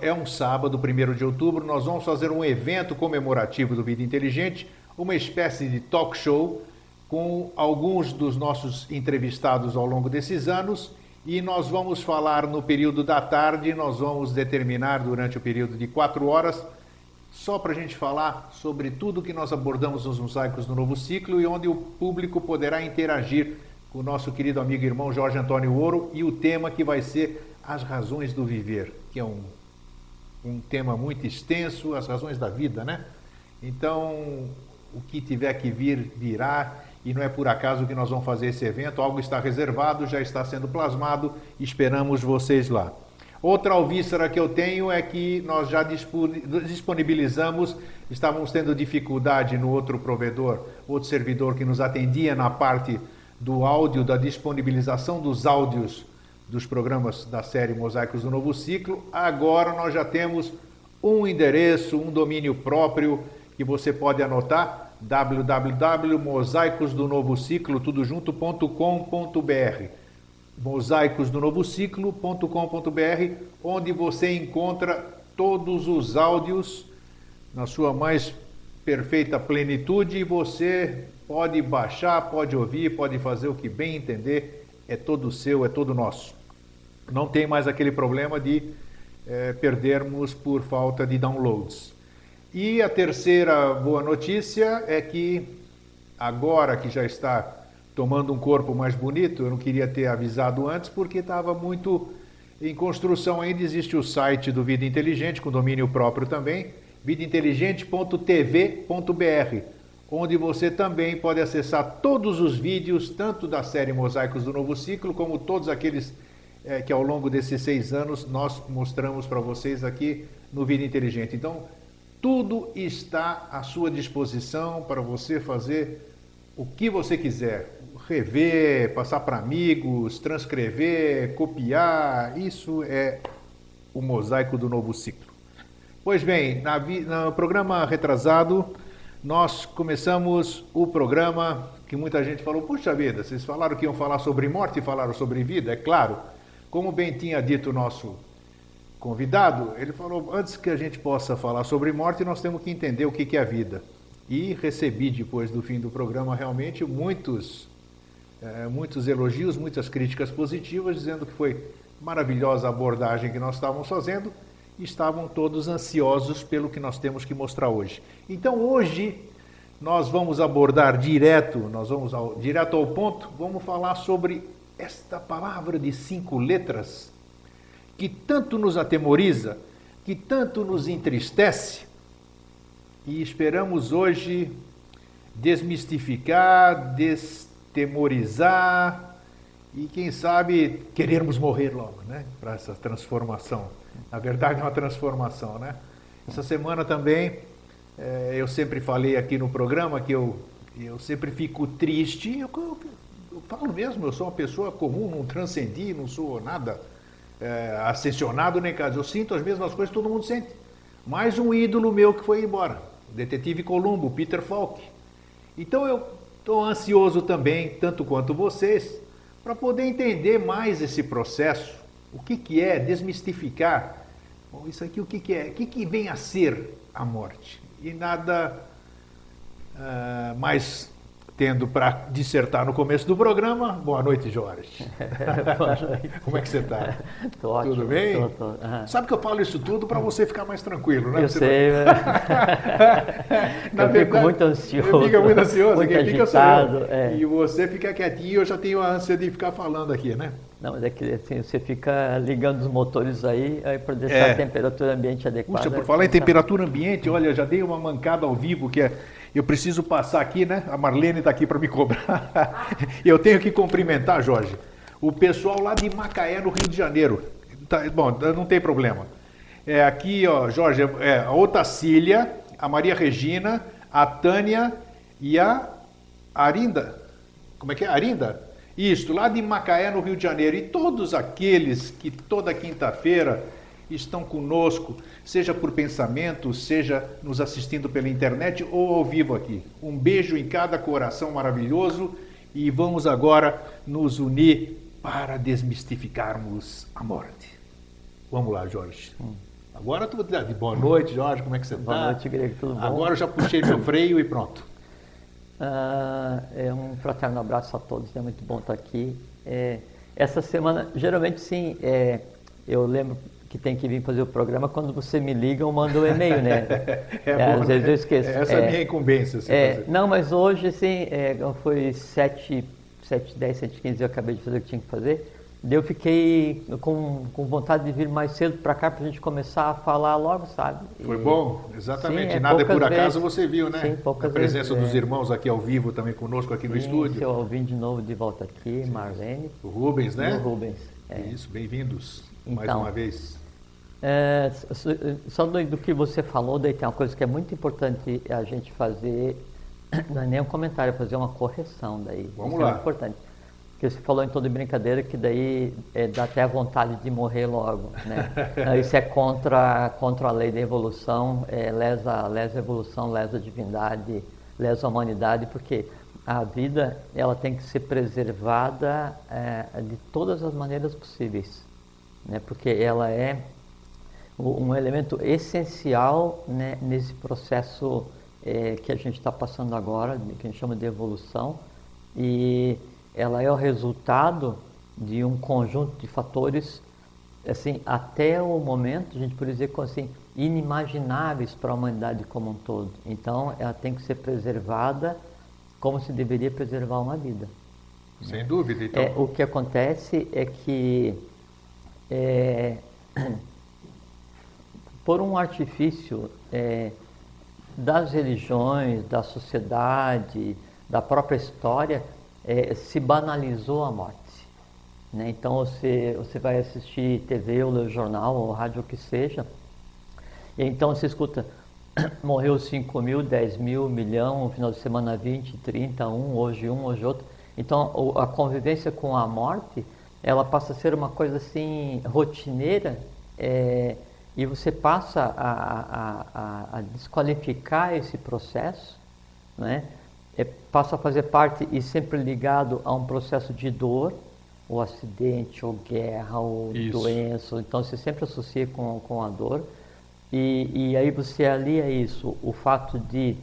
Speaker 1: é um sábado, 1 de outubro, nós vamos fazer um evento comemorativo do Vida Inteligente, uma espécie de talk show com alguns dos nossos entrevistados ao longo desses anos e nós vamos falar no período da tarde, nós vamos determinar durante o período de quatro horas, só para a gente falar sobre tudo que nós abordamos nos mosaicos do novo ciclo e onde o público poderá interagir com o nosso querido amigo e irmão Jorge Antônio Ouro e o tema que vai ser as razões do viver, que é um, um tema muito extenso, as razões da vida, né? Então, o que tiver que vir, virá e não é por acaso que nós vamos fazer esse evento, algo está reservado, já está sendo plasmado, esperamos vocês lá. Outra alvíssara que eu tenho é que nós já disponibilizamos, estávamos tendo dificuldade no outro provedor, outro servidor que nos atendia na parte do áudio, da disponibilização dos áudios dos programas da série Mosaicos do Novo Ciclo. Agora nós já temos um endereço, um domínio próprio que você pode anotar www.mosaicosdonovociclo, tudo junto.com.br mosaicosdonovociclo.com.br, onde você encontra todos os áudios na sua mais perfeita plenitude e você pode baixar, pode ouvir, pode fazer o que bem entender, é todo seu, é todo nosso. Não tem mais aquele problema de é, perdermos por falta de downloads. E a terceira boa notícia é que agora que já está tomando um corpo mais bonito, eu não queria ter avisado antes porque estava muito em construção ainda. Existe o site do Vida Inteligente, com domínio próprio também, vidainteligente.tv.br, onde você também pode acessar todos os vídeos, tanto da série Mosaicos do Novo Ciclo, como todos aqueles é, que ao longo desses seis anos nós mostramos para vocês aqui no Vida Inteligente. Então, tudo está à sua disposição para você fazer o que você quiser. Rever, passar para amigos, transcrever, copiar. Isso é o mosaico do novo ciclo. Pois bem, na, no programa retrasado, nós começamos o programa que muita gente falou: puxa vida, vocês falaram que iam falar sobre morte e falaram sobre vida. É claro, como bem tinha dito o nosso convidado, ele falou: antes que a gente possa falar sobre morte, nós temos que entender o que é vida. E recebi, depois do fim do programa, realmente muitos, é, muitos elogios, muitas críticas positivas, dizendo que foi maravilhosa a abordagem que nós estávamos fazendo e estavam todos ansiosos pelo que nós temos que mostrar hoje. Então, hoje, nós vamos abordar direto, nós vamos ao, direto ao ponto, vamos falar sobre esta palavra de cinco letras que tanto nos atemoriza, que tanto nos entristece, e esperamos hoje desmistificar, destemorizar e, quem sabe, querermos morrer logo, né? Para essa transformação. Na verdade, é uma transformação, né? Essa semana também, é, eu sempre falei aqui no programa que eu, eu sempre fico triste. Eu, eu, eu falo mesmo, eu sou uma pessoa comum, não transcendi, não sou nada é, ascensionado nem caso. Eu sinto as mesmas coisas que todo mundo sente. Mais um ídolo meu que foi embora, detetive Columbo, Peter Falk. Então eu estou ansioso também, tanto quanto vocês, para poder entender mais esse processo. O que, que é desmistificar? Bom, isso aqui o que, que é? O que, que vem a ser a morte? E nada uh, mais tendo para dissertar no começo do programa. Boa noite, Jorge. *laughs* Boa noite. *laughs* Como é que você *laughs* está? Tudo bem? Tô, tô. Uhum. Sabe que eu falo isso tudo para você ficar mais tranquilo, né?
Speaker 2: Eu
Speaker 1: você
Speaker 2: sei. Não... eu verdade, fico muito ansioso.
Speaker 1: Fica muito ansioso.
Speaker 2: Muito
Speaker 1: Quem
Speaker 2: agitado,
Speaker 1: fica
Speaker 2: é.
Speaker 1: E você fica quietinho, eu já tenho a ânsia de ficar falando aqui, né?
Speaker 2: Não, mas é que assim, você fica ligando os motores aí, aí para deixar é. a temperatura ambiente adequada.
Speaker 1: Puxa, por falar em temperatura ambiente, olha, já dei uma mancada ao vivo que é eu preciso passar aqui, né? A Marlene está aqui para me cobrar. *laughs* eu tenho que cumprimentar, Jorge, o pessoal lá de Macaé, no Rio de Janeiro. Tá, bom, não tem problema. É, aqui, ó, Jorge, é, a Otacília, a Maria Regina, a Tânia e a Arinda. Como é que é? Arinda? Isto, lá de Macaé, no Rio de Janeiro. E todos aqueles que toda quinta-feira estão conosco, seja por pensamento, seja nos assistindo pela internet ou ao vivo aqui. Um beijo em cada coração maravilhoso e vamos agora nos unir para desmistificarmos a morte. Vamos lá, Jorge. Hum. Agora tu de boa noite, Jorge, como é que você está?
Speaker 2: Boa noite, Greg, tudo bom?
Speaker 1: Agora eu já puxei meu *coughs* freio e pronto.
Speaker 2: Uh, é um fraterno abraço a todos, é muito bom estar aqui. É, essa semana, geralmente sim, é, eu lembro que tem que vir fazer o programa, quando você me liga, eu mando um e-mail, né? *laughs*
Speaker 1: é, é, às vezes eu esqueço. Essa é a é. minha incumbência.
Speaker 2: É, não, mas hoje, assim, é, foi 7, 7, 10, 7, 15, eu acabei de fazer o que tinha que fazer. Daí eu fiquei com, com vontade de vir mais cedo para cá para a gente começar a falar logo, sabe?
Speaker 1: Foi bom, exatamente. Sim, é Nada é por acaso vezes, você viu, né? Sim, poucas a presença vezes, dos é. irmãos aqui ao vivo também conosco aqui no estúdio.
Speaker 2: Seu Alvin de novo de volta aqui, sim. Marlene.
Speaker 1: O Rubens, né?
Speaker 2: o Rubens.
Speaker 1: É. Isso, bem-vindos então, mais uma vez.
Speaker 2: É, só do, do, que você falou, daí tem uma coisa que é muito importante a gente fazer, *clears throat* não é nem um comentário, é fazer uma correção daí.
Speaker 1: Vamos
Speaker 2: Isso
Speaker 1: lá.
Speaker 2: É muito importante. Porque você falou em toda brincadeira que daí é, dá até a vontade de morrer logo, né? *laughs* Isso é contra, contra a lei da evolução, é, lesa, lesa a evolução, lesa a divindade, lesa a humanidade, porque a vida ela tem que ser preservada é, de todas as maneiras possíveis, né? Porque ela é um elemento essencial né, nesse processo é, que a gente está passando agora, que a gente chama de evolução, e ela é o resultado de um conjunto de fatores, assim, até o momento, a gente pode dizer assim, inimagináveis para a humanidade como um todo. Então, ela tem que ser preservada como se deveria preservar uma vida.
Speaker 1: Sem dúvida. Então...
Speaker 2: É, o que acontece é que é, *clears throat* por um artifício é, das religiões, da sociedade, da própria história, é, se banalizou a morte. Né? Então você, você vai assistir TV ou ler jornal ou rádio, o que seja, e então você escuta, *coughs* morreu 5 mil, 10 mil, milhão, no final de semana 20, 30, um, hoje um, hoje outro. Então a convivência com a morte, ela passa a ser uma coisa assim rotineira, é, e você passa a, a, a, a desqualificar esse processo, né? É, passa a fazer parte e sempre ligado a um processo de dor, ou acidente, ou guerra, ou Isso. doença. Então você sempre associa com, com a dor. E, e aí você alia isso, o fato de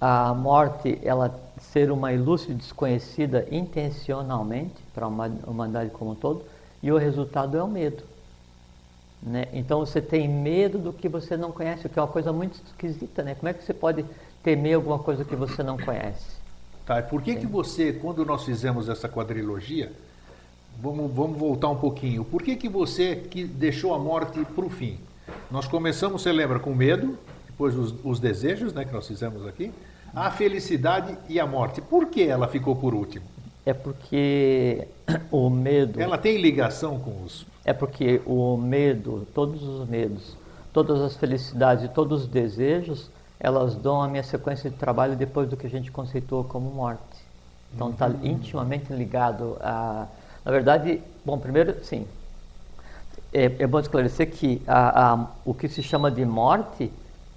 Speaker 2: a morte ela ser uma ilustre desconhecida intencionalmente para a humanidade como um todo, e o resultado é o medo. Né? Então você tem medo do que você não conhece, o que é uma coisa muito esquisita, né? Como é que você pode temer alguma coisa que você não conhece?
Speaker 1: Tá, e por que, que você, quando nós fizemos essa quadrilogia, vamos, vamos voltar um pouquinho, por que, que você que deixou a morte para o fim? Nós começamos, você lembra, com medo, depois os, os desejos, né, que nós fizemos aqui, a felicidade e a morte. Por que ela ficou por último?
Speaker 2: É porque *clears throat* o medo.
Speaker 1: Ela tem ligação com os
Speaker 2: é porque o medo, todos os medos, todas as felicidades e todos os desejos, elas dão a minha sequência de trabalho depois do que a gente conceitou como morte. Então está uhum. intimamente ligado a. Na verdade, bom, primeiro, sim. É, é bom esclarecer que a, a, o que se chama de morte,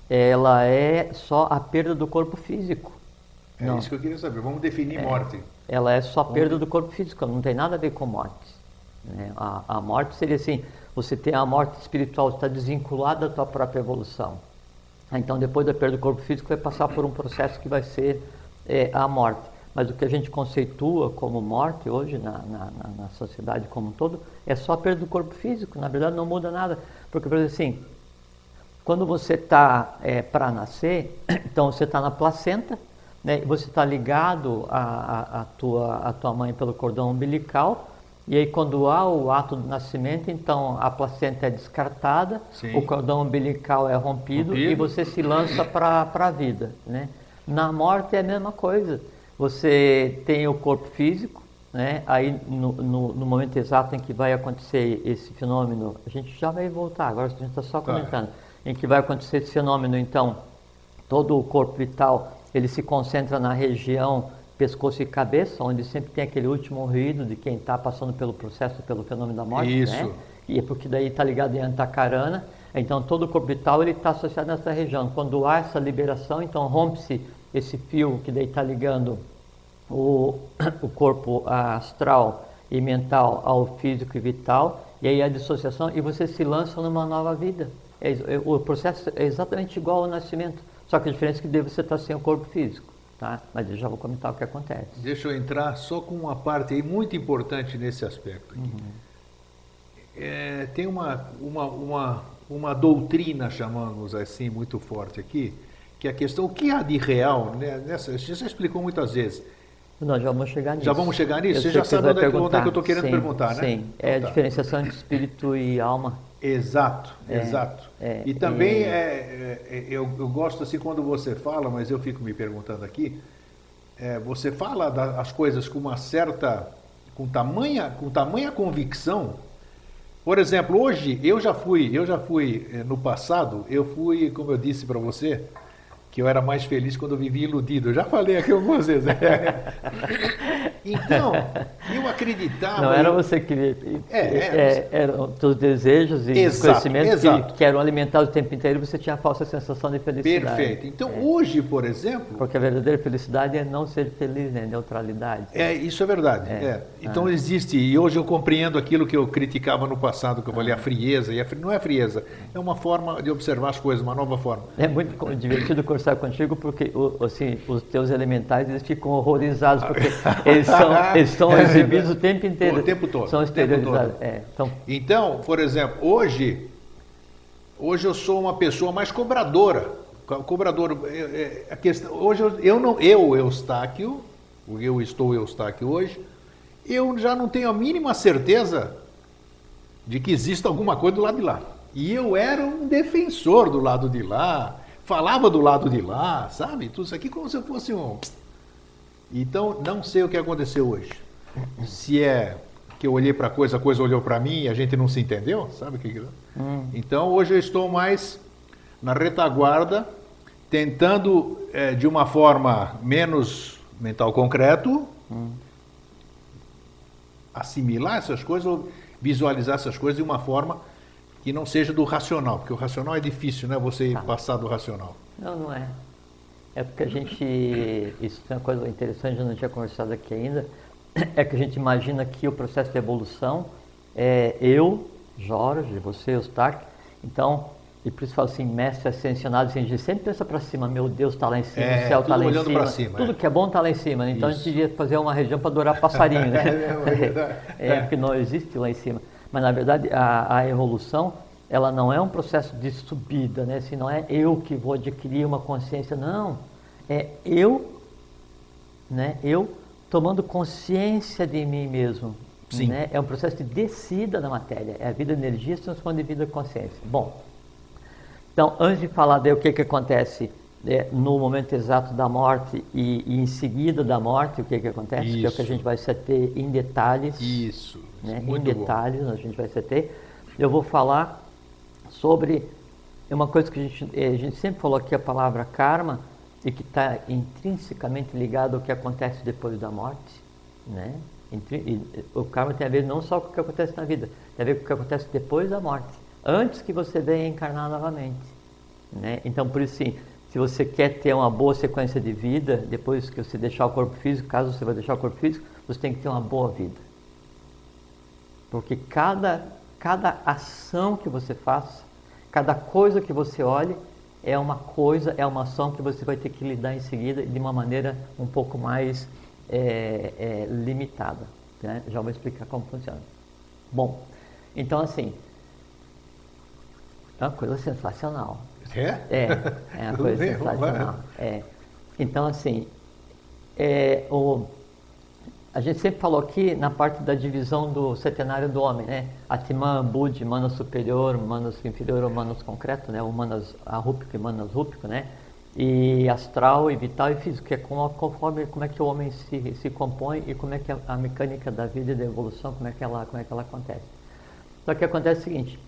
Speaker 2: ela é só a perda do corpo físico.
Speaker 1: É não. isso que eu queria saber. Vamos definir é, morte.
Speaker 2: Ela é só a perda do corpo físico, não tem nada a ver com morte. Né? A, a morte seria assim: você tem a morte espiritual, está desvinculada da tua própria evolução. Então, depois da perda do corpo físico, vai passar por um processo que vai ser é a morte. Mas o que a gente conceitua como morte hoje na, na, na sociedade como um todo é só a perda do corpo físico. Na verdade, não muda nada. Porque, por exemplo, assim, quando você está é, para nascer, *coughs* então você está na placenta, né, você está ligado à, tua, à tua mãe pelo cordão umbilical, e aí quando há o ato do nascimento, então a placenta é descartada, Sim. o cordão umbilical é rompido, rompido. e você se lança para a vida. Né? Na morte é a mesma coisa. Você tem o corpo físico, né? aí no, no, no momento exato em que vai acontecer esse fenômeno, a gente já vai voltar, agora a gente está só tá. comentando, tá. em que vai acontecer esse fenômeno, então, todo o corpo vital ele se concentra na região pescoço e cabeça, onde sempre tem aquele último ruído de quem está passando pelo processo, pelo fenômeno da morte. Isso. Né? E é porque daí está ligado em antacarana. Então todo o corpo vital ele está associado nessa região. Quando há essa liberação, então rompe-se esse fio que daí está ligando o, *coughs* o corpo astral e mental ao físico e vital, e aí a dissociação, e você se lança numa nova vida. É, o processo é exatamente igual ao nascimento. Só que a diferença é que você está sem o corpo físico. Tá? Mas eu já vou comentar o que acontece.
Speaker 1: Deixa eu entrar só com uma parte aí muito importante nesse aspecto. Aqui. Uhum. É, tem uma, uma, uma, uma doutrina, chamamos assim, muito forte aqui, que é a questão, o que há de real, né, nessa, você já explicou muitas vezes,
Speaker 2: nós já vamos chegar nisso.
Speaker 1: Já vamos chegar nisso? Eu Você já sabe onde, é, onde, é, que eu estou querendo
Speaker 2: sim,
Speaker 1: perguntar,
Speaker 2: né? Sim, é a então tá. diferenciação entre espírito e alma.
Speaker 1: Exato, é, exato. É, e também e... É, é, eu, eu, gosto assim quando você fala, mas eu fico me perguntando aqui, é, você fala das coisas com uma certa, com tamanha, com tamanha convicção. Por exemplo, hoje eu já fui, eu já fui é, no passado, eu fui, como eu disse para você, que eu era mais feliz quando eu vivia iludido. Eu já falei aqui algumas vezes. *laughs* então, acreditava.
Speaker 2: Não era você que. É, é, é, eram os desejos e exato, conhecimentos que, que, eram alimentados o tempo inteiro e você tinha a falsa sensação de felicidade.
Speaker 1: Perfeito. Então, é. hoje, por exemplo.
Speaker 2: Porque a verdadeira felicidade é não ser feliz, né? Neutralidade.
Speaker 1: É, isso é verdade. É. é. Então, ah. existe. E hoje eu compreendo aquilo que eu criticava no passado, que eu falei, a frieza. E a, não é frieza, é uma forma de observar as coisas, uma nova forma.
Speaker 2: É muito divertido conversar contigo porque assim, os teus elementais eles ficam horrorizados porque eles são, eles são *laughs* é exibidos o tempo inteiro.
Speaker 1: O tempo todo.
Speaker 2: São exteriorizados. É,
Speaker 1: então, então, por exemplo, hoje, hoje eu sou uma pessoa mais cobradora. Cobrador, é, é, a questão, hoje eu, eu não, eu Eustáquio, eu estou Eustáquio hoje, eu já não tenho a mínima certeza de que exista alguma coisa do lado de lá. E eu era um defensor do lado de lá, falava do lado de lá, sabe? Tudo isso aqui como se fosse um. Então, não sei o que aconteceu hoje. Se é que eu olhei para a coisa, a coisa olhou para mim e a gente não se entendeu, sabe o que? É? Hum. Então, hoje eu estou mais na retaguarda, tentando é, de uma forma menos mental concreto, hum. assimilar essas coisas, visualizar essas coisas de uma forma que não seja do racional, porque o racional é difícil, né? Você tá. passar do racional.
Speaker 2: Não, não é. É porque a gente. Isso é uma coisa interessante, eu não tinha conversado aqui ainda. *coughs* É que a gente imagina que o processo de evolução é eu, Jorge, você, Eustáquio. Então, e por isso fala assim, mestre ascensionado, assim, a gente sempre pensa para cima, meu Deus está lá em cima, é, o céu está lá em cima. cima tudo é. que é bom está lá em cima. Né? Então isso. a gente devia fazer uma região para adorar passarinho, né? *laughs* é, *laughs* é, porque não existe lá em cima. Mas na verdade a, a evolução ela não é um processo de subida, né? Se não é eu que vou adquirir uma consciência, não. É eu, né? Eu tomando consciência de mim mesmo. Sim. Né? É um processo de descida da matéria. É a vida de energia se transformando em vida de consciência. Bom, então antes de falar de o que, que acontece é, no momento exato da morte e, e, em seguida da morte, o que, que acontece, Isso. que é o que a gente vai se ter em detalhes.
Speaker 1: Isso.
Speaker 2: Né? Em detalhes bom. a gente vai se ter. Eu vou falar sobre uma coisa que a gente, é, a gente sempre falou aqui, a palavra karma, e que está intrinsecamente ligado ao que acontece depois da morte. Né? O karma tem a ver não só com o que acontece na vida, tem a ver com o que acontece depois da morte, antes que você venha encarnar novamente. Né? Então, por isso, sim, se você quer ter uma boa sequência de vida, depois que você deixar o corpo físico, caso você vai deixar o corpo físico, você tem que ter uma boa vida. Porque cada, cada ação que você faça, cada coisa que você olhe, é uma coisa, é uma ação que você vai ter que lidar em seguida de uma maneira um pouco mais é, é, limitada. Né? Já vou explicar como funciona. Bom, então assim, é uma coisa sensacional.
Speaker 1: É?
Speaker 2: É, é *laughs* uma coisa sensacional. É. Então assim, é, o, a gente sempre falou aqui na parte da divisão do setenário do homem, né? Atman, Bud, Manas superior, Manas inferior Manas concreto, né? O Manas arrúpico e Manas rúpico, né? E astral e vital e físico, que é conforme como é que o homem se, se compõe e como é que a, a mecânica da vida e da evolução, como é que ela, como é que ela acontece. Só que acontece o seguinte,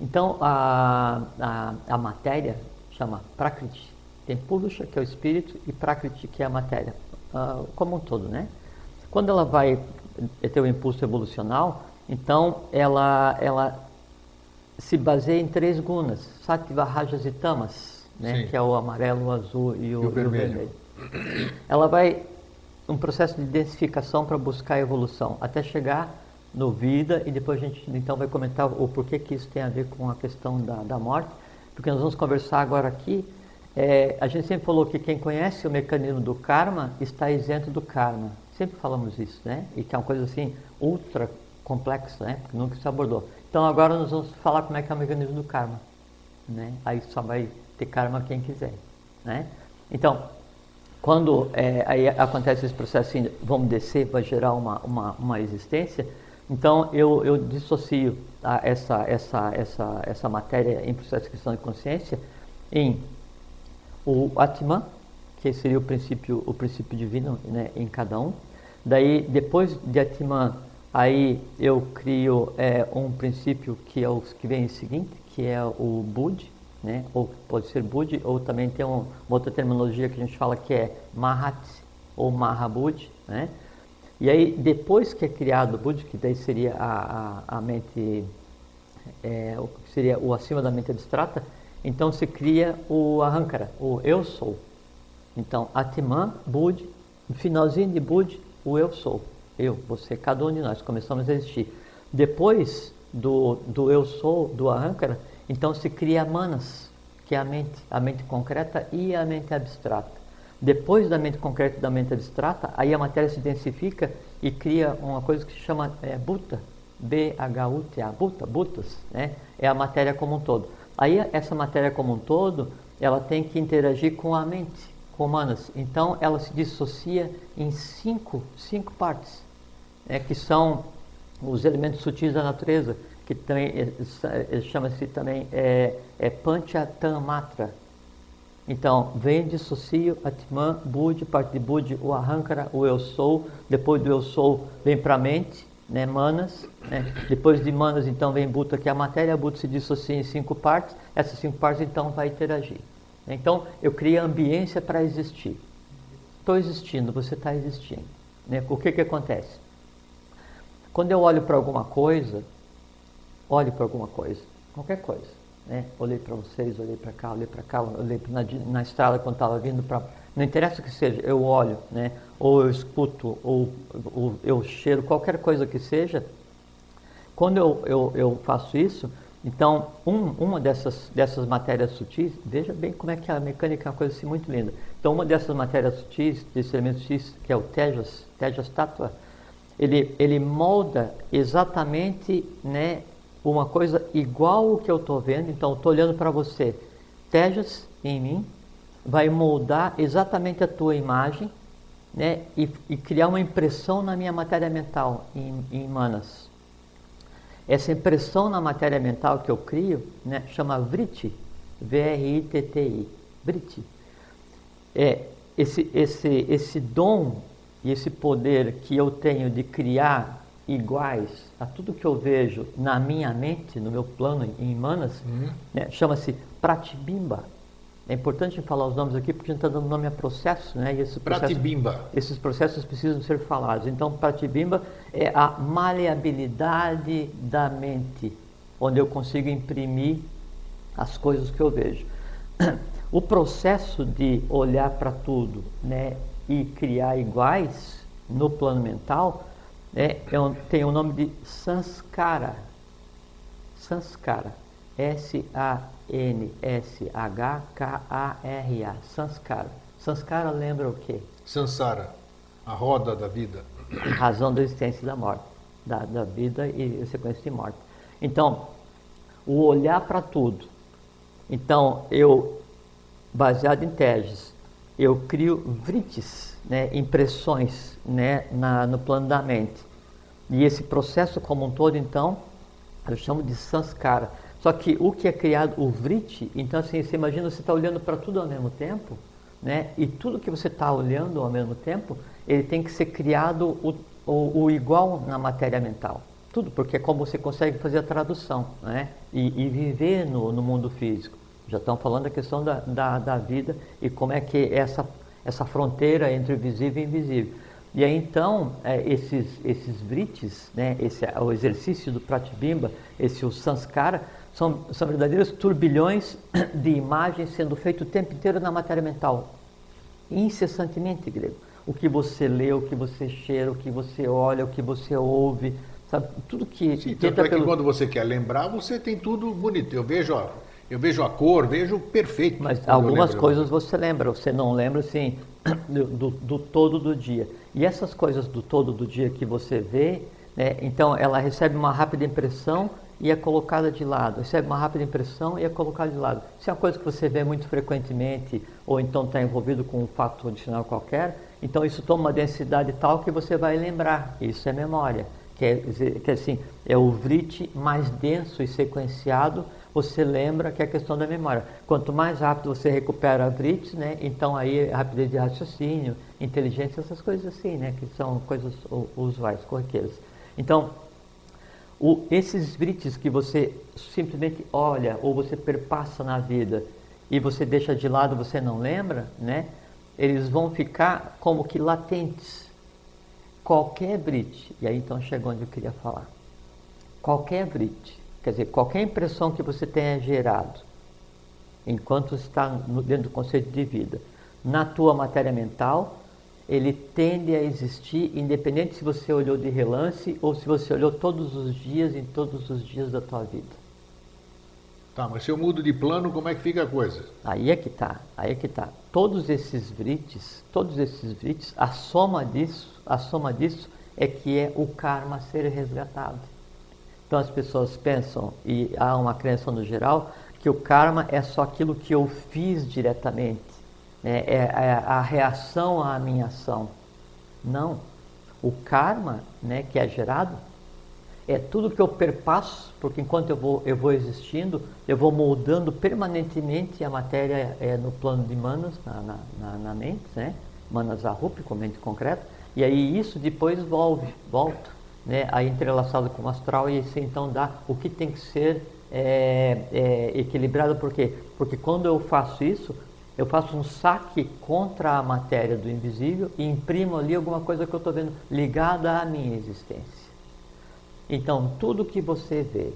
Speaker 2: então a, a, a matéria chama Prakriti, tem Purusha, que é o espírito, e Prakriti, que é a matéria, uh, como um todo, né? Quando ela vai ter o impulso evolucional, então ela, ela se baseia em três gunas, sattva, rajas e tamas, né? que é o amarelo, o azul e o, e o, vermelho. e o vermelho. Ela vai um processo de densificação para buscar a evolução, até chegar no vida e depois a gente então vai comentar o porquê que isso tem a ver com a questão da, da morte, porque nós vamos conversar agora aqui. É, a gente sempre falou que quem conhece o mecanismo do karma está isento do karma. Sempre falamos isso, né? E que é uma coisa assim ultra complexa, né? Porque nunca se abordou. Então agora nós vamos falar como é que é o mecanismo do karma, né? Aí só vai ter karma quem quiser, né? Então, quando é, aí acontece esse processo assim, vamos descer, vai gerar uma, uma, uma existência, então eu, eu dissocio tá, essa, essa, essa, essa matéria em processo de questão de consciência em o Atman, que seria o princípio, o princípio divino né, em cada um, Daí, depois de Atman, aí eu crio é, um princípio que é o que vem em seguinte, que é o Bud, né? ou pode ser Bud, ou também tem um, uma outra terminologia que a gente fala que é Mahat ou Mahabud, né? E aí, depois que é criado o Bud, que daí seria a, a, a mente, é, o que seria o acima da mente abstrata, então se cria o Ahankara, o Eu Sou. Então, Atman, Bud, finalzinho de Bud, o eu sou. Eu, você, cada um de nós começamos a existir. Depois do, do eu sou, do Ahankara, então se cria Manas, que é a mente, a mente concreta e a mente abstrata. Depois da mente concreta e da mente abstrata, aí a matéria se densifica e cria uma coisa que se chama é, Bhuta, B-H-U-T-A, Bhuta, Bhutas, né? é a matéria como um todo. Aí essa matéria como um todo, ela tem que interagir com a mente romanas. Então, ela se dissocia em cinco, cinco partes, né, que são os elementos sutis da natureza, que também é, chama-se também é, é Panchatamatra. Então, vem dissocio, Atman, Budi, parte de Budi, o Ahankara, o Eu Sou. Depois do Eu Sou, vem para a mente, né, Manas. Né? Depois de Manas, então, vem Buta, que é a matéria. Buta se dissocia em cinco partes. Essas cinco partes, então, vai interagir. Então, eu criei a ambiência para existir. Estou existindo, você está existindo. Né? O que, que acontece? Quando eu olho para alguma coisa, olho para alguma coisa, qualquer coisa. Né? Olhei para vocês, olhei para cá, olhei para cá, olhei na, na estrada quando estava vindo para. Não interessa o que seja, eu olho, né? ou eu escuto, ou, ou eu cheiro, qualquer coisa que seja. Quando eu, eu, eu faço isso, então, um, uma dessas, dessas matérias sutis, veja bem como é que a mecânica é uma coisa assim muito linda. Então, uma dessas matérias sutis, desse elemento sutis, que é o Tejas, Tejas Tattva, ele, ele molda exatamente né, uma coisa igual o que eu estou vendo. Então, estou olhando para você. Tejas em mim vai moldar exatamente a tua imagem né, e, e criar uma impressão na minha matéria mental, em, em manas. Essa impressão na matéria mental que eu crio, né, chama vritti, V-R-I-T-T-I, vritti. É, esse, esse, esse dom e esse poder que eu tenho de criar iguais a tudo que eu vejo na minha mente, no meu plano em Manas, uhum. né, chama-se pratibimba. É importante falar os nomes aqui porque a gente está dando nome a processo, né? E esse processo,
Speaker 1: Pratibimba.
Speaker 2: Esses processos precisam ser falados. Então, Pratibimba é a maleabilidade da mente, onde eu consigo imprimir as coisas que eu vejo. *clears throat* O processo de olhar para tudo, né, e criar iguais no plano mental, né, é, tem o nome de sanskara. Sanskara S-A-N-S-H-K-A-R-A. Sanskara. Sanskara lembra o quê?
Speaker 1: Sansara, a roda da vida.
Speaker 2: Razão da existência e da morte, da, da vida e sequência de morte. Então, o olhar para tudo. Então, eu, baseado em teses, eu crio vritis, né, impressões né, na, no plano da mente. E esse processo como um todo, então, eu chamo de sanskara. Só que o que é criado, o vriti, então assim, você imagina você está olhando para tudo ao mesmo tempo, né? E tudo que você está olhando ao mesmo tempo, ele tem que ser criado o, o, o, igual na matéria mental. Tudo, porque é como você consegue fazer a tradução, né? E, e viver no, no mundo físico. Já estão falando da questão da, da, da vida e como é que essa, essa fronteira entre o visível e o invisível. E aí então, é, esses, esses vritis, né, esse, o exercício do pratibimba, esse o sanskara, são, são verdadeiros turbilhões *clears throat* de imagens sendo feito o tempo inteiro na matéria mental. Incessantemente, grego. O que você lê, o que você cheira, o que você olha, o que você ouve, sabe? Tudo que...
Speaker 1: Sim, tanto é pelo... que quando você quer lembrar, você tem tudo bonito. Eu vejo a, eu vejo a cor, vejo perfeito.
Speaker 2: Mas algumas coisas você lembra, você não lembra, assim, *clears throat* do, do, do todo do dia. E essas coisas do todo do dia que você vê, né, então ela recebe uma rápida impressão e é colocada de lado. Recebe uma rápida impressão e é colocada de lado. Se é uma coisa que você vê muito frequentemente ou então está envolvido com um fato adicional qualquer, então isso toma uma densidade tal que você vai lembrar. Isso é memória. Que é, que é assim, é o vrite mais denso e sequenciado, você lembra que é a questão da memória. Quanto mais rápido você recupera a vrite, né, então aí rapidez de raciocínio, inteligência, essas coisas assim, né, que são coisas usuais, corriqueiras. Então, o, esses brites que você simplesmente olha ou você perpassa na vida e você deixa de lado, você não lembra, né? Eles vão ficar como que latentes. Qualquer brite, e aí então chegou onde eu queria falar. Qualquer brite, quer dizer, qualquer impressão que você tenha gerado, enquanto está dentro do conceito de vida, na tua matéria mental, ele tende a existir independente se você olhou de relance ou se você olhou todos os dias em todos os dias da tua vida.
Speaker 1: Tá, mas se eu mudo de plano, como é que fica a coisa?
Speaker 2: Aí é que tá, aí é que tá. Todos esses vrites, todos esses vrites, a soma disso, a soma disso é que é o karma ser resgatado. Então as pessoas pensam, e há uma crença no geral, que o karma é só aquilo que eu fiz diretamente é, é, é a reação à minha ação. Não. O karma né, que é gerado é tudo que eu perpasso, porque enquanto eu vou, eu vou existindo, eu vou moldando permanentemente a matéria é, no plano de manas, na, na, na mente, né? manas arup, com mente concreta, e aí isso depois volve, volta, né? aí entrelaçado com o astral, e assim, então dá o que tem que ser é, é, equilibrado, por quê? Porque quando eu faço isso, eu faço um saque contra a matéria do invisível e imprimo ali alguma coisa que eu estou vendo ligada à minha existência. Então, tudo que você vê,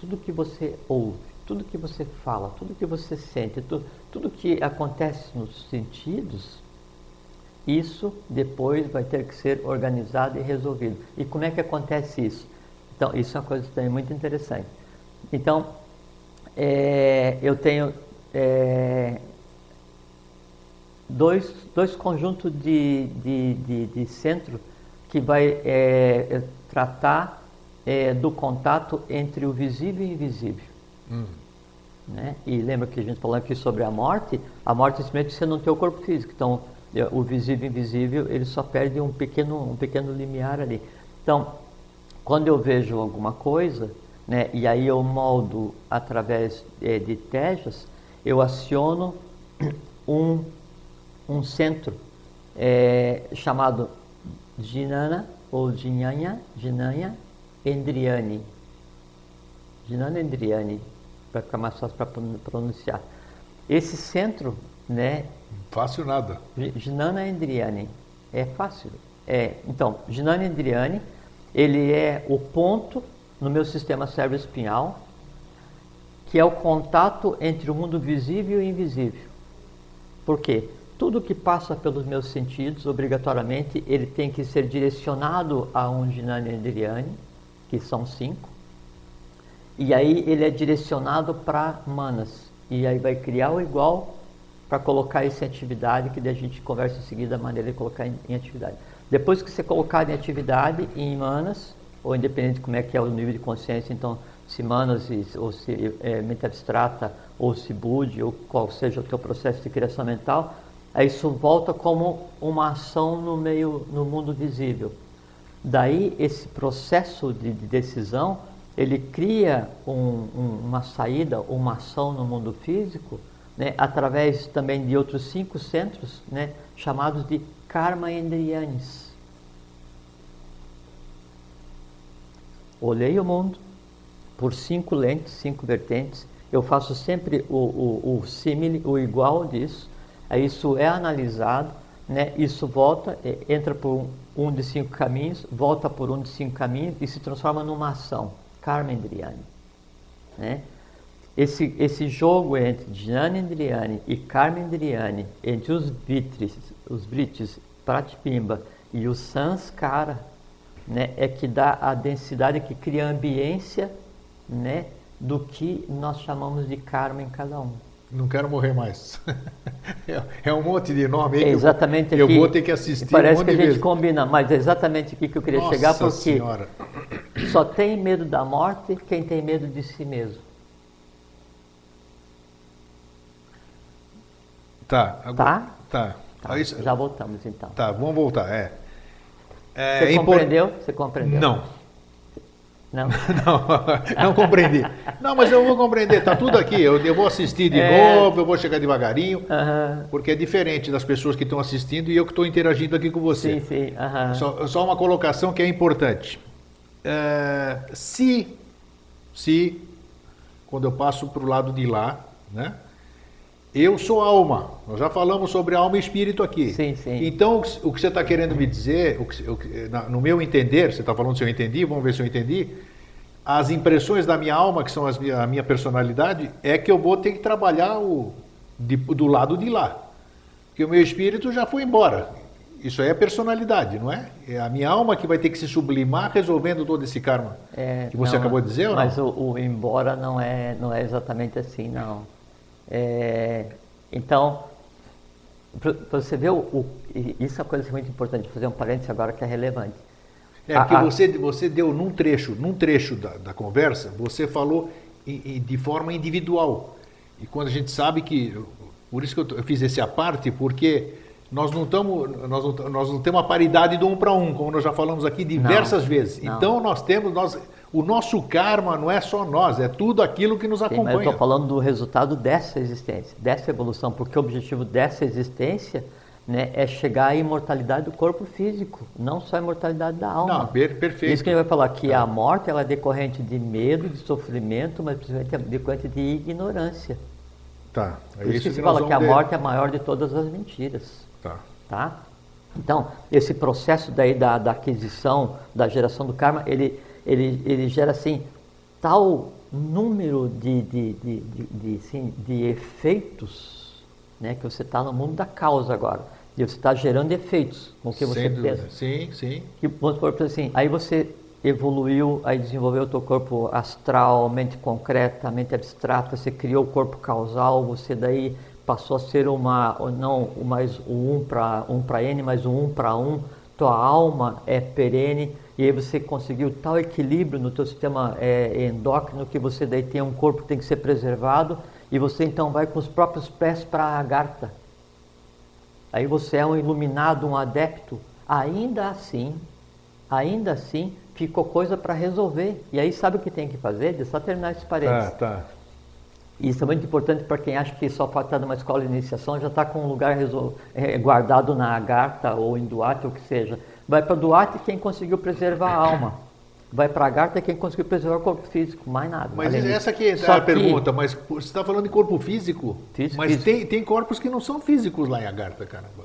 Speaker 2: tudo que você ouve, tudo que você fala, tudo que você sente, tudo, tudo que acontece nos sentidos, isso depois vai ter que ser organizado e resolvido. E como é que acontece isso? Então, isso é uma coisa também muito interessante. Então, é, eu tenho é, dois, dois conjuntos de, de, de, de centro que vai é, é, tratar é, do contato entre o visível e o invisível. Hum. Né? E lembra que a gente falou aqui sobre a morte? A morte simplesmente você não tem o corpo físico. Então, é, o visível e invisível, ele só perde um pequeno, um pequeno limiar ali. Então, quando eu vejo alguma coisa, né, e aí eu moldo através é, de tejas, eu aciono um um centro é, chamado Ginana ou Ginanya, Ginanya Endriani. Ginana Endriani, para ficar mais fácil para pronunciar. Esse centro, né?
Speaker 1: Fácil nada.
Speaker 2: Ginana Endriani. É fácil. É, então, Ginana Endriani, ele é o ponto no meu sistema cérebro-espinhal que é o contato entre o mundo visível e invisível. Por quê? Tudo que passa pelos meus sentidos, obrigatoriamente, ele tem que ser direcionado a um Ginani Andriani, que são cinco. E aí ele é direcionado para manas. E aí vai criar o igual para colocar isso em atividade, que daí a gente conversa em seguida a maneira de colocar em, em atividade. Depois que você colocar em atividade, em manas, ou independente de como é que é o nível de consciência, então se manas ou se é, mente abstrata, ou se bude, ou qual seja o teu processo de criação mental, isso volta como uma ação no meio, no mundo visível. Daí esse processo de, de decisão, ele cria um, um, uma saída, uma ação no mundo físico, né, através também de outros cinco centros, né, chamados de karma endriyanis. Olhei o mundo por cinco lentes, cinco vertentes. Eu faço sempre o, o, o o igual disso. Isso é analisado, né? Isso volta, entra por um, de cinco caminhos, volta por um de cinco caminhos e se transforma numa ação, karma endriani, né? esse, esse jogo entre Jnanendriani e Karmendriani, entre os Vitris, os Vritis, Pratipimba e o Sanskara, né, é que dá a densidade que cria a ambiência né, do que nós chamamos de karma em cada um.
Speaker 1: Não quero morrer mais. *laughs* é um monte de nome aí
Speaker 2: é exatamente
Speaker 1: eu,
Speaker 2: aqui,
Speaker 1: eu vou ter que assistir.
Speaker 2: Parece
Speaker 1: um
Speaker 2: que a gente combina, mas é exatamente aqui que eu queria
Speaker 1: Nossa
Speaker 2: chegar, porque
Speaker 1: senhora.
Speaker 2: só tem medo da morte quem tem medo de si mesmo.
Speaker 1: Tá.
Speaker 2: Tá?
Speaker 1: Tá.
Speaker 2: Tá,
Speaker 1: Aí-
Speaker 2: Já voltamos então.
Speaker 1: Tá, vamos voltar. É. É,
Speaker 2: Você
Speaker 1: é impor-
Speaker 2: compreendeu? Você compreendeu?
Speaker 1: Não.
Speaker 2: Não. *laughs*
Speaker 1: Não, não compreendi. Não, mas eu vou compreender, tá tudo aqui. Eu, eu vou assistir de
Speaker 2: É.
Speaker 1: novo, eu vou chegar devagarinho,
Speaker 2: Aham.
Speaker 1: porque é diferente das pessoas que estão assistindo e eu que estou interagindo aqui com você.
Speaker 2: Sim, sim. aham.
Speaker 1: Só, só uma colocação que é importante. É, se, se, quando eu passo para o lado de lá, né? Eu sou alma. Nós já falamos sobre alma e espírito aqui.
Speaker 2: Sim, sim.
Speaker 1: Então, o que- você está querendo me dizer, o que- o que- no meu entender, você está falando se eu entendi, vamos ver se eu entendi. As impressões da minha alma, que são as a minha personalidade, é que eu vou ter que trabalhar o, de- do lado de lá. Porque o meu espírito já foi embora. Isso aí é personalidade, não é? É a minha alma que vai ter que se sublimar resolvendo todo esse karma.
Speaker 2: É,
Speaker 1: que você
Speaker 2: não,
Speaker 1: acabou de dizer ou não?
Speaker 2: Mas o, o embora não é, não é exatamente assim, não. É, então, para você ver, o, o- e isso é uma coisa muito importante, vou fazer um parênteses agora que é relevante.
Speaker 1: É, porque
Speaker 2: a-
Speaker 1: você, você deu num trecho, num trecho da, da conversa, você falou em- em- de forma individual. E quando a gente sabe que. Por isso que eu, eu fiz esse à parte, porque nós não, tamo, nós, não, nós não temos a paridade do um para um, como nós já falamos aqui diversas
Speaker 2: Não,
Speaker 1: vezes.
Speaker 2: não.
Speaker 1: Então nós temos. Nós, o nosso karma não é só nós, é tudo aquilo que nos
Speaker 2: Sim, mas eu
Speaker 1: acompanha.
Speaker 2: estou falando do resultado dessa existência, dessa evolução, porque o objetivo dessa existência né, é chegar à imortalidade do corpo físico, não só a imortalidade da alma.
Speaker 1: Não, per- perfeito.
Speaker 2: Isso que a gente vai falar, que a morte ela é decorrente de medo, de sofrimento, mas principalmente é decorrente de ignorância.
Speaker 1: Tá, é
Speaker 2: Por isso, que se
Speaker 1: nós
Speaker 2: fala que a
Speaker 1: ver.
Speaker 2: morte é a maior de todas as mentiras.
Speaker 1: Tá.
Speaker 2: Tá? Então, esse processo daí da, da aquisição, da geração do karma, ele, ele, ele gera assim, tal número de, de, de, de, assim, de efeitos, né, que você está no mundo da causa agora. E você está gerando efeitos com o que você
Speaker 1: dúvida.
Speaker 2: pensa.
Speaker 1: Sim, sim.
Speaker 2: Que, vamos supor assim, aí você evoluiu, aí desenvolveu o teu corpo astral, mente concreta, mente abstrata, você criou o corpo causal, você daí passou a ser uma, ou não mais o um para um para N, mas o um para um, tua alma é perene, e aí você conseguiu tal equilíbrio no teu sistema é, endócrino que você daí tem um corpo que tem que ser preservado, e você então vai com os próprios pés para a Agartha. Aí você é um iluminado, um adepto. Ainda assim, ainda assim, ficou coisa para resolver. E aí sabe o que tem que fazer? Eu só terminar esse
Speaker 1: Tá,
Speaker 2: parênteses.
Speaker 1: tá.
Speaker 2: Isso é muito importante para quem acha que só estar numa escola de iniciação, já está com um lugar eh, guardado na Agartha ou em Duarte ou o que seja. Vai para Duarte quem conseguiu preservar a alma. Vai para Agartha quem conseguiu preservar o corpo físico, mais nada.
Speaker 1: Mas essa aqui é
Speaker 2: Só
Speaker 1: a
Speaker 2: que-
Speaker 1: pergunta, mas você está falando de corpo físico?
Speaker 2: Físico,
Speaker 1: mas
Speaker 2: físico.
Speaker 1: Tem, tem corpos que não são físicos lá em Agartha, caramba.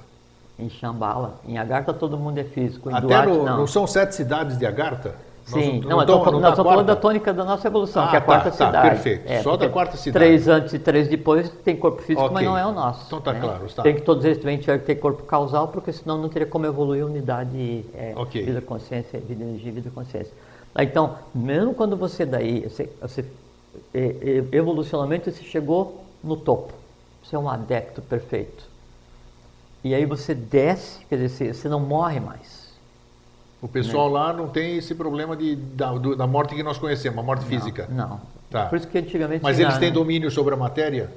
Speaker 2: Em Shambhala. Em Agartha todo mundo é físico. Em
Speaker 1: Até
Speaker 2: Duarte,
Speaker 1: no,
Speaker 2: não.
Speaker 1: não são sete cidades de Agartha?
Speaker 2: Sim,
Speaker 1: Nós
Speaker 2: não, falando,
Speaker 1: tá
Speaker 2: falando da tônica da nossa evolução,
Speaker 1: Ah,
Speaker 2: que é a
Speaker 1: tá,
Speaker 2: quarta
Speaker 1: tá,
Speaker 2: cidade.
Speaker 1: perfeito.
Speaker 2: É,
Speaker 1: Só da quarta cidade.
Speaker 2: Três antes e três depois tem corpo físico,
Speaker 1: Ok.
Speaker 2: mas não é o nosso.
Speaker 1: Então tá
Speaker 2: né?
Speaker 1: claro, está.
Speaker 2: Tem que todos eles também tiver que ter corpo causal, porque senão não teria como evoluir a unidade é,
Speaker 1: Ok.
Speaker 2: vida consciência, vida energia, vida consciência. Então, mesmo quando você daí, você, você evolucionalmente você chegou no topo, você é um adepto perfeito. E aí você desce, quer dizer, você não morre mais.
Speaker 1: O pessoal né? lá não tem esse problema de, da, do, da morte que nós conhecemos, a morte
Speaker 2: não,
Speaker 1: física.
Speaker 2: Não. Tá. Por isso que antigamente.
Speaker 1: Mas eles têm né? domínio sobre a matéria?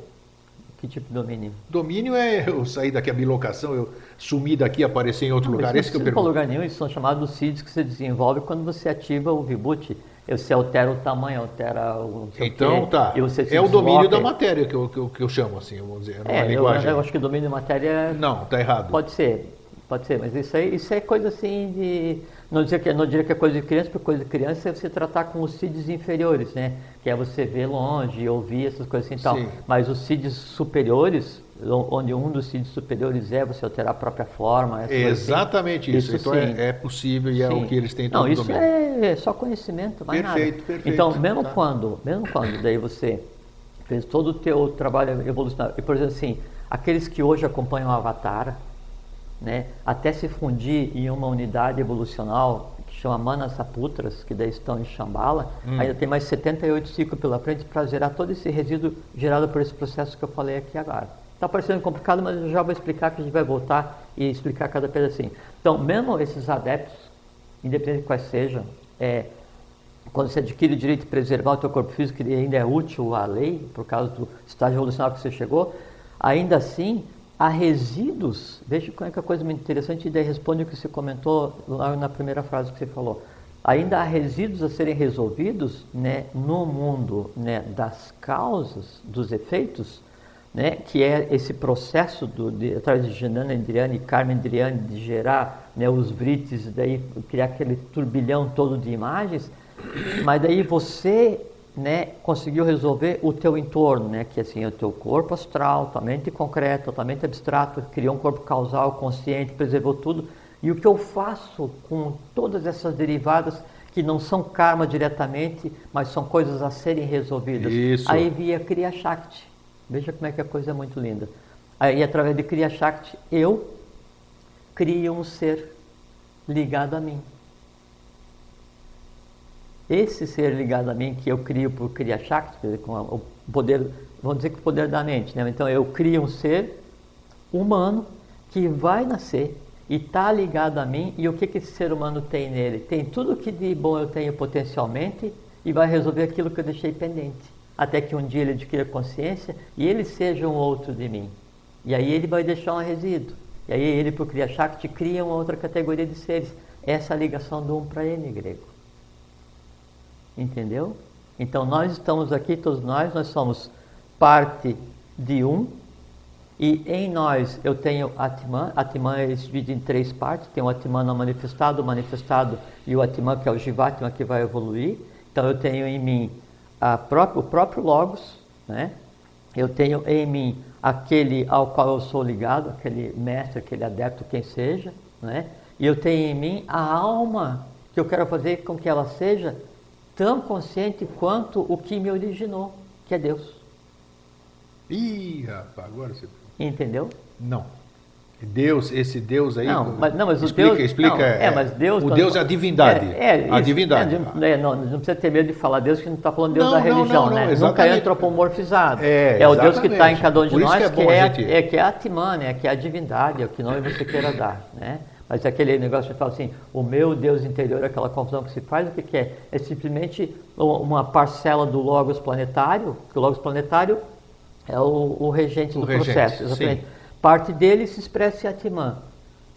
Speaker 2: Que tipo de domínio?
Speaker 1: Domínio é eu sair daqui a bilocação, eu sumir daqui, aparecer em outro não, lugar. Esse que eu pergunto.
Speaker 2: Lugar nenhum, isso são chamados CIDs que se desenvolve quando você ativa o reboot. Você altera o tamanho, altera o.
Speaker 1: Então, tá. é o domínio da matéria que eu, que eu, que eu chamo, assim, vamos dizer.
Speaker 2: É, eu, eu, acho que o domínio da matéria.
Speaker 1: Não, tá errado.
Speaker 2: Pode ser, pode ser, mas isso aí isso é coisa assim de não, dizer que, não diria que é coisa de criança, porque coisa de criança é você tratar com os CIDs inferiores, né? Que é você ver longe, ouvir essas coisas assim e tal. Mas os CIDs superiores, onde um dos CIDs superiores é você alterar a própria forma.
Speaker 1: Assim. Exatamente assim. isso. isso. Então é, é, possível e sim. é o que eles têm
Speaker 2: todo Não, isso é, é só conhecimento, mais
Speaker 1: perfeito,
Speaker 2: nada.
Speaker 1: Perfeito,
Speaker 2: Então, mesmo tá. quando, mesmo quando daí você fez todo o teu trabalho evolucionário, e por exemplo assim, aqueles que hoje acompanham o Avatar, né, até se fundir em uma unidade evolucional que chama Manasaputras, que daí estão em Shambhala, hum. ainda tem mais 78 ciclos pela frente para gerar todo esse resíduo gerado por esse processo que eu falei aqui agora. Está parecendo complicado, mas eu já vou explicar que a gente vai voltar e explicar cada pedacinho. Então, mesmo esses adeptos, independente de quais sejam, é, quando você adquire o direito de preservar o teu corpo físico, que ainda é útil à lei, por causa do estágio evolucionário que você chegou, ainda assim, há resíduos, veja como é que é coisa muito interessante, e daí responde o que você comentou lá na primeira frase que você falou. Ainda há resíduos a serem resolvidos né, no mundo né, das causas, dos efeitos, né, que é esse processo do, de, através de Janana Indriani e Carmen Indriani de gerar né, os vrites, daí criar aquele turbilhão todo de imagens, mas daí você né, conseguiu resolver o teu entorno, né, que assim, é o teu corpo astral, totalmente concreto, totalmente abstrato, criou um corpo causal, consciente, preservou tudo. E o que eu faço com todas essas derivadas que não são karma diretamente, mas são coisas a serem resolvidas.
Speaker 1: Isso.
Speaker 2: Aí via Kriya Shakti. Veja como é que a coisa é muito linda. Aí através de Kriya Shakti eu crio um ser ligado a mim. Esse ser ligado a mim que eu crio por Kriya Shakti, com o poder, vamos dizer que o poder da mente, né? Então eu crio um ser humano que vai nascer e está ligado a mim e o que, que esse ser humano tem nele? Tem tudo que de bom eu tenho potencialmente e vai resolver aquilo que eu deixei pendente. Até que um dia ele adquira consciência e ele seja um outro de mim. E aí ele vai deixar um resíduo. E aí ele, por Kriya Shakti, cria uma outra categoria de seres. Essa ligação do um para N grego. Entendeu? Então nós estamos aqui, todos nós, nós somos parte de um, e em nós eu tenho Atman, Atman é dividido em três partes, tem o Atman não manifestado, o manifestado e o Atman que é o Jivatman que vai evoluir. Então eu tenho em mim própria, o próprio Logos, né? eu tenho em mim aquele ao qual eu sou ligado, aquele mestre, aquele adepto, quem seja, né? e eu tenho em mim a alma que eu quero fazer com que ela seja tão consciente quanto o que me originou, que é Deus.
Speaker 1: Ih, rapaz, agora você.
Speaker 2: Entendeu?
Speaker 1: Não. Deus, esse Deus aí.
Speaker 2: Não, mas, não, mas
Speaker 1: explica,
Speaker 2: Deus,
Speaker 1: explica. Não,
Speaker 2: é, mas Deus.
Speaker 1: O Deus é a divindade.
Speaker 2: É, é
Speaker 1: a divindade.
Speaker 2: É, é, não, não precisa ter medo de falar Deus, que não está falando Deus não, da religião, não, né? Nunca é antropomorfizado.
Speaker 1: É,
Speaker 2: é o Deus que está em cada um de
Speaker 1: Por
Speaker 2: nós,
Speaker 1: que é,
Speaker 2: que é,
Speaker 1: gente...
Speaker 2: é, que é a né? que é a divindade, é o que nome você queira dar. Né? Mas aquele negócio de falar assim, o meu Deus interior, aquela confusão que se faz, o que, que é? É simplesmente uma parcela do Logos planetário, que o Logos planetário é o, o regente
Speaker 1: o
Speaker 2: do
Speaker 1: regente,
Speaker 2: processo. Exatamente. Sim. Parte dele se expressa em Atman.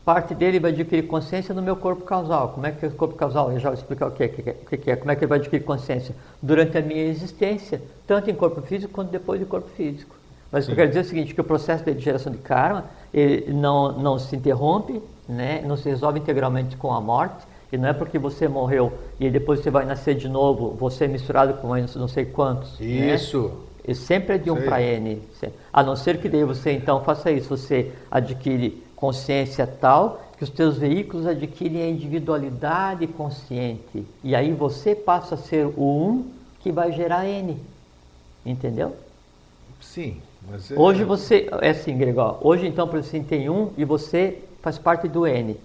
Speaker 2: Parte dele vai adquirir consciência no meu corpo causal. Como é que é o corpo causal? Eu já vou explicar o que é, o que é, como é que ele vai adquirir consciência durante a minha existência, tanto em corpo físico quanto depois de corpo físico. Mas Sim. o que eu quero dizer é o seguinte, que o processo de geração de karma ele não, não se interrompe, né? não se resolve integralmente com a morte, e não é porque você morreu e depois você vai nascer de novo, você é misturado com não sei quantos.
Speaker 1: Né? Isso. Né?
Speaker 2: E sempre é de 1 um para N. A não ser que daí você então faça isso, você adquire consciência tal que os teus veículos adquirem a individualidade consciente. E aí você passa a ser o um que vai gerar N. Entendeu?
Speaker 1: Sim. Mas
Speaker 2: é... Hoje você. É assim, Gregor. Hoje então, por assim, tem um e você faz parte do N.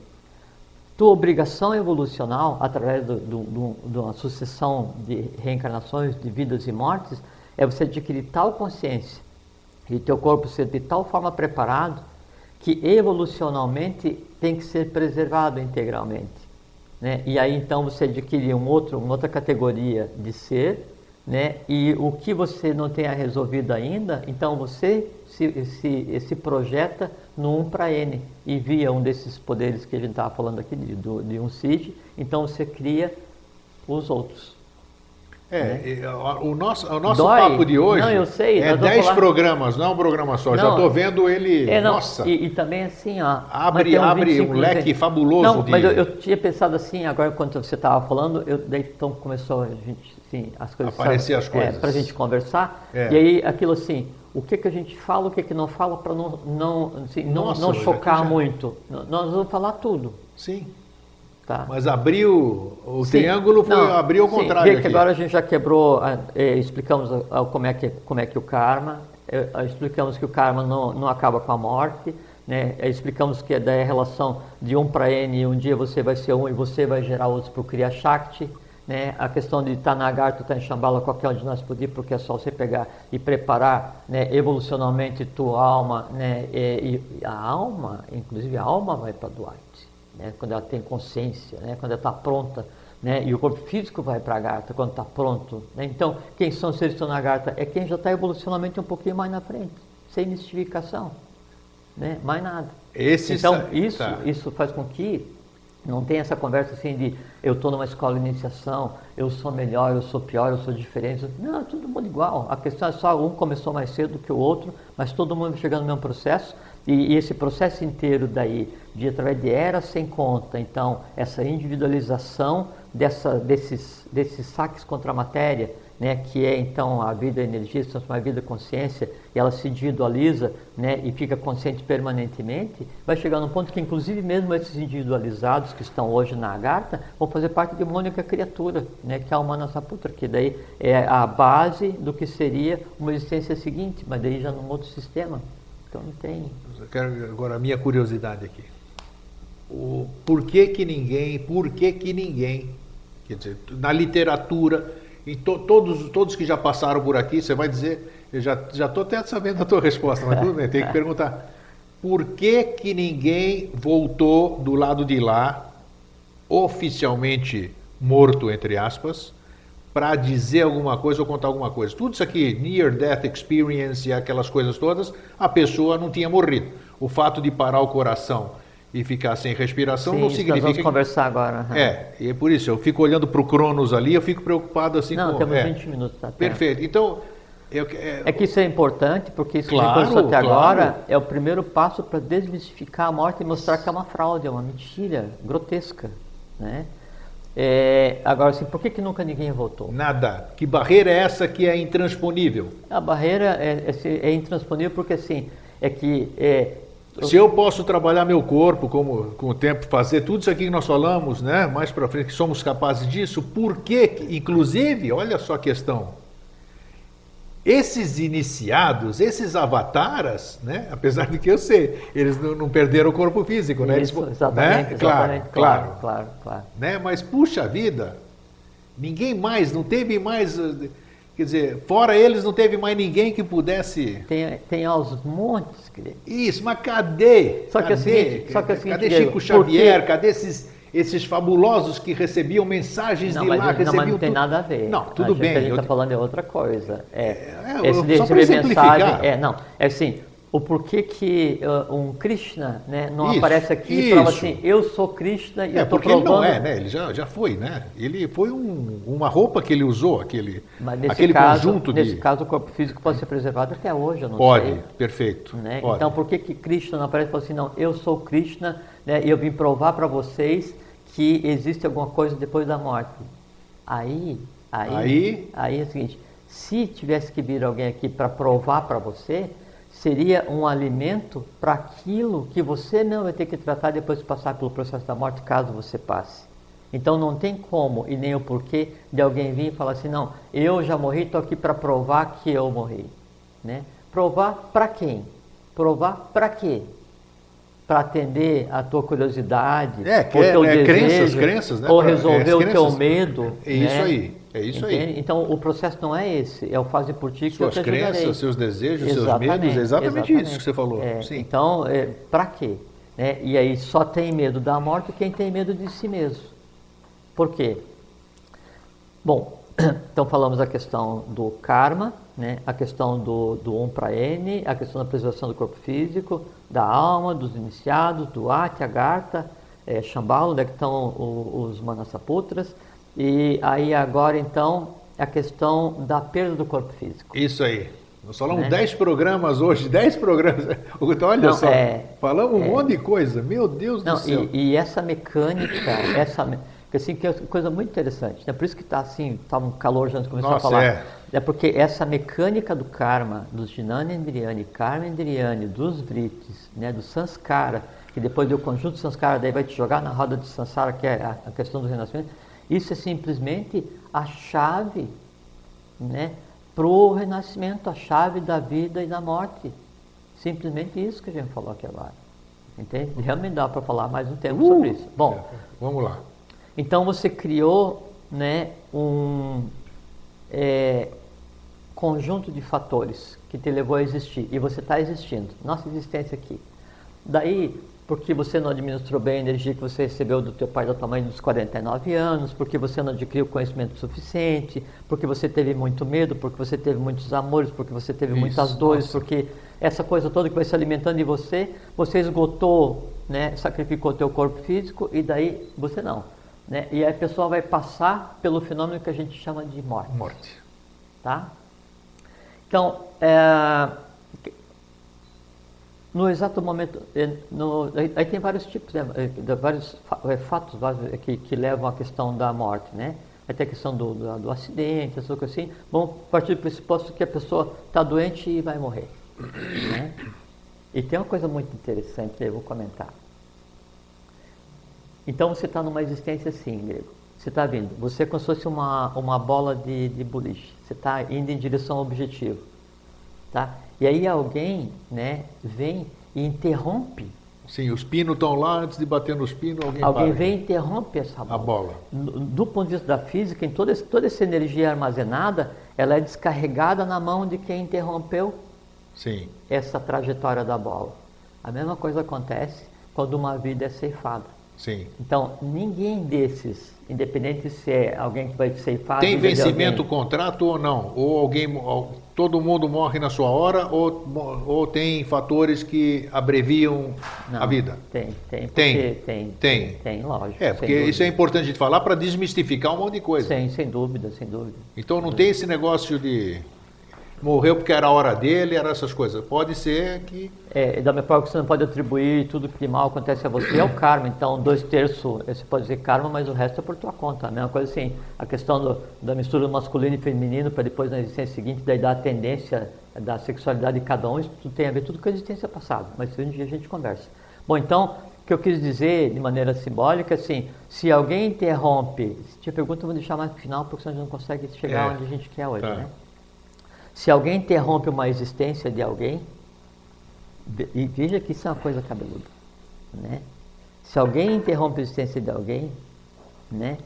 Speaker 2: tua obrigação evolucional, através de uma sucessão de reencarnações, de vidas e mortes, é você adquirir tal consciência e teu corpo ser de tal forma preparado que evolucionalmente tem que ser preservado integralmente. Né? E aí então você adquirir um outro, uma outra categoria de ser, né? e o que você não tenha resolvido ainda, então você se, se, se projeta no 1 para N e via um desses poderes que a gente estava falando aqui, de, de um CID, então você cria os outros.
Speaker 1: É, né? o nosso, o nosso papo de hoje
Speaker 2: não, sei,
Speaker 1: é 10 falar... programas, não é um programa só. Não, Já estou vendo ele.
Speaker 2: É, não,
Speaker 1: nossa.
Speaker 2: E, e, também assim, ó.
Speaker 1: Abre, abre um leque fabuloso.
Speaker 2: Não, de... mas eu, eu, tinha pensado assim, agora quando você estava falando, eu, daí então começou a gente, assim, as coisas.
Speaker 1: Aparecer as coisas.
Speaker 2: É, para a gente conversar. É. E aí aquilo assim, o que, que a gente fala, o que, que não fala, para não, não, assim, Nossa, não, não chocar já... muito. Nós vamos falar tudo.
Speaker 1: Sim. Tá. Mas abriu o sim. triângulo foi
Speaker 2: não,
Speaker 1: abriu sim, contrário.
Speaker 2: Que agora a gente já quebrou, é, explicamos como é que como é que o karma, é, explicamos que o karma não, não acaba com a morte, né? explicamos que é da relação de um para n, um dia você vai ser um e você vai gerar outros para o Kriya Shakti. Né, a questão de estar na garta, estar em Shambhala, qualquer um de nós poder, porque é só você pegar e preparar né, evolucionalmente tua alma, né, e, e, a alma, inclusive a alma vai para Duarte, né, quando ela tem consciência, né, quando ela está pronta, né, e o corpo físico vai para a garta quando está pronto. Né, então, quem são os seres que estão na garta? É quem já está evolucionalmente um pouquinho mais na frente, sem mistificação, né, mais nada.
Speaker 1: Esse
Speaker 2: então, isso, tá. isso faz com que não tem essa conversa assim de eu estou numa escola de iniciação, eu sou melhor, eu sou pior, eu sou diferente. Não, é todo mundo igual. A questão é só um começou mais cedo que o outro, mas todo mundo chegando no mesmo processo. E, e esse processo inteiro daí, de através de era sem conta, então, essa individualização dessa, desses, desses saques contra a matéria, né, que é então a vida energia, se transforma a vida consciência, e ela se individualiza né, e fica consciente permanentemente, vai chegar num ponto que inclusive mesmo esses individualizados que estão hoje na Agartha vão fazer parte de uma única criatura, né, que é a Humana Saputra, que daí é a base do que seria uma existência seguinte, mas daí já num outro sistema. Então não tem...
Speaker 1: Eu quero agora a minha curiosidade aqui. O, por que que ninguém, por que que ninguém, quer dizer, na literatura e to, todos, todos que já passaram por aqui, você vai dizer, eu já estou até sabendo a tua resposta, mas tudo bem, tem que perguntar. Por que, que ninguém voltou do lado de lá, oficialmente morto, entre aspas, para dizer alguma coisa ou contar alguma coisa? Tudo isso aqui, near death experience e aquelas coisas todas, a pessoa não tinha morrido. O fato de parar o coração e ficar sem respiração
Speaker 2: Sim,
Speaker 1: não significa. Nós
Speaker 2: vamos que... conversar agora.
Speaker 1: É, e é por isso, eu fico olhando para o Cronos ali, eu fico preocupado assim
Speaker 2: não,
Speaker 1: com.
Speaker 2: Temos
Speaker 1: é.
Speaker 2: 20 minutos. Tá
Speaker 1: Perfeito. Então.
Speaker 2: Eu, é... é, que isso é importante, porque isso claro, que até claro. agora é o primeiro passo para desmistificar a morte e mostrar que é uma fraude, é uma mentira grotesca. Né? É, agora, assim, por que, que nunca ninguém voltou?
Speaker 1: Nada. Que barreira é essa que é intransponível?
Speaker 2: A barreira é, é, é intransponível porque, assim, é que é,
Speaker 1: se eu posso trabalhar meu corpo, como com o tempo fazer tudo isso aqui que nós falamos, né, mais para frente, que somos capazes disso, por que, inclusive, olha só a questão, esses iniciados, esses avataras, né, apesar de que eu sei, eles não, não perderam o corpo físico, né?
Speaker 2: Isso,
Speaker 1: eles,
Speaker 2: exatamente,
Speaker 1: né?
Speaker 2: exatamente,
Speaker 1: claro,
Speaker 2: claro, claro, claro.
Speaker 1: Né? Mas puxa vida, ninguém mais, não teve mais Quer dizer, fora eles não teve mais ninguém que pudesse.
Speaker 2: Tem, tem aos montes, querido.
Speaker 1: Isso, mas cadê?
Speaker 2: Só que
Speaker 1: cadê?
Speaker 2: assim, só que assim,
Speaker 1: cadê Chico Xavier? Cadê esses, esses fabulosos que recebiam mensagens
Speaker 2: não,
Speaker 1: de lá?
Speaker 2: Não,
Speaker 1: recebiam
Speaker 2: mas não tem nada a ver.
Speaker 1: Não, tudo
Speaker 2: a
Speaker 1: bem.
Speaker 2: O que a gente está eu... falando é outra coisa. É,
Speaker 1: é, esse só para
Speaker 2: mensagem, é, não, é assim, o porquê que uh, um Krishna né, não isso, aparece aqui e prova assim, eu sou Krishna e
Speaker 1: é,
Speaker 2: eu estou
Speaker 1: provando...
Speaker 2: ele não
Speaker 1: é, né? Ele já, já foi, né? Ele foi um, uma roupa que ele usou, aquele,
Speaker 2: nesse
Speaker 1: aquele
Speaker 2: caso,
Speaker 1: conjunto
Speaker 2: de... Nesse caso, o corpo físico pode ser preservado até hoje, eu não
Speaker 1: pode,
Speaker 2: sei.
Speaker 1: Pode, perfeito.
Speaker 2: Né?
Speaker 1: Pode.
Speaker 2: Então, por que que Krishna não aparece e fala assim, não, eu sou Krishna né, e eu vim provar para vocês que existe alguma coisa depois da morte? Aí, aí,
Speaker 1: aí,
Speaker 2: aí é o seguinte, se tivesse que vir alguém aqui para provar para você seria um alimento para aquilo que você não vai ter que tratar depois de passar pelo processo da morte, caso você passe. Então não tem como e nem o porquê de alguém vir e falar assim, não, eu já morri, estou aqui para provar que eu morri. Né? Provar para quem? Provar para quê? para atender a tua curiosidade,
Speaker 1: é, que é,
Speaker 2: teu
Speaker 1: é,
Speaker 2: desejo,
Speaker 1: crenças, crenças, né?
Speaker 2: ou resolver é, o teu medo.
Speaker 1: É isso né? aí, é isso
Speaker 2: Entende?
Speaker 1: aí.
Speaker 2: Então o processo não é esse, é o fase por ti que
Speaker 1: Suas
Speaker 2: eu te
Speaker 1: crenças,
Speaker 2: ajudarei.
Speaker 1: seus desejos, seus
Speaker 2: exatamente,
Speaker 1: medos, é exatamente,
Speaker 2: exatamente,
Speaker 1: isso que você falou.
Speaker 2: É. Então, é, para quê? Né? E aí só tem medo da morte quem tem medo de si mesmo. Por quê? Bom, *clears throat* então falamos a questão do karma, né? a questão do, do 1 para N, a questão da preservação do corpo físico, da alma, dos iniciados, do Atya, Gartha, é, Shambhala, onde é que estão os, os Manasaputras, e aí agora então a questão da perda do corpo físico.
Speaker 1: Isso aí. Nós falamos 10 né? programas hoje, 10 programas. *laughs* Então, olha
Speaker 2: Não,
Speaker 1: só,
Speaker 2: é,
Speaker 1: falamos um
Speaker 2: é,
Speaker 1: monte de coisa, meu Deus
Speaker 2: não,
Speaker 1: do céu.
Speaker 2: E, e essa mecânica, *coughs* essa assim que é coisa muito interessante, né? Por isso que está assim, tá um calor já antes de começar
Speaker 1: Nossa,
Speaker 2: a falar.
Speaker 1: É.
Speaker 2: é porque essa mecânica do karma, dos Karma Indriyani, dos Vritis, né, do Sanskara, que depois do conjunto de Sanskara daí vai te jogar na roda de Sansara, que é a, a questão do renascimento, isso é simplesmente a chave, né, para o renascimento, a chave da vida e da morte. Simplesmente isso que a gente falou aqui agora. Entende? Realmente dá para falar mais um tempo uh, sobre isso. Bom,
Speaker 1: vamos lá.
Speaker 2: Então você criou né, um é, conjunto de fatores que te levou a existir e você está existindo. Nossa existência aqui. Daí, porque você não administrou bem a energia que você recebeu do teu pai e da tua mãe dos 49 anos, porque você não adquiriu conhecimento suficiente, porque você teve muito medo, porque você teve muitos amores, porque você teve Isso, muitas dores, nossa. porque essa coisa toda que vai se alimentando em você, você esgotou, né, sacrificou teu corpo físico e daí você não. Né? E aí a pessoa vai passar pelo fenômeno que a gente chama de morte.
Speaker 1: Morte.
Speaker 2: Tá? Então, é, no exato momento, é, no, aí tem vários tipos, né, é, vários é, fatos que, que levam à questão da morte, né? Aí tem a questão do, do, do acidente, essa coisa assim. Vamos partir do pressuposto que a pessoa está doente e vai morrer. Né? E tem uma coisa muito interessante eu vou comentar. Então você está numa existência assim, grego. Você está vindo. Você é como se fosse uma, uma bola de, de boliche. Você está indo em direção ao objetivo. Tá? E aí alguém né, vem e interrompe.
Speaker 1: Sim, os pinos estão lá, antes de bater nos pinos, alguém
Speaker 2: Alguém
Speaker 1: para.
Speaker 2: vem e interrompe essa bola.
Speaker 1: A bola.
Speaker 2: Do ponto de vista da física, em toda, toda essa energia armazenada, ela é descarregada na mão de quem interrompeu
Speaker 1: Sim.
Speaker 2: essa trajetória da bola. A mesma coisa acontece quando uma vida é ceifada.
Speaker 1: Sim.
Speaker 2: Então, ninguém desses, independente se é alguém que vai ceifar...
Speaker 1: Tem vencimento o contrato ou não? Ou alguém, todo mundo morre na sua hora ou, ou tem fatores que abreviam
Speaker 2: não,
Speaker 1: a vida?
Speaker 2: Tem, tem.
Speaker 1: Tem,
Speaker 2: tem,
Speaker 1: tem.
Speaker 2: Tem, lógico.
Speaker 1: É, porque isso é importante de falar para desmistificar um monte de coisa.
Speaker 2: Sim, sem dúvida, sem dúvida.
Speaker 1: Então não tem esse negócio de morreu porque era a hora dele, era essas coisas. Pode ser que.
Speaker 2: É, da minha forma que você não pode atribuir tudo que de mal acontece a você é o karma. Então, dois terços, você pode dizer karma, mas o resto é por tua conta. A mesma coisa assim, a questão do, da mistura masculino e feminino para depois na existência seguinte, daí dar a tendência da sexualidade de cada um, isso tudo tem a ver tudo com a existência passada. Mas um dia a gente conversa. Bom, então, o que eu quis dizer de maneira simbólica, assim, se alguém interrompe, se tiver pergunta, eu vou deixar mais para o final, porque senão a gente não consegue chegar é. onde a gente quer hoje, tá. né? Se alguém interrompe uma existência de alguém, e veja que isso é uma coisa cabeluda, né? Se alguém interrompe a existência de alguém, né?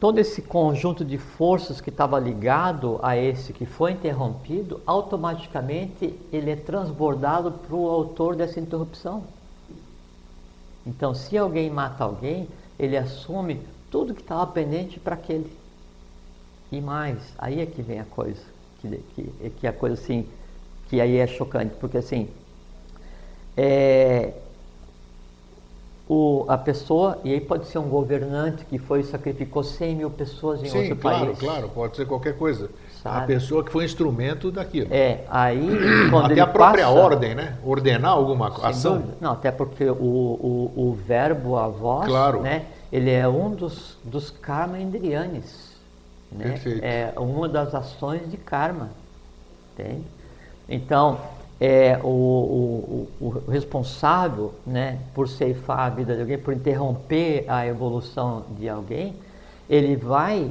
Speaker 2: Todo esse conjunto de forças que estava ligado a esse que foi interrompido, automaticamente ele é transbordado para o autor dessa interrupção. Então, se alguém mata alguém, ele assume tudo que estava pendente para aquele. E mais, aí é que vem a coisa que, que, que a coisa assim, que aí é chocante, porque assim, é, o, a pessoa, e aí pode ser um governante que foi sacrificou 100 mil pessoas em
Speaker 1: Sim,
Speaker 2: outro
Speaker 1: claro,
Speaker 2: país.
Speaker 1: claro, pode ser qualquer coisa. Sabe? A pessoa que foi instrumento daquilo.
Speaker 2: É, aí *clears throat* quando
Speaker 1: Até a própria passa, ordem, né? Ordenar alguma ação.
Speaker 2: Dúvida. Não, até porque o, o, o verbo, a voz,
Speaker 1: claro.
Speaker 2: né? Ele é um dos, dos karma indrianes. Né?
Speaker 1: Perfeito.
Speaker 2: É uma das ações de karma. Entende? Então, é, o, o, o, responsável né, por ceifar a vida de alguém, por interromper a evolução de alguém, ele vai,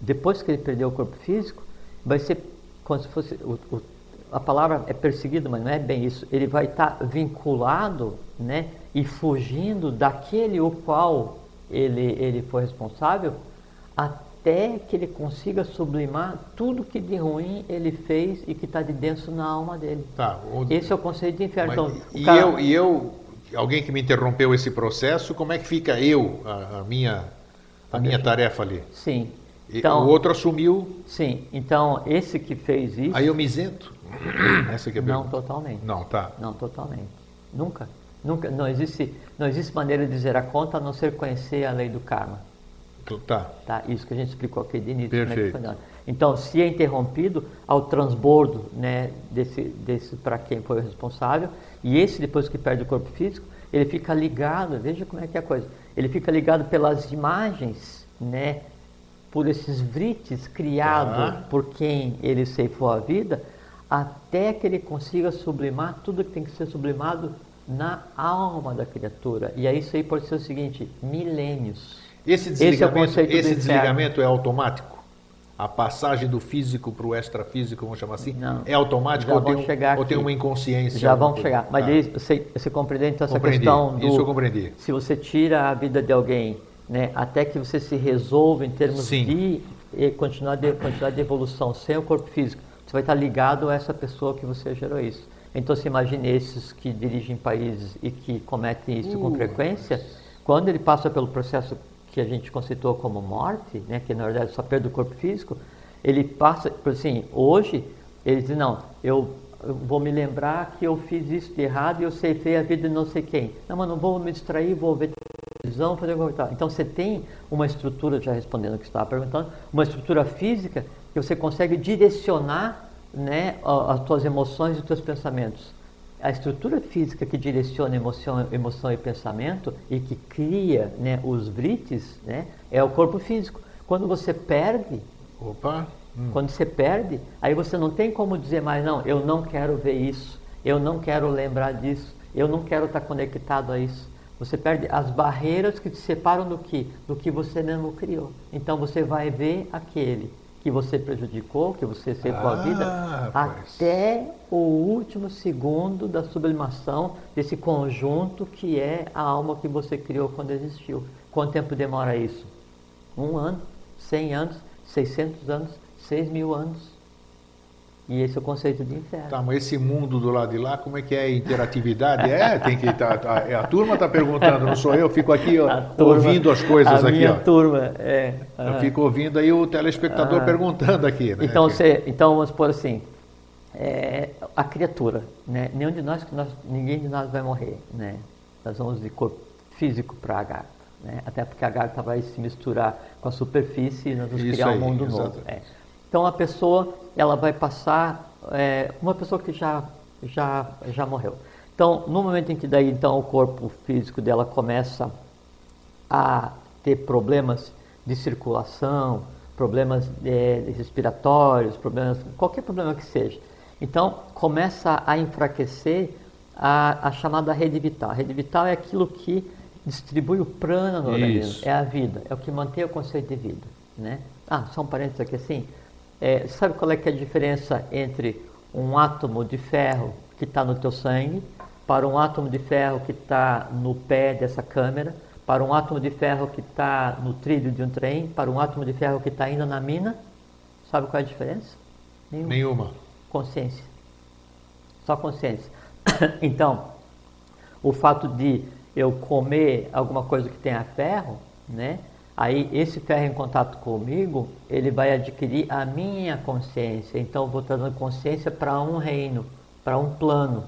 Speaker 2: depois que ele perdeu o corpo físico, vai ser como se fosse o, o, a palavra é perseguido, mas não é bem isso. Ele vai estar tá vinculado, né, e fugindo daquele o qual ele ele foi responsável, até que ele consiga sublimar tudo que de ruim ele fez e que está de dentro na alma dele.
Speaker 1: Tá.
Speaker 2: O... Esse é o conceito de inferno.
Speaker 1: Mas, então, e, cara... eu, e eu, alguém que me interrompeu esse processo, como é que fica eu, a, a minha, a minha tarefa ali?
Speaker 2: Sim.
Speaker 1: Então, o outro assumiu.
Speaker 2: Sim, então esse que fez isso.
Speaker 1: Aí eu me isento. *coughs* Essa que é
Speaker 2: Não totalmente.
Speaker 1: Não, tá.
Speaker 2: Não totalmente. Nunca. Nunca. Não existe, não existe maneira de dizer a conta a não ser conhecer a lei do karma.
Speaker 1: Tá.
Speaker 2: tá. Isso que a gente explicou aqui de início.
Speaker 1: Perfeito. É
Speaker 2: então, se é interrompido ao transbordo né, desse, desse para quem foi o responsável, e esse depois que perde o corpo físico, ele fica ligado, veja como é que é a coisa, ele fica ligado pelas imagens, né, por esses vrites criados tá. por quem ele ceifou a vida, até que ele consiga sublimar tudo que tem que ser sublimado na alma da criatura. E aí isso aí pode ser o seguinte, milênios.
Speaker 1: Esse desligamento, esse, é, esse desligamento é automático? A passagem do físico para o extrafísico, vamos chamar assim,
Speaker 2: Não,
Speaker 1: é automático ou tem, um, ou tem, uma inconsciência?
Speaker 2: Já vão chegar. Mas ah. você, você compreende então, essa compreendi. questão do...
Speaker 1: Isso eu compreendi.
Speaker 2: Se você tira a vida de alguém né, até que você se resolva em termos
Speaker 1: Sim.
Speaker 2: de continuar de, continuar de evolução sem o corpo físico, você vai estar ligado a essa pessoa que você gerou isso. Então, se imagine esses que dirigem países e que cometem isso uh. com frequência, quando ele passa pelo processo que a gente conceitou como morte, né, que na verdade só perde o corpo físico, ele passa, assim, hoje, ele diz, não, eu, eu vou me lembrar que eu fiz isso de errado e eu ceifei a vida de não sei quem. Não, mas não vou me distrair, vou ver televisão, fazer comentário. Então você tem uma estrutura, já respondendo o que estava perguntando, uma estrutura física que você consegue direcionar né, as suas emoções e os seus pensamentos a estrutura física que direciona emoção, emoção e pensamento e que cria né, os vrites né, é o corpo físico. Quando você perde,
Speaker 1: Opa.
Speaker 2: Hum. quando você perde, aí você não tem como dizer mais, não, eu não quero ver isso, eu não quero lembrar disso, eu não quero estar conectado a isso. Você perde as barreiras que te separam do que? Do que você mesmo criou. Então você vai ver aquele que você prejudicou, que você ceifou ah, a vida, pois. até o último segundo da sublimação desse conjunto que é a alma que você criou quando existiu. Quanto tempo demora isso? Um ano, cem anos, seiscentos anos, seis mil anos. E esse é o conceito de inferno.
Speaker 1: Tá, mas esse mundo do lado de lá, como é que é a interatividade? É, tem que tá, tá a, a turma está perguntando, não sou eu, fico aqui ó, turma, ouvindo as coisas
Speaker 2: a
Speaker 1: aqui.
Speaker 2: Minha
Speaker 1: ó.
Speaker 2: turma, é.
Speaker 1: Eu fico ouvindo aí o telespectador perguntando aqui. Né?
Speaker 2: Então, você, então vamos supor assim, é, a criatura, né? Nenhum de nós, nós, ninguém de nós vai morrer, né? Nós vamos de corpo físico para a garta, né? Até porque a garta vai se misturar com a superfície e nós vamos Isso criar aí, um mundo exatamente. novo. É. Então a pessoa ela vai passar é, uma pessoa que já já já morreu. Então no momento em que daí então o corpo físico dela começa a ter problemas de circulação, problemas é, respiratórios, problemas qualquer problema que seja. Então começa a enfraquecer a, a chamada rede vital. A rede vital é aquilo que distribui o prana no organismo, é a vida, é o que mantém o conceito de vida, né? Ah, só um parênteses aqui assim. É, sabe qual é, que é a diferença entre um átomo de ferro que está no teu sangue para um átomo de ferro que está no pé dessa câmera, para um átomo de ferro que está no trilho de um trem, para um átomo de ferro que está ainda na mina? Sabe qual é a diferença?
Speaker 1: Nenhuma. Nenhuma.
Speaker 2: Consciência. Só consciência. *coughs* então, o fato de eu comer alguma coisa que tenha ferro, né? Aí esse ferro em contato comigo, ele vai adquirir a minha consciência. Então eu vou dando consciência para um reino, para um plano,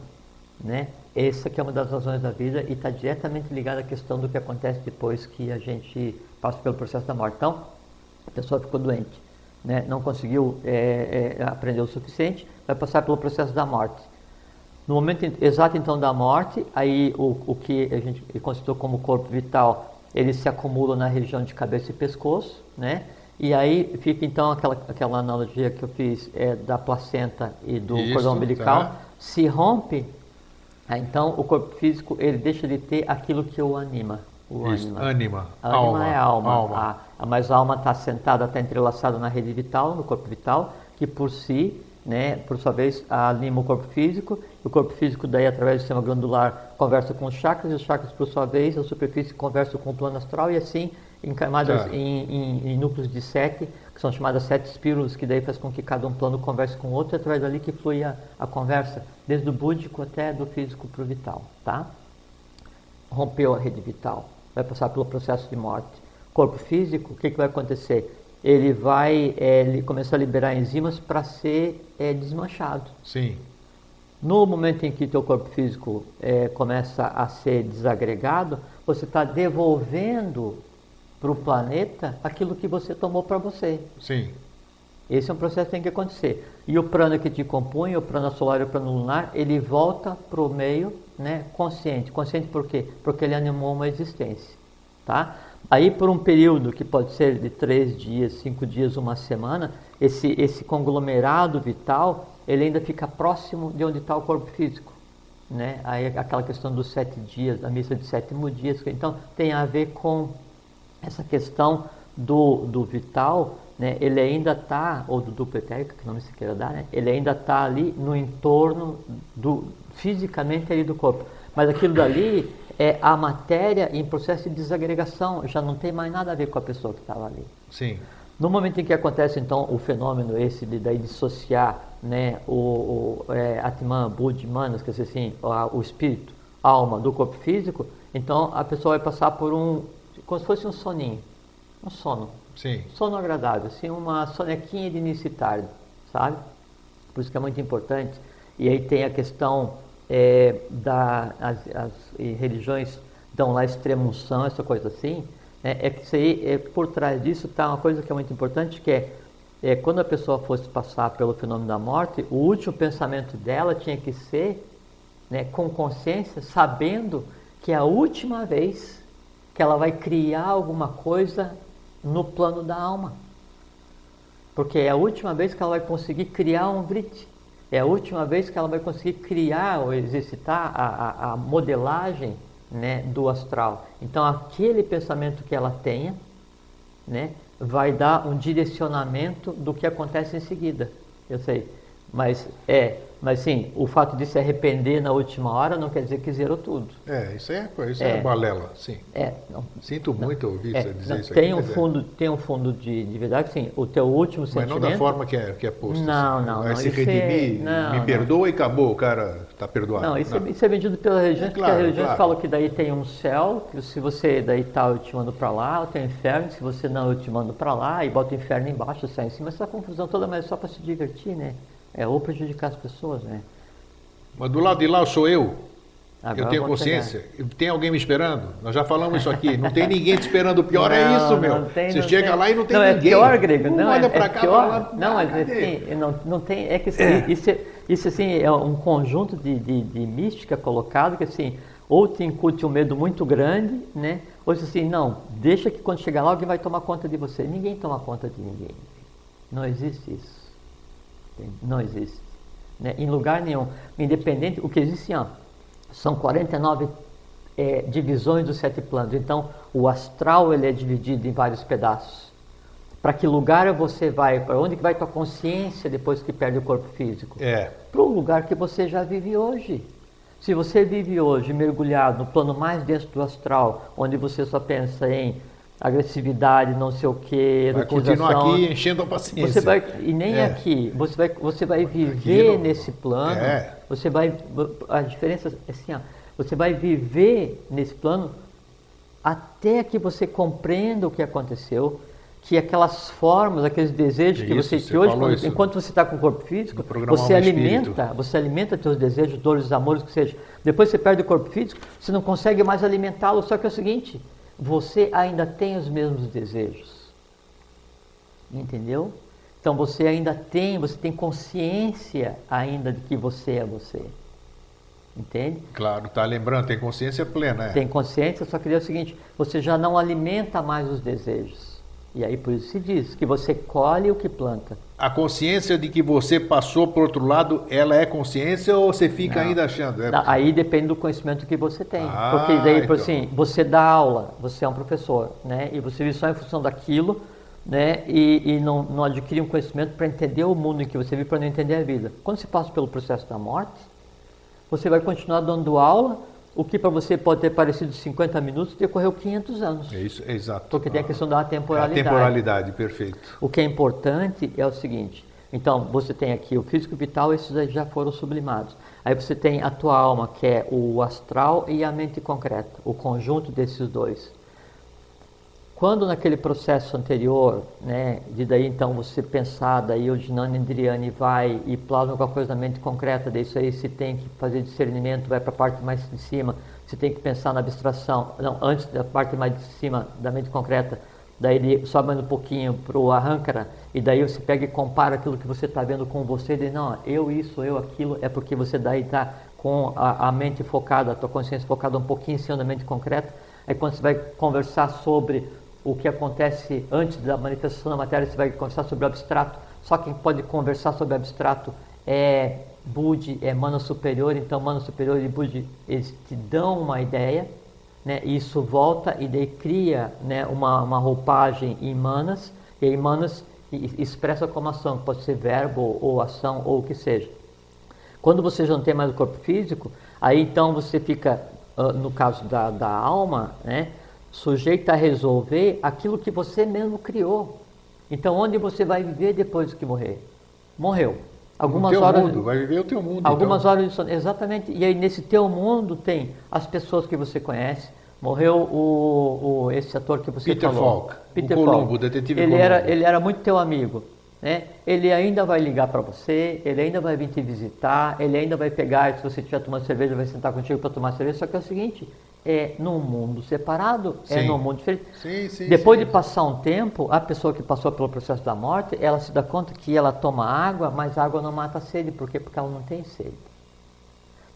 Speaker 2: né? Essa que é uma das razões da vida e está diretamente ligada à questão do que acontece depois que a gente passa pelo processo da morte. Então, a pessoa ficou doente, né? não conseguiu é, é, aprender o suficiente, vai passar pelo processo da morte. No momento exato então da morte, aí o, o que a gente considerou como corpo vital ele se acumula na região de cabeça e pescoço, né? E aí fica então aquela, aquela analogia que eu fiz é, da placenta e do Isso, cordão umbilical, tá. se rompe, então o corpo físico ele deixa de ter aquilo que o anima. O
Speaker 1: Isso, anima. anima.
Speaker 2: A alma. é a alma. alma. A, a, mas a alma está sentada, está entrelaçada na rede vital, no corpo vital, que por si né, por sua vez, anima o corpo físico, e o corpo físico daí, através do sistema glandular, conversa com os chakras, e os chakras, por sua vez, a superfície conversa com o plano astral, e assim, em camadas, tá. em, em, em, núcleos de sete, que são chamadas sete espírulos, que daí faz com que cada um plano converse com o outro, e através dali que flui a, a conversa, desde o búdico até do físico para o vital, tá? Rompeu a rede vital, vai passar pelo processo de morte. Corpo físico, o que, que vai acontecer? Ele vai é, ele começar a liberar enzimas para ser é, desmanchado.
Speaker 1: Sim.
Speaker 2: No momento em que teu corpo físico é, começa a ser desagregado, você está devolvendo para o planeta aquilo que você tomou para você.
Speaker 1: Sim.
Speaker 2: Esse é um processo que tem que acontecer. E o prana que te compõe, o prana solar e o prana lunar, ele volta para o meio né, consciente. Consciente por quê? Porque ele animou uma existência. Tá? Aí, por um período que pode ser de três dias, cinco dias, uma semana, esse, esse conglomerado vital, ele ainda fica próximo de onde está o corpo físico. Né? Aí aquela questão dos sete dias, da missa de sétimo dia, então tem a ver com essa questão do, do vital, né? ele ainda está, ou do duplo etérico, que nome se queira dar, né? ele ainda está ali no entorno, do, fisicamente ali do corpo. Mas aquilo dali é a matéria em processo de desagregação, já não tem mais nada a ver com a pessoa que estava ali.
Speaker 1: Sim.
Speaker 2: No momento em que acontece então o fenômeno esse de daí dissociar né, o, o é, Atman, Bud, Manas, quer dizer assim, o, o espírito, a alma do corpo físico, então a pessoa vai passar por um, como se fosse um soninho, um sono.
Speaker 1: Sim.
Speaker 2: Sono agradável, assim, uma sonequinha de início e tarde, sabe? Por isso que é muito importante. E aí tem a questão é, as, as religiões dão lá extremunção, essa coisa assim, né, é que aí, é, por trás disso está uma coisa que é muito importante, que é, é, quando a pessoa fosse passar pelo fenômeno da morte, o último pensamento dela tinha que ser né, com consciência, sabendo que é a última vez que ela vai criar alguma coisa no plano da alma. Porque é a última vez que ela vai conseguir criar um vrit. É a última vez que ela vai conseguir criar ou exercitar a, a, a modelagem né, do astral. Então, aquele pensamento que ela tenha né, vai dar um direcionamento do que acontece em seguida. Eu sei. Mas é, mas sim, o fato de se arrepender na última hora não quer dizer que zerou tudo.
Speaker 1: É, isso é, isso é, é balela, sim.
Speaker 2: É, não,
Speaker 1: Sinto não, muito ouvir é, dizer
Speaker 2: não,
Speaker 1: isso
Speaker 2: tem
Speaker 1: aqui.
Speaker 2: Um fundo, tem um fundo de, de verdade, sim. O teu último
Speaker 1: mas
Speaker 2: sentimento...
Speaker 1: Mas não da forma que é, que é posto.
Speaker 2: Não, assim. não. Não,
Speaker 1: se redimir,
Speaker 2: é,
Speaker 1: me perdoa e acabou, o cara está perdoado.
Speaker 2: Não, isso, não. É, isso é vendido pela religião, é, claro, porque a religião claro. fala que daí tem um céu, que se você daí tá, eu te mando para lá, tem um inferno, se você não, eu te mando para lá, e bota o inferno embaixo, sai em cima. Essa confusão toda, mas é só para se divertir, né? É, ou prejudicar as pessoas, né?
Speaker 1: Mas do lado de lá sou eu. Agora eu tenho consciência. Pegar. Tem alguém me esperando? Nós já falamos isso aqui. Não tem ninguém te esperando. O pior é não, é isso, meu. Tem, Você chega tem. lá e não tem
Speaker 2: não,
Speaker 1: ninguém.
Speaker 2: É pior, Grego. Não, olha
Speaker 1: é, para
Speaker 2: é
Speaker 1: cá,
Speaker 2: pior.
Speaker 1: Lá,
Speaker 2: não, mas assim, não, não tem. É que assim, é. Isso, isso assim, é um conjunto de, de, de, mística colocado que assim, ou te incute um medo muito grande, né? Ou assim, não, deixa que quando chegar lá alguém vai tomar conta de você. Ninguém toma conta de ninguém. Não existe isso. Não existe né, em lugar nenhum. Independente, o que existe são 49 é, divisões dos sete planos. Então, o astral ele é dividido em vários pedaços. Para que lugar você vai? Para onde que vai tua consciência depois que perde o corpo físico?
Speaker 1: É.
Speaker 2: Para o lugar que você já vive hoje. Se você vive hoje mergulhado no plano mais denso do astral, onde você só pensa em agressividade, não sei o que,
Speaker 1: vai continuar aqui enchendo a paciência.
Speaker 2: Você vai, e nem é. aqui, você vai, você vai viver nesse plano, é. você vai, a diferença é assim, ó, você vai viver nesse plano até que você compreenda o que aconteceu, que aquelas formas, aqueles desejos que você, que hoje, quando, enquanto você está com o corpo físico, você alimenta, espírito. você alimenta seus desejos, dores, amores, que seja. Depois você perde o corpo físico, você não consegue mais alimentá-lo, só que é o seguinte, você ainda tem os mesmos desejos. Entendeu? Então você ainda tem, você tem consciência ainda de que você é você. Entende?
Speaker 1: Claro, tá lembrando, tem consciência plena. É.
Speaker 2: Tem consciência, só que é o seguinte, você já não alimenta mais os desejos. E aí por isso se diz que você colhe o que planta.
Speaker 1: A consciência de que você passou por outro lado, ela é consciência ou você fica
Speaker 2: não.
Speaker 1: ainda achando? É
Speaker 2: aí depende do conhecimento que você tem. Ah, Porque daí, então. assim, você dá aula, você é um professor, né? E você vive só em função daquilo, né? E, e não, não adquirir um conhecimento para entender o mundo em que você vive, para não entender a vida. Quando você passa pelo processo da morte, você vai continuar dando aula, o que para você pode ter parecido 50 minutos, decorreu 500 anos.
Speaker 1: É isso, é exato.
Speaker 2: Porque tem a questão da temporalidade.
Speaker 1: A temporalidade, perfeito.
Speaker 2: O que é importante é o seguinte, então, você tem aqui o físico vital, esses já foram sublimados. Aí você tem a tua alma, que é o astral e a mente concreta, o conjunto desses dois. Quando naquele processo anterior, né, de daí então você pensar, daí o Dinani Indriani vai e plasma alguma coisa na mente concreta, daí isso aí se tem que fazer discernimento, vai para a parte mais de cima, você tem que pensar na abstração, não, antes da parte mais de cima da mente concreta, daí ele sobe um pouquinho para o arrancara, e daí você pega e compara aquilo que você está vendo com você, e diz, não, eu isso, eu aquilo, é porque você daí está com a, a, mente focada, a tua consciência focada um pouquinho em cima da mente concreta, aí quando você vai conversar sobre o que acontece antes da manifestação da matéria, você vai conversar sobre o abstrato. Só quem pode conversar sobre o abstrato é Budi, é Mano Superior. Então, Mano Superior e Budi, eles te dão uma ideia, né? E isso volta e daí cria né, uma, uma roupagem em Manas, e aí Manas expressa como ação, pode ser verbo ou ação ou o que seja. Quando você já não tem mais o corpo físico, aí então você fica, no caso da, da alma, né? Sujeito a resolver aquilo que você mesmo criou. Então, onde você vai viver depois que morrer? Morreu.
Speaker 1: Algumas no horas. Mundo, vai viver o teu mundo.
Speaker 2: Algumas então. horas de sono. Exatamente. E aí, nesse teu mundo, tem as pessoas que você conhece. Morreu o, o esse ator que você
Speaker 1: Peter
Speaker 2: falou.
Speaker 1: Falk. Peter o Columbo, Falk. detetive
Speaker 2: ele
Speaker 1: Columbo.
Speaker 2: Era, ele era muito teu amigo. Né? Ele ainda vai ligar para você, ele ainda vai vir te visitar, ele ainda vai pegar, se você estiver tomando cerveja, vai sentar contigo para tomar cerveja. Só que é o seguinte: é num mundo separado, é sim. é num mundo diferente.
Speaker 1: Sim, sim,
Speaker 2: Depois de passar um tempo, a pessoa que passou pelo processo da morte, ela se dá conta que ela toma água, mas a água não mata a sede. Por quê? Porque ela não tem sede.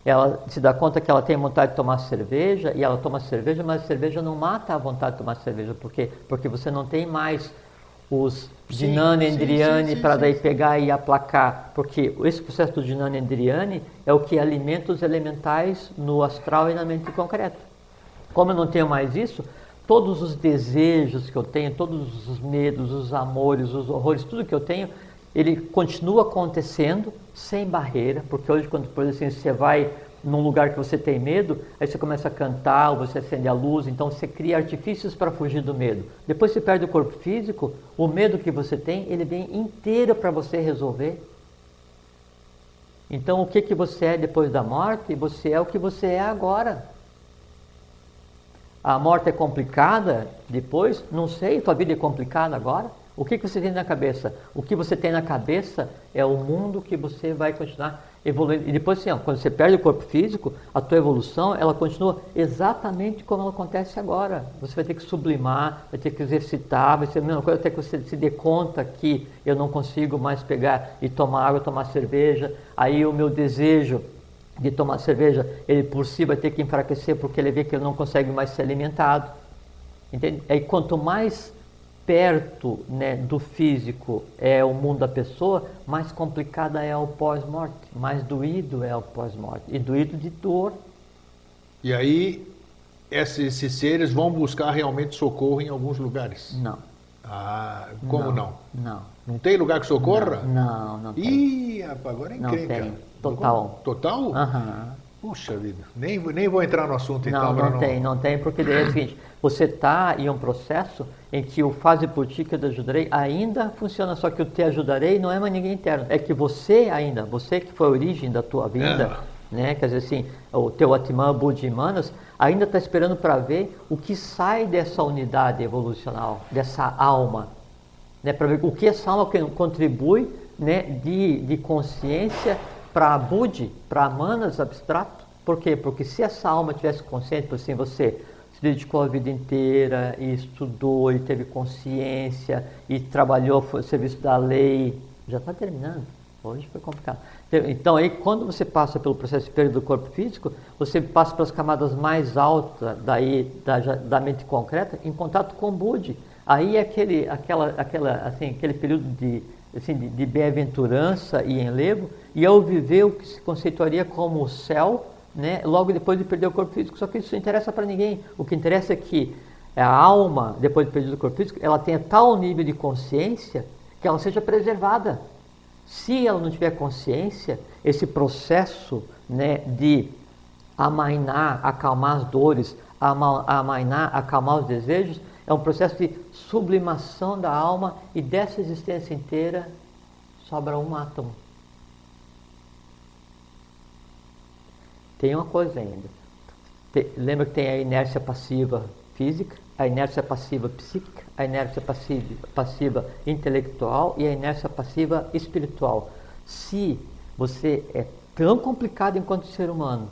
Speaker 2: Ela se dá conta que ela tem vontade de tomar cerveja, e ela toma cerveja, mas a cerveja não mata a vontade de tomar cerveja. Por quê? Porque você não tem mais os Dinani Endriani para daí pegar e aplacar, porque esse processo do Dinani Endriani é o que alimenta os elementais no astral e na mente concreta. Como eu não tenho mais isso, todos os desejos que eu tenho, todos os medos, os amores, os horrores, tudo que eu tenho, ele continua acontecendo sem barreira, porque hoje quando por exemplo, assim, você vai num lugar que você tem medo, aí você começa a cantar, ou você acende a luz, então você cria artifícios para fugir do medo. Depois você perde o corpo físico, o medo que você tem, ele vem inteiro para você resolver. Então o que, que você é depois da morte? Você é o que você é agora. A morte é complicada depois? Não sei, tua vida é complicada agora? O que, que você tem na cabeça? O que você tem na cabeça é o mundo que você vai continuar evoluindo. E depois, assim, ó, quando você perde o corpo físico, a tua evolução, ela continua exatamente como ela acontece agora. Você vai ter que sublimar, vai ter que exercitar, vai ser a mesma coisa até que você se dê conta que eu não consigo mais pegar e tomar água, tomar cerveja. Aí o meu desejo de tomar cerveja, ele por si vai ter que enfraquecer porque ele vê que ele não consegue mais ser alimentado. Entende? Aí quanto mais perto né, do físico é o mundo da pessoa, mais complicada é o pós-morte, mais doído é o pós-morte, e doído de dor.
Speaker 1: E aí, esses, esses, seres vão buscar realmente socorro em alguns lugares?
Speaker 2: Não.
Speaker 1: Ah, como não?
Speaker 2: Não. Não,
Speaker 1: não tem lugar que socorra?
Speaker 2: Não, não, não tem.
Speaker 1: Ih, rapaz, agora é incrível.
Speaker 2: Não tem. Total.
Speaker 1: Total?
Speaker 2: Aham.
Speaker 1: Puxa vida, nem, nem vou entrar no assunto
Speaker 2: então. Não, não tem, não tem, porque daí é o seguinte, você está em um processo em que o fase por ti que eu te ajudarei ainda funciona, só que o te ajudarei não é mais ninguém interno, é que você ainda, você que foi a origem da tua vida, é. né, quer dizer assim, o teu Atman Buddhimanas, ainda está esperando para ver o que sai dessa unidade evolucional, dessa alma, né, para ver o que essa alma contribui né, de, de consciência para Budi, para Manas abstrato. Por quê? Porque se essa alma tivesse consciente, por assim, você se dedicou a vida inteira e estudou e teve consciência e trabalhou foi serviço da lei, já está terminando. Hoje foi complicado. Então, aí, quando você passa pelo processo de perda do corpo físico, você passa pelas camadas mais altas daí, da, da mente concreta em contato com o Budi. Aí, é aquele, aquela, aquela, assim, aquele período de assim, de, de bem-aventurança e enlevo, e ao viver o que se conceituaria como o céu, né, logo depois de perder o corpo físico. Só que isso não interessa para ninguém. O que interessa é que a alma, depois de perdido o corpo físico, ela tenha tal nível de consciência que ela seja preservada. Se ela não tiver consciência, esse processo né, de amainar, acalmar as dores, amainar, acalmar os desejos, é um processo de sublimação da alma e dessa existência inteira sobra um átomo. Tem uma coisa ainda. lembra que tem a inércia passiva física, a inércia passiva psíquica, a inércia passiva, passiva intelectual e a inércia passiva espiritual. Se você é tão complicado enquanto ser humano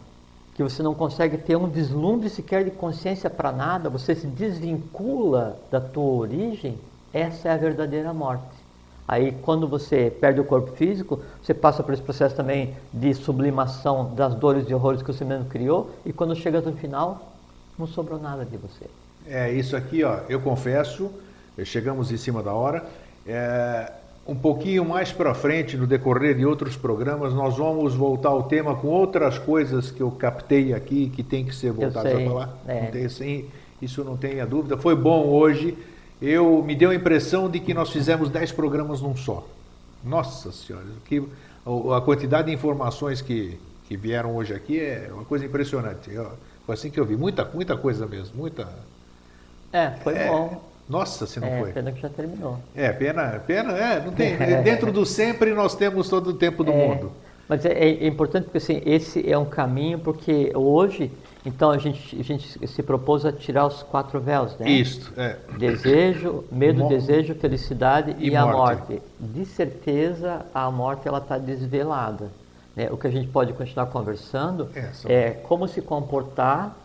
Speaker 2: que você não consegue ter um vislumbre sequer de consciência para nada, você se desvincula da tua origem, essa é a verdadeira morte. Aí, quando você perde o corpo físico, você passa por esse processo também de sublimação das dores e horrores que você mesmo criou, e quando chega no final, não sobrou nada de você.
Speaker 1: É, isso aqui, ó, eu confesso, chegamos em cima da hora. É, um pouquinho mais para frente, no decorrer de outros programas, nós vamos voltar ao tema com outras coisas que eu captei aqui que tem que ser voltadas a falar. É. Não tem, sim, isso não tenha dúvida. Foi bom hoje. Eu me deu a impressão de que nós fizemos 10 programas num só. Nossa Senhora, que, a quantidade de informações que, que vieram hoje aqui é uma coisa impressionante. Foi assim que eu vi. Muita, muita coisa mesmo. Muita.
Speaker 2: É, foi é, bom.
Speaker 1: Nossa, se não
Speaker 2: é,
Speaker 1: foi.
Speaker 2: Pena que já terminou.
Speaker 1: É, pena, pena, é, não tem. *laughs* dentro do sempre nós temos todo o tempo do é, mundo.
Speaker 2: Mas é, é, importante porque assim, esse é um caminho, porque hoje, então a gente, a gente se propôs a tirar os quatro véus, né?
Speaker 1: Isso, é.
Speaker 2: Desejo, medo, Mo desejo, felicidade e, e a morte. De certeza, a morte ela está desvelada. Né? O que a gente pode continuar conversando é, é como se comportar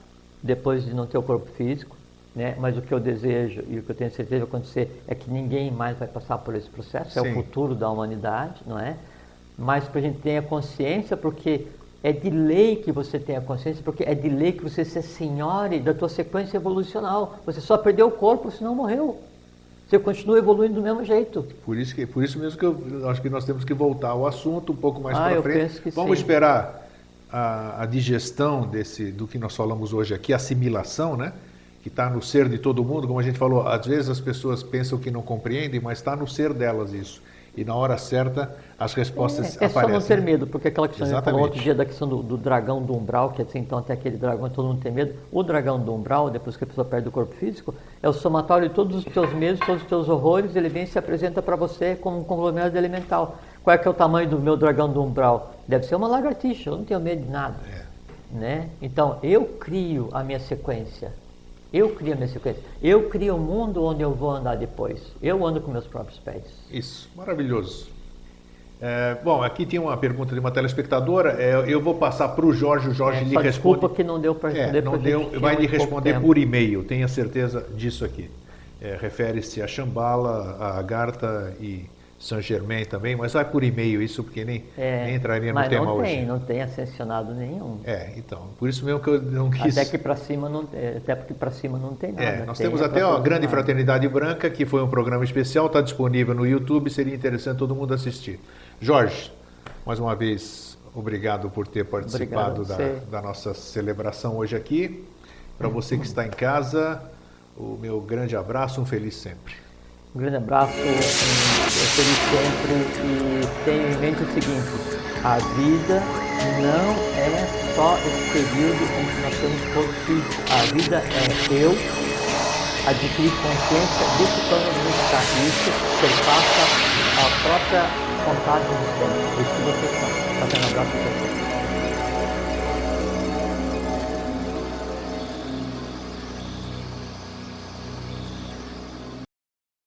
Speaker 2: depois de não ter o corpo físico, né? mas o que eu desejo e o que eu tenho certeza vai acontecer é que ninguém mais vai passar por esse processo, Sim. é o futuro da humanidade, não é? Mas para a gente tenha consciência, porque é de lei que você tenha consciência, porque é de lei que você se senhore da tua sequência evolucional. Você só perdeu o corpo, senão morreu. Você continua evoluindo do mesmo jeito.
Speaker 1: Por isso, que, por isso mesmo que eu acho que nós temos que voltar ao assunto um pouco mais ah, para frente. Vamos sim. esperar a, a digestão desse, do que nós falamos hoje aqui, assimilação, né? Que está no ser de todo mundo, como a gente falou, às vezes as pessoas pensam que não compreendem, mas está no ser delas isso. E na hora certa as respostas
Speaker 2: é, é
Speaker 1: aparecem.
Speaker 2: É só não ter medo, porque aquela questão Exatamente. que falou outro dia da questão do, do, dragão do umbral, que assim, então até aquele dragão todo mundo tem medo. O dragão do umbral, depois que a pessoa perde o corpo físico, é o somatório de todos os teus medos, todos os teus horrores, ele vem e se apresenta para você como um conglomerado elemental. Qual é que é o tamanho do meu dragão do umbral? Deve ser uma lagartixa, eu não tenho medo de nada. É. Né? Então, eu crio a minha sequência. Eu crio minha sequência. Eu crio o mundo onde eu vou andar depois. Eu ando com meus próprios pés.
Speaker 1: Isso, maravilhoso. É, bom, aqui tinha uma pergunta de uma telespectadora. É, eu vou passar para o Jorge. O Jorge é, lhe responde.
Speaker 2: Desculpa que não deu para é, responder.
Speaker 1: É, não deu. Vai lhe responder por e-mail. Tenha certeza disso aqui. É, refere-se a Chambala, a Agartha e Saint Germain também, mas vai por e-mail isso, porque nem, é, nem entraria no tema
Speaker 2: não
Speaker 1: tem,
Speaker 2: hoje. Não tem ascensionado nenhum.
Speaker 1: É, então, por isso mesmo que eu não quis.
Speaker 2: Até que para cima não, até porque para cima não tem nada.
Speaker 1: É, nós temos até a Grande Fraternidade Branca, que foi um programa especial, está disponível no YouTube, seria interessante todo mundo assistir. Jorge, mais uma vez, obrigado por ter participado da, da nossa celebração hoje aqui. Para você que está em casa, o meu grande abraço, um feliz sempre.
Speaker 2: Um grande abraço, um feliz sempre e tenha em mente o seguinte, a vida não é só esse período em que nós temos físico. A vida é eu adquirir consciência desse plano de estar. Isso perpassa a própria vontade do tempo. Isso que você está. Tá abraço para você.